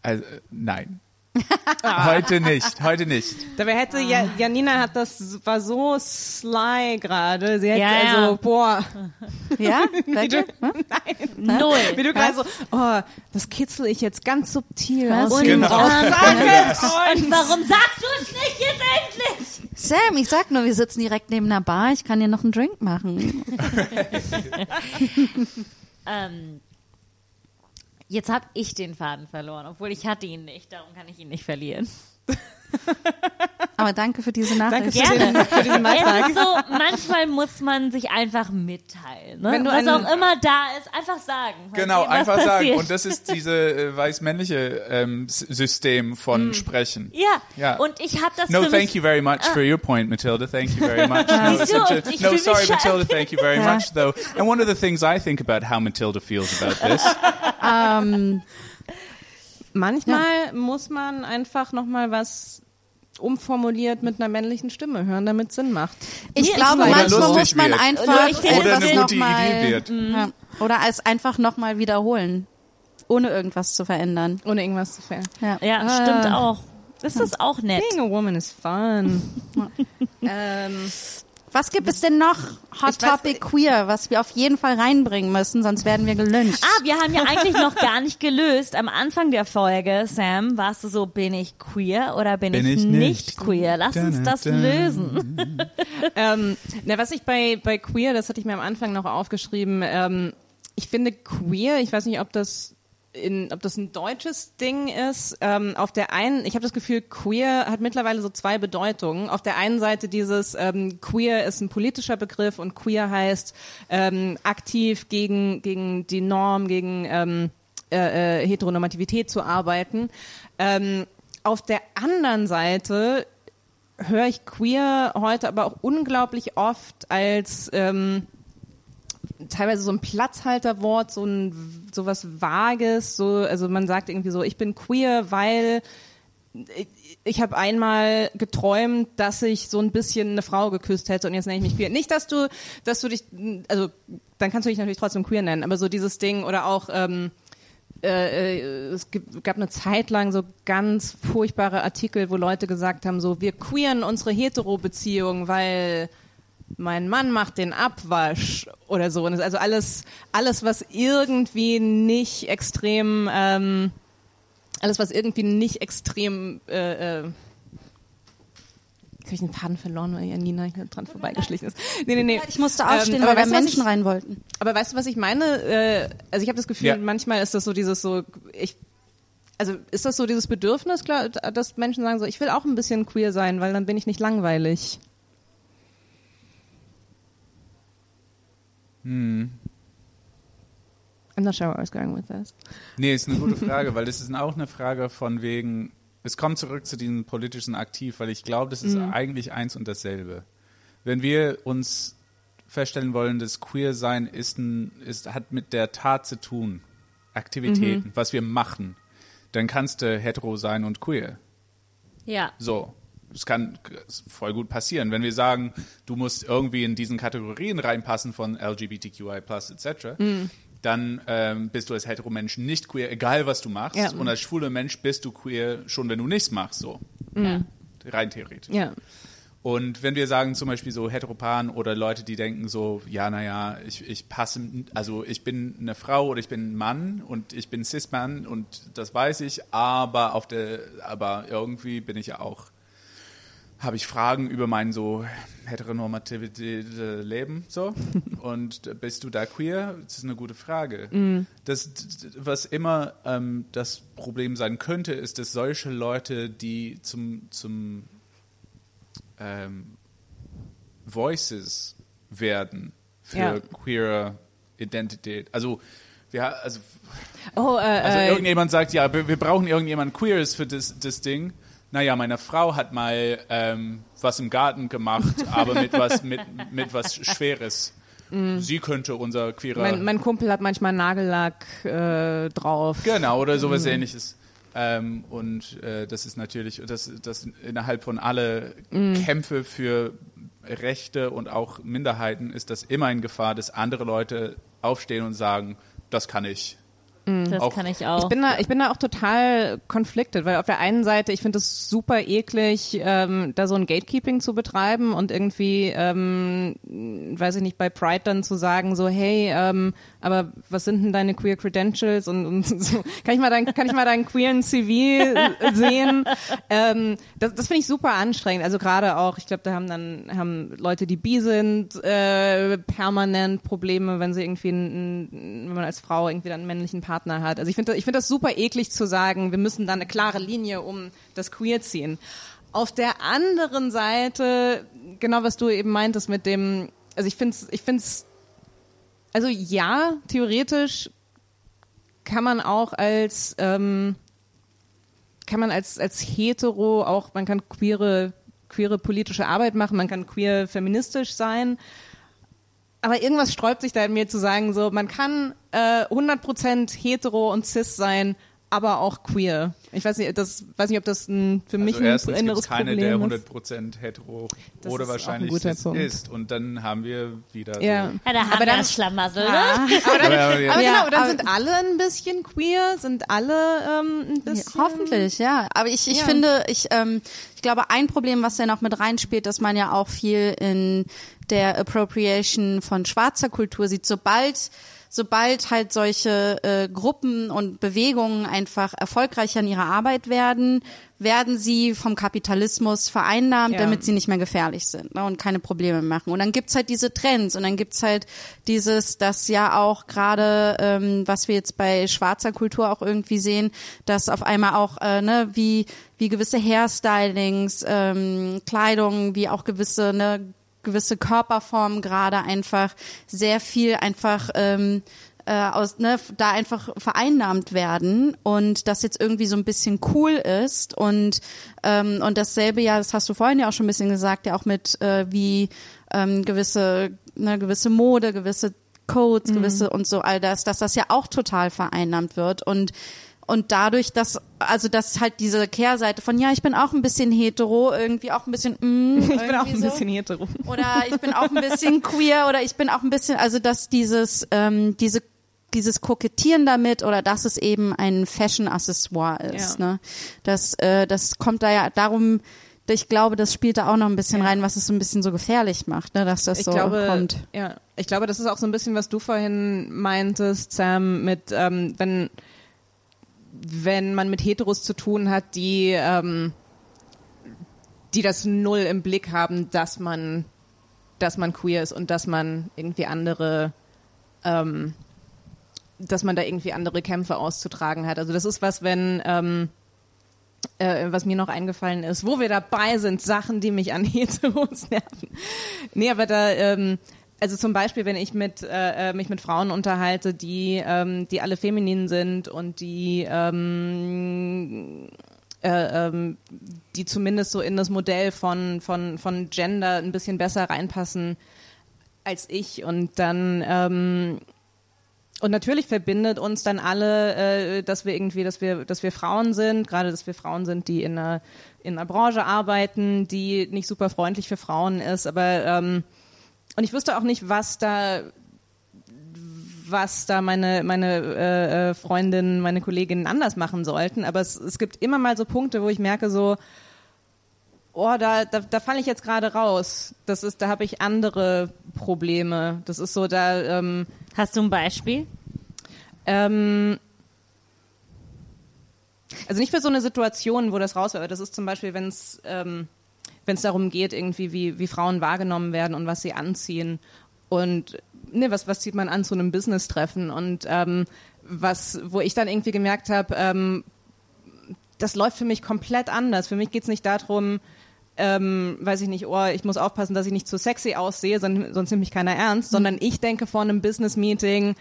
Also, nein. heute nicht, heute nicht. Dabei hätte ja, Janina hat das war so sly gerade. Sie hätte Ja, ja. also boah, Ja? Wirklich? Hm? Null. wie du gerade so, oh, das kitzel ich jetzt ganz subtil Was? Und, Genau. ähm, Yes. und warum sagst du es nicht jetzt endlich? Sam, ich sag nur, wir sitzen direkt neben einer Bar. Ich kann dir noch einen Drink machen. Ähm, jetzt habe ich den Faden verloren, obwohl ich hatte ihn nicht. Darum kann ich ihn nicht verlieren. Aber danke für diese Danke Nachricht. für, den, für diesen Es Beitrag. so, manchmal muss man sich einfach mitteilen. Ne? Wenn du Was einen- auch immer da ist, einfach sagen. Genau, was einfach sagen. passiert. Und das ist diese äh, weiß-männliche ähm, System von Sprechen. ja. Ja. und ich habe das No, für thank mich, you very much for your point, Matilda. Thank you very much. No, a- no sorry, Matilda. Thank you very Ja. much, though. And one of the things I think about how Matilda feels about this. Ähm, Manchmal muss man einfach noch mal was umformuliert mit einer männlichen Stimme hören, damit Sinn macht. ich Mir glaube, manchmal lustig muss man wird. einfach Ich finde, Oder etwas eine noch gute mal, Idee wird. Ja. Oder es einfach nochmal wiederholen, ohne irgendwas zu verändern. Ohne irgendwas zu verändern. Ja. ja, Ah. stimmt auch. Das ist auch nett. Being a woman is fun. ähm, Was gibt es denn noch Hot Ich weiß- Topic Queer, was wir auf jeden Fall reinbringen müssen, sonst werden wir gelyncht. Ah, wir haben ja eigentlich noch gar nicht gelöst. Am Anfang der Folge, Sam, warst du so, bin ich queer oder bin, Bin ich, ich nicht nicht? queer? Lass uns das lösen. ähm, na, was ich bei, bei queer, das hatte ich mir am Anfang noch aufgeschrieben, ähm, ich finde queer, ich weiß nicht, ob das in, ob das ein deutsches Ding ist. Ähm, auf der einen, ich habe das Gefühl, queer hat mittlerweile so zwei Bedeutungen. Auf der einen Seite dieses ähm, queer ist ein politischer Begriff und queer heißt ähm, aktiv gegen gegen die Norm, gegen ähm, äh, äh, Heteronormativität zu arbeiten. Ähm, auf der anderen Seite höre ich queer heute aber auch unglaublich oft als ähm, teilweise so ein Platzhalterwort, so ein sowas Vages, so also man sagt irgendwie so, ich bin queer, weil ich, habe einmal geträumt, dass ich so ein bisschen eine Frau geküsst hätte und jetzt nenne ich mich queer. Nicht, dass du, dass du dich, also dann kannst du dich natürlich trotzdem queer nennen, aber so dieses Ding oder auch ähm, äh, äh, es gab eine Zeit lang so ganz furchtbare Artikel, wo Leute gesagt haben, so wir queeren unsere Hetero-Beziehung, weil mein Mann macht den Abwasch oder so. Und ist also alles, alles, was irgendwie nicht extrem, ähm, alles, was irgendwie nicht extrem, äh, äh, habe ich den Faden verloren, weil Janina hier dran vorbeigeschlichen ist. Nee, nee, nee. Ich musste Ähm, aufstehen, aber weil da weißt Menschen ich- rein wollten. Aber weißt du, was ich meine? Äh, also ich habe das Gefühl, Ja. manchmal ist das so dieses so, ich, also ist das so dieses Bedürfnis, klar, dass Menschen sagen so, ich will auch ein bisschen queer sein, weil dann bin ich nicht langweilig. Hm. I'm not sure where I was going with this. Nee, ist eine gute Frage, weil das ist auch eine Frage von wegen, es kommt zurück zu diesem politischen Aktiv, weil ich glaube, das ist eigentlich eins und dasselbe. Wenn wir uns feststellen wollen, dass queer sein ist, ein, ist hat mit der Tat zu tun, Aktivitäten, was wir machen, dann kannst du hetero sein und queer. Ja. So. Es kann voll gut passieren. Wenn wir sagen, du musst irgendwie in diesen Kategorien reinpassen von LGBTQI etc., dann ähm, bist du als hetero Mensch nicht queer, egal was du machst. Ja. Und als schwuler Mensch bist du queer, schon wenn du nichts machst, so. Rein theoretisch. Ja. Und wenn wir sagen zum Beispiel so Heteroparen oder Leute, die denken so, ja, naja, ich, ich passe, also ich bin eine Frau oder ich bin ein Mann und ich bin Cis-Mann und das weiß ich, aber auf der, aber irgendwie bin ich ja auch, habe ich Fragen über mein so heteronormative Leben so und bist du da queer? Das ist eine gute Frage. Das, was immer ähm, das Problem sein könnte, ist, dass solche Leute, die zum, zum ähm, Voices werden für Ja. queere Identität. Also, wir, also, Oh, äh, also äh, irgendjemand sagt, ja, wir, wir brauchen irgendjemand Queeres für das, das Ding. Naja, meine Frau hat mal ähm, was im Garten gemacht, aber mit was, mit, mit was Schweres. Sie könnte unser queerer... mein, mein Kumpel hat manchmal Nagellack äh, drauf. Genau, oder sowas ähnliches. Ähm, und äh, das ist natürlich, das, das innerhalb von alle Kämpfe für Rechte und auch Minderheiten ist das immer in Gefahr, dass andere Leute aufstehen und sagen, das kann ich. Das Auch- kann ich auch. Ich bin, da, ich bin da auch total conflicted, weil auf der einen Seite, ich finde es super eklig, ähm, da so ein Gatekeeping zu betreiben und irgendwie, ähm, weiß ich nicht, bei Pride dann zu sagen, so, hey, ähm, aber was sind denn deine queer Credentials und, und so, kann ich mal dein, kann ich mal deinen queeren CV sehen? ähm, das das finde ich super anstrengend. Also gerade auch, ich glaube, da haben dann haben Leute, die bi sind, äh, permanent Probleme, wenn sie irgendwie, ein, ein, wenn man als Frau irgendwie dann einen männlichen Partner hat. Also ich finde, ich finde das super eklig zu sagen, wir müssen da eine klare Linie um das Queer ziehen. Auf der anderen Seite, genau was du eben meintest mit dem, also ich finde es, ich finde also ja, theoretisch kann man auch als ähm, kann man als als hetero auch man kann queere queere politische Arbeit machen, man kann queer feministisch sein. Aber irgendwas sträubt sich da in mir zu sagen, so man kann äh, 100% hetero und cis sein, aber auch queer. Ich weiß nicht, das weiß nicht, ob das ein, für mich Also erstens ein gibt inneres es keine, Problem der ist. 100% hetero Das oder ist wahrscheinlich Punkt. ist. Und dann haben wir wieder Ja. so... ja, da haben Aber wir dann- das Schlamassel, ne? Aber, dann, Aber- aber- aber Ja, genau, dann aber- sind alle ein bisschen queer, sind alle ähm, ein bisschen. Hoffentlich, ja. Aber ich, ich Ja. finde, ich, ähm, ich glaube, ein Problem, was ja noch mit reinspielt, dass man ja auch viel in der Appropriation von schwarzer Kultur sieht. Sobald sobald halt solche äh, Gruppen und Bewegungen einfach erfolgreicher in ihrer Arbeit werden, werden sie vom Kapitalismus vereinnahmt, Ja. damit sie nicht mehr gefährlich sind ne, und keine Probleme machen. Und dann gibt's halt diese Trends und dann gibt's halt dieses, das ja auch gerade, ähm, was wir jetzt bei schwarzer Kultur auch irgendwie sehen, dass auf einmal auch, äh, ne, wie, wie gewisse Hairstylings, ähm, Kleidung, wie auch gewisse, ne, gewisse Körperformen gerade einfach sehr viel einfach ähm, äh, aus ne, da einfach vereinnahmt werden und das jetzt irgendwie so ein bisschen cool ist und ähm, und dasselbe ja, das hast du vorhin ja auch schon ein bisschen gesagt, ja auch mit äh, wie ähm, gewisse ne, gewisse Mode, gewisse Codes, gewisse und so all das, dass das ja auch total vereinnahmt wird und und dadurch, dass, also dass halt diese Kehrseite von, ja, ich bin auch ein bisschen hetero, irgendwie auch ein bisschen, mm, Ich bin auch ein so. bisschen hetero. Oder ich bin auch ein bisschen queer oder ich bin auch ein bisschen, also dass dieses, ähm, diese dieses Kokettieren damit oder dass es eben ein Fashion-Accessoire ist. Ja. Ne? Das, äh, das kommt da ja darum, ich glaube, das spielt da auch noch ein bisschen Ja. rein, was es so ein bisschen so gefährlich macht, ne? dass das Ich so glaube, kommt. ja, ich glaube, das ist auch so ein bisschen, was du vorhin meintest, Sam, mit ähm, wenn wenn man mit Heteros zu tun hat, die ähm, die das null im Blick haben, dass man dass man queer ist und dass man irgendwie andere ähm, dass man da irgendwie andere Kämpfe auszutragen hat. Also das ist was, wenn ähm, äh, was mir noch eingefallen ist, wo wir dabei sind, Sachen, die mich an Heteros nerven. Nee, aber da, ähm, also zum Beispiel, wenn ich mit, äh, äh, mich mit Frauen unterhalte, die, ähm, die alle feminin sind und die, ähm, äh, ähm, die zumindest so in das Modell von, von, von Gender ein bisschen besser reinpassen als ich und dann, ähm, und natürlich verbindet uns dann alle, äh, dass wir irgendwie, dass wir, dass wir Frauen sind, gerade dass wir Frauen sind, die in einer, in einer Branche arbeiten, die nicht super freundlich für Frauen ist, aber ähm, und ich wüsste auch nicht, was da was da meine meine äh, äh, Freundinnen, meine Kolleginnen anders machen sollten, aber es, es gibt immer mal so Punkte, wo ich merke so oh, da, da, da falle ich jetzt gerade raus. Das ist, da habe ich andere Probleme. Das ist so, da ähm, Hast du ein Beispiel? ähm, also nicht für so eine Situation, wo das raus wäre. Das ist zum Beispiel, wenn es ähm, wenn es darum geht, irgendwie wie, wie Frauen wahrgenommen werden und was sie anziehen. Und ne, was was zieht man an zu einem Business-Treffen? Und ähm, was wo ich dann irgendwie gemerkt habe, ähm, das läuft für mich komplett anders. Für mich geht's nicht darum, ähm, weiß ich nicht, oh, ich muss aufpassen, dass ich nicht zu sexy aussehe, sonst, sonst nimmt mich keiner ernst, sondern ich denke vor einem Business-Meeting,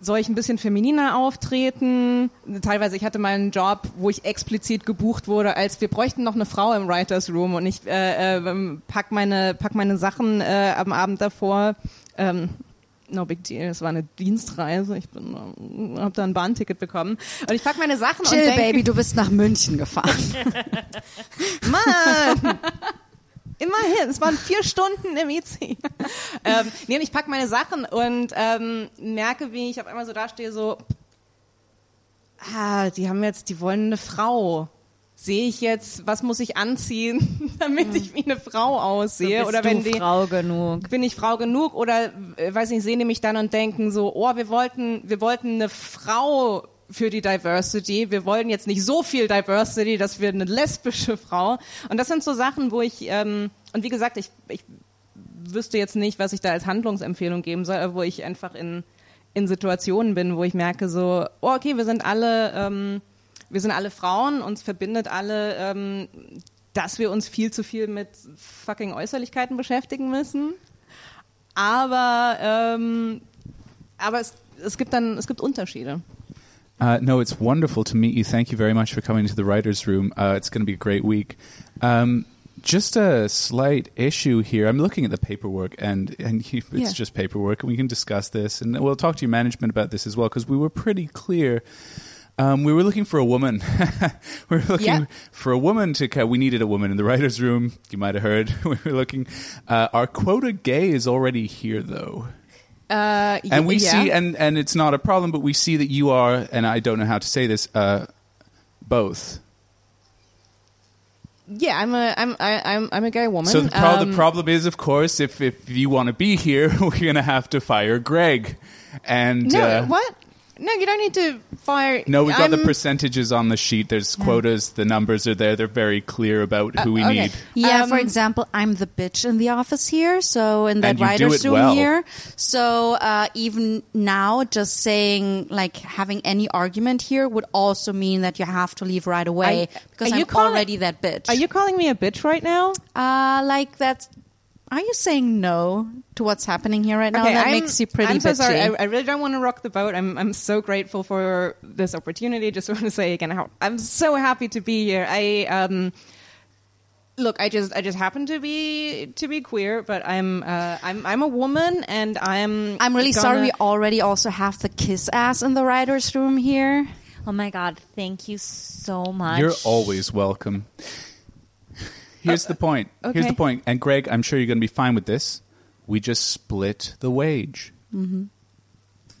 soll ich ein bisschen femininer auftreten? Teilweise, ich hatte mal einen Job, wo ich explizit gebucht wurde, als wir bräuchten noch eine Frau im Writers Room und ich äh, äh, pack meine pack meine Sachen äh, am Abend davor. Ähm, no big deal, es war eine Dienstreise. Ich bin, äh, habe da ein Bahnticket bekommen und ich pack meine Sachen Chill, und denke, Baby, du bist nach München gefahren. Mann! Immerhin, es waren vier Stunden im IC. ähm, nee, und ich pack meine Sachen und ähm, merke, wie ich auf einmal so dastehe, so, ah, die haben jetzt, die wollen eine Frau. Sehe ich jetzt, was muss ich anziehen, damit ich wie eine Frau aussehe? Bist oder wenn die, Frau genug. bin ich Frau genug oder äh, weiß nicht, sehen die mich dann und denken so, oh, wir wollten, wir wollten eine Frau für die Diversity. Wir wollen jetzt nicht so viel Diversity, dass wir eine lesbische Frau. Und das sind so Sachen, wo ich ähm, und wie gesagt, ich, ich wüsste jetzt nicht, was ich da als Handlungsempfehlung geben soll, wo ich einfach in in Situationen bin, wo ich merke so, oh, okay, wir sind alle ähm, wir sind alle Frauen, uns verbindet alle, ähm, dass wir uns viel zu viel mit fucking Äußerlichkeiten beschäftigen müssen. Aber, ähm, aber es, es gibt dann, es gibt Unterschiede. Uh, no, it's wonderful to meet you. Thank you very much for coming to the writers' room. Uh, it's going to be a great week. Um, just a slight issue here. I'm looking at the paperwork, and and you, it's Yeah. just paperwork, and we can discuss this, and we'll talk to your management about this as well, because we were pretty clear. Um, we were looking for a woman. we were looking Yeah. for a woman to. We needed a woman in the writers' room. You might have heard. we were looking. Uh, our quota gay is already here, though Äh, and we ja. see and and it's not a problem but we see that you are and i don't know how to say this uh both yeah, I'm a, I'm, I, I'm, I'm a gay woman. so the, pro- Um, the problem is of course if if you want to be here we're gonna have to fire greg and No, uh, what? No, you don't need to fire. no we got the I'm- percentages on the sheet there's quotas the numbers are there they're very clear about who we Uh, okay. need Yeah, Um, for example, I'm the bitch in the office here, so in that And you do writer's it room well. here. So uh, even now, just saying like having any argument here would also mean that you have to leave right away Are- because are I'm you calling- already that bitch. Are you calling me a bitch right now? uh, like that's? Are you saying no to what's happening here right now? that I'm, makes you pretty I'm so bitchy. sorry. I, I really don't want to rock the boat. I'm I'm so grateful for this opportunity. Just want to say again how I'm so happy to be here. I um look, I just I just happen to be to be queer, but I'm uh, I'm I'm a woman and I'm I'm really gonna- sorry. We already also have the kiss ass in the writers' room here. Oh my god, thank you so much. you're always welcome here's the point here's okay. the point and greg i'm sure you're gonna be fine with this we just split the wage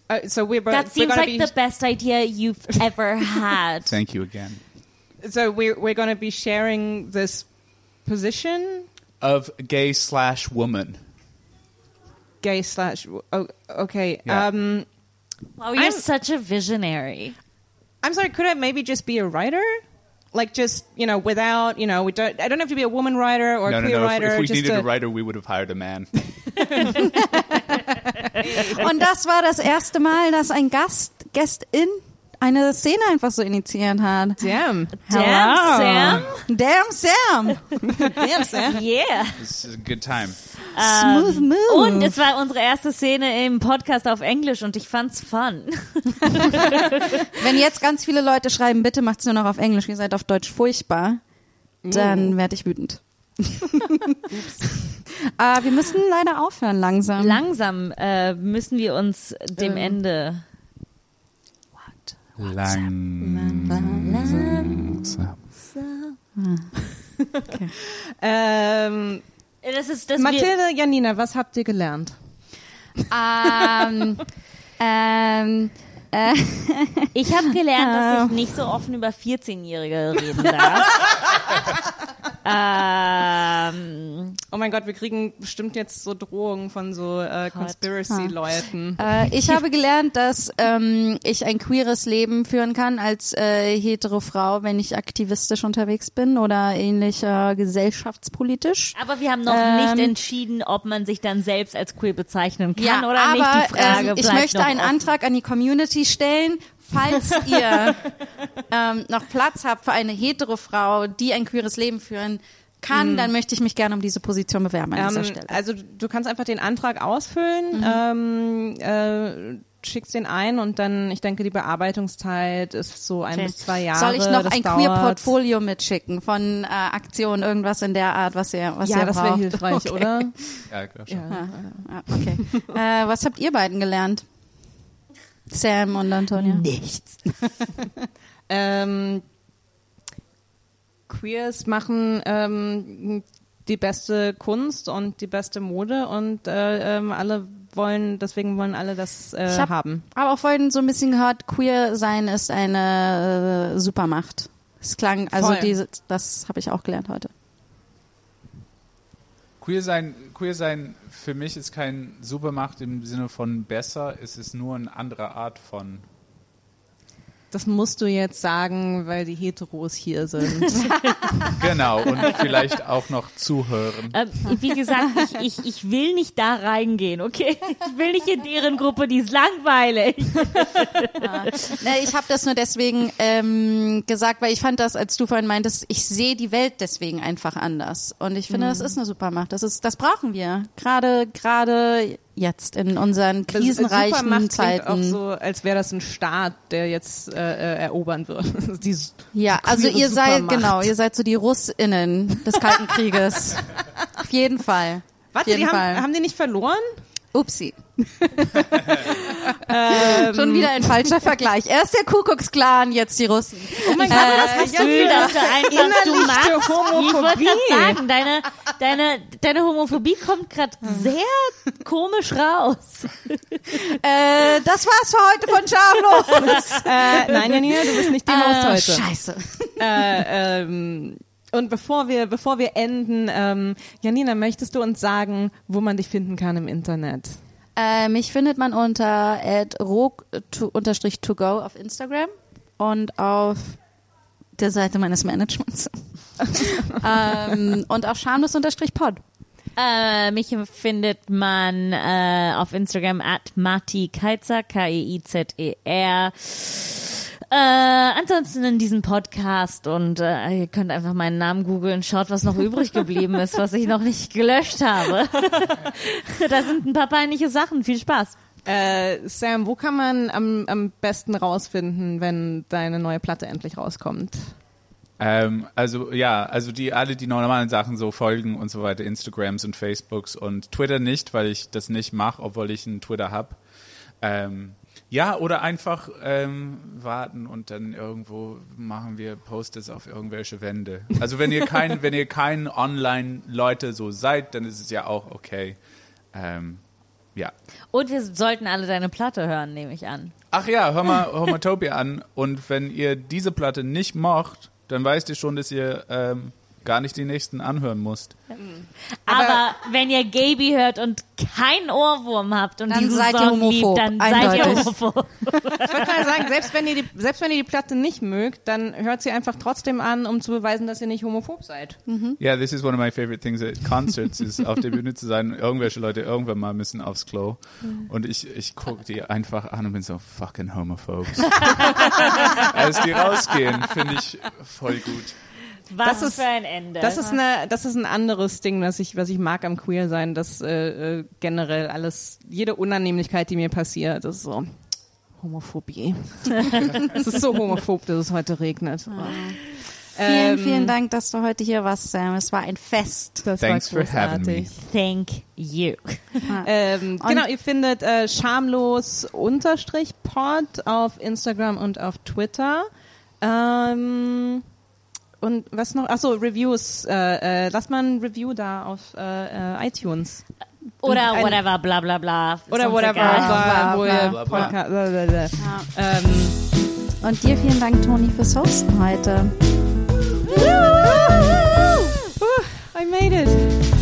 Uh, so we're both, That we're seems like be, the best idea you've ever had. thank you again so we're we're going to be sharing this position, of gay slash woman. gay slash. Oh, okay. Yeah. Um, Wow, you're I'm- such a visionary. I'm sorry. Could I maybe just be a writer? Like just you know, without you know, we don't. I don't have to be a woman writer or no, a no, queer no. If, writer. if we just needed a, a writer, we would have hired a man. Und das war das erste Mal, dass ein Gast, Gästin eine Szene einfach so initiiert hat. Damn. Damn, Damn Sam! Damn, Sam. Damn, Sam. Yeah. This is a good time. Smooth move. Und es war unsere erste Szene im Podcast auf Englisch und ich fand's fun. Wenn jetzt ganz viele Leute schreiben, bitte macht's nur noch auf Englisch, ihr seid auf Deutsch furchtbar, dann werde ich wütend. äh, wir müssen leider aufhören langsam. Langsam äh, müssen wir uns dem Ähm. Ende. Langsam. Ähm, Das ist das Mathilde, Janina, was habt ihr gelernt? ähm, ähm, äh, Ich habe gelernt, dass ich nicht so offen über 14-Jährige reden darf. Ähm, Oh mein Gott, wir kriegen bestimmt jetzt so Drohungen von so äh, Conspiracy-Leuten. äh, ich habe gelernt, dass ähm, ich ein queeres Leben führen kann als äh, hetero Frau, wenn ich aktivistisch unterwegs bin oder ähnlich äh, gesellschaftspolitisch. aber wir haben noch Ähm. nicht entschieden, ob man sich dann selbst als queer bezeichnen kann Ja, oder aber nicht. Die Frage ähm, ich möchte noch einen offen. Antrag an die Community stellen, falls ihr ähm, noch Platz habt für eine hetero Frau, die ein queeres Leben führen kann, dann möchte ich mich gerne um diese Position bewerben an dieser Ähm, Stelle. also du kannst einfach den Antrag ausfüllen, ähm, äh, schickst den ein und dann, ich denke, die Bearbeitungszeit ist so ein bis zwei Jahre. Soll ich noch das ein dauert. Queer-Portfolio mitschicken von äh, Aktionen, irgendwas in der Art, was ihr, was Ja, ihr das wäre braucht? hilfreich, okay. oder? Ja, glaub schon. Ja. Ah, okay. äh, was habt ihr beiden gelernt? Sam und Antonia. Nichts. Ähm, Queers machen ähm, die beste Kunst und die beste Mode und äh, ähm, alle wollen, deswegen wollen alle das äh, Ich hab- haben. Aber auch vorhin so ein bisschen gehört, queer sein ist eine äh, Supermacht. Es klang, also diese, das habe ich auch gelernt heute. Queer sein, queer sein für mich ist kein Supermacht im Sinne von besser, es ist nur eine andere Art von. Das musst du jetzt sagen, weil die Heteros hier sind. Genau, und vielleicht auch noch zuhören. Ähm, wie gesagt, ich, ich, ich will nicht da reingehen, okay? Ich will nicht in deren Gruppe, die ist langweilig. Nee, ich habe das nur deswegen ähm, gesagt, weil ich fand das, als du vorhin meintest, ich sehe die Welt deswegen einfach anders. Und ich finde, das ist eine Supermacht. Das ist, das brauchen wir. Gerade, gerade jetzt in unseren krisenreichen Supermacht Zeiten. auch so, als wäre das ein Staat, der jetzt äh, äh, erobern wird. die, Ja, also ihr seid, Supermacht. genau, ihr seid so die RussInnen des Kalten Krieges. Auf jeden Fall. Warte, jeden die haben, Fall. haben die nicht verloren? Upsi. Ähm, Schon wieder ein falscher Vergleich. Erst der Kuckucksklan, jetzt die Russen. Oh mein Gott, Äh, was das hast du Gefühl, für dass du einfach, du innerlichte magst, ich wollte Homophobie? gerade sagen, deine, deine, deine Homophobie kommt gerade sehr komisch raus. Äh, das war's für heute von Schamlos. Äh, nein, Janina, du bist nicht die Host Äh, heute. Scheiße. Äh, ähm, und bevor wir, bevor wir enden, ähm, Janina, möchtest du uns sagen, wo man dich finden kann im Internet? Äh, mich findet man unter rog-to-go auf Instagram und auf der Seite meines Managements. ähm, und auf schamlos-pod. Äh, mich findet man äh, auf Instagram at Mati Keizer, K-E-I-Z-E-R. Äh, ansonsten in diesem Podcast und äh, ihr könnt einfach meinen Namen googeln, schaut, was noch übrig geblieben ist, was ich noch nicht gelöscht habe. da sind ein paar peinliche Sachen. Viel Spaß. Äh, Sam, wo kann man am, am besten rausfinden, wenn deine neue Platte endlich rauskommt? Ähm, also ja, also die alle die normalen Sachen so folgen und so weiter, Instagrams und Facebooks und Twitter nicht, weil ich das nicht mache, obwohl ich einen Twitter habe. Ähm, ja, oder einfach ähm, warten und dann irgendwo machen wir Posters auf irgendwelche Wände. Also wenn ihr kein, wenn ihr kein Online-Leute so seid, dann ist es ja auch okay. Ähm, ja. Und wir sollten alle deine Platte hören, nehme ich an. Ach ja, hör mal Homotopia an. Und wenn ihr diese Platte nicht mocht, dann weißt ihr schon, dass ihr ähm, gar nicht die nächsten anhören musst. Aber, wenn ihr Gaby hört und keinen Ohrwurm habt und Dann diesen seid ihr Song homophob, liebt, dann seid ihr eindeutig. homophob. Ich wollte gerade sagen, selbst wenn, ihr die, selbst wenn ihr die Platte nicht mögt, dann hört sie einfach trotzdem an, um zu beweisen, dass ihr nicht homophob seid. Ja, this is one of my favorite things at concerts, ist auf der Bühne zu sein. Irgendwelche Leute irgendwann mal müssen aufs Klo. Und ich, ich gucke die einfach an und bin so, fucking homophobes. Als die rausgehen, finde ich voll gut. Was Das ist- für ein Ende. Das ist, eine, das ist ein anderes Ding, was ich, was ich mag am Queer sein, dass äh, äh, generell alles, jede Unannehmlichkeit, die mir passiert, ist so Homophobie. es ist so homophob, dass es heute regnet. Vielen, Ähm, vielen Dank, dass du heute hier warst, Sam. Es war ein Fest. Das Thanks war for having großartig. Thank you. Ähm, genau, ihr findet äh, schamlos unterstrich pod auf Instagram und auf Twitter. Ähm, und was noch? Achso, Reviews. Äh, äh, lasst mal ein Review da auf äh, äh, iTunes. Oder Ein- whatever, bla bla bla. Oder whatever, egal. bla, wo bla, ihr bla, bla. Podcast. bla, bla, bla. Ähm, Und dir vielen Dank, Toni, fürs Hosten heute. I made it.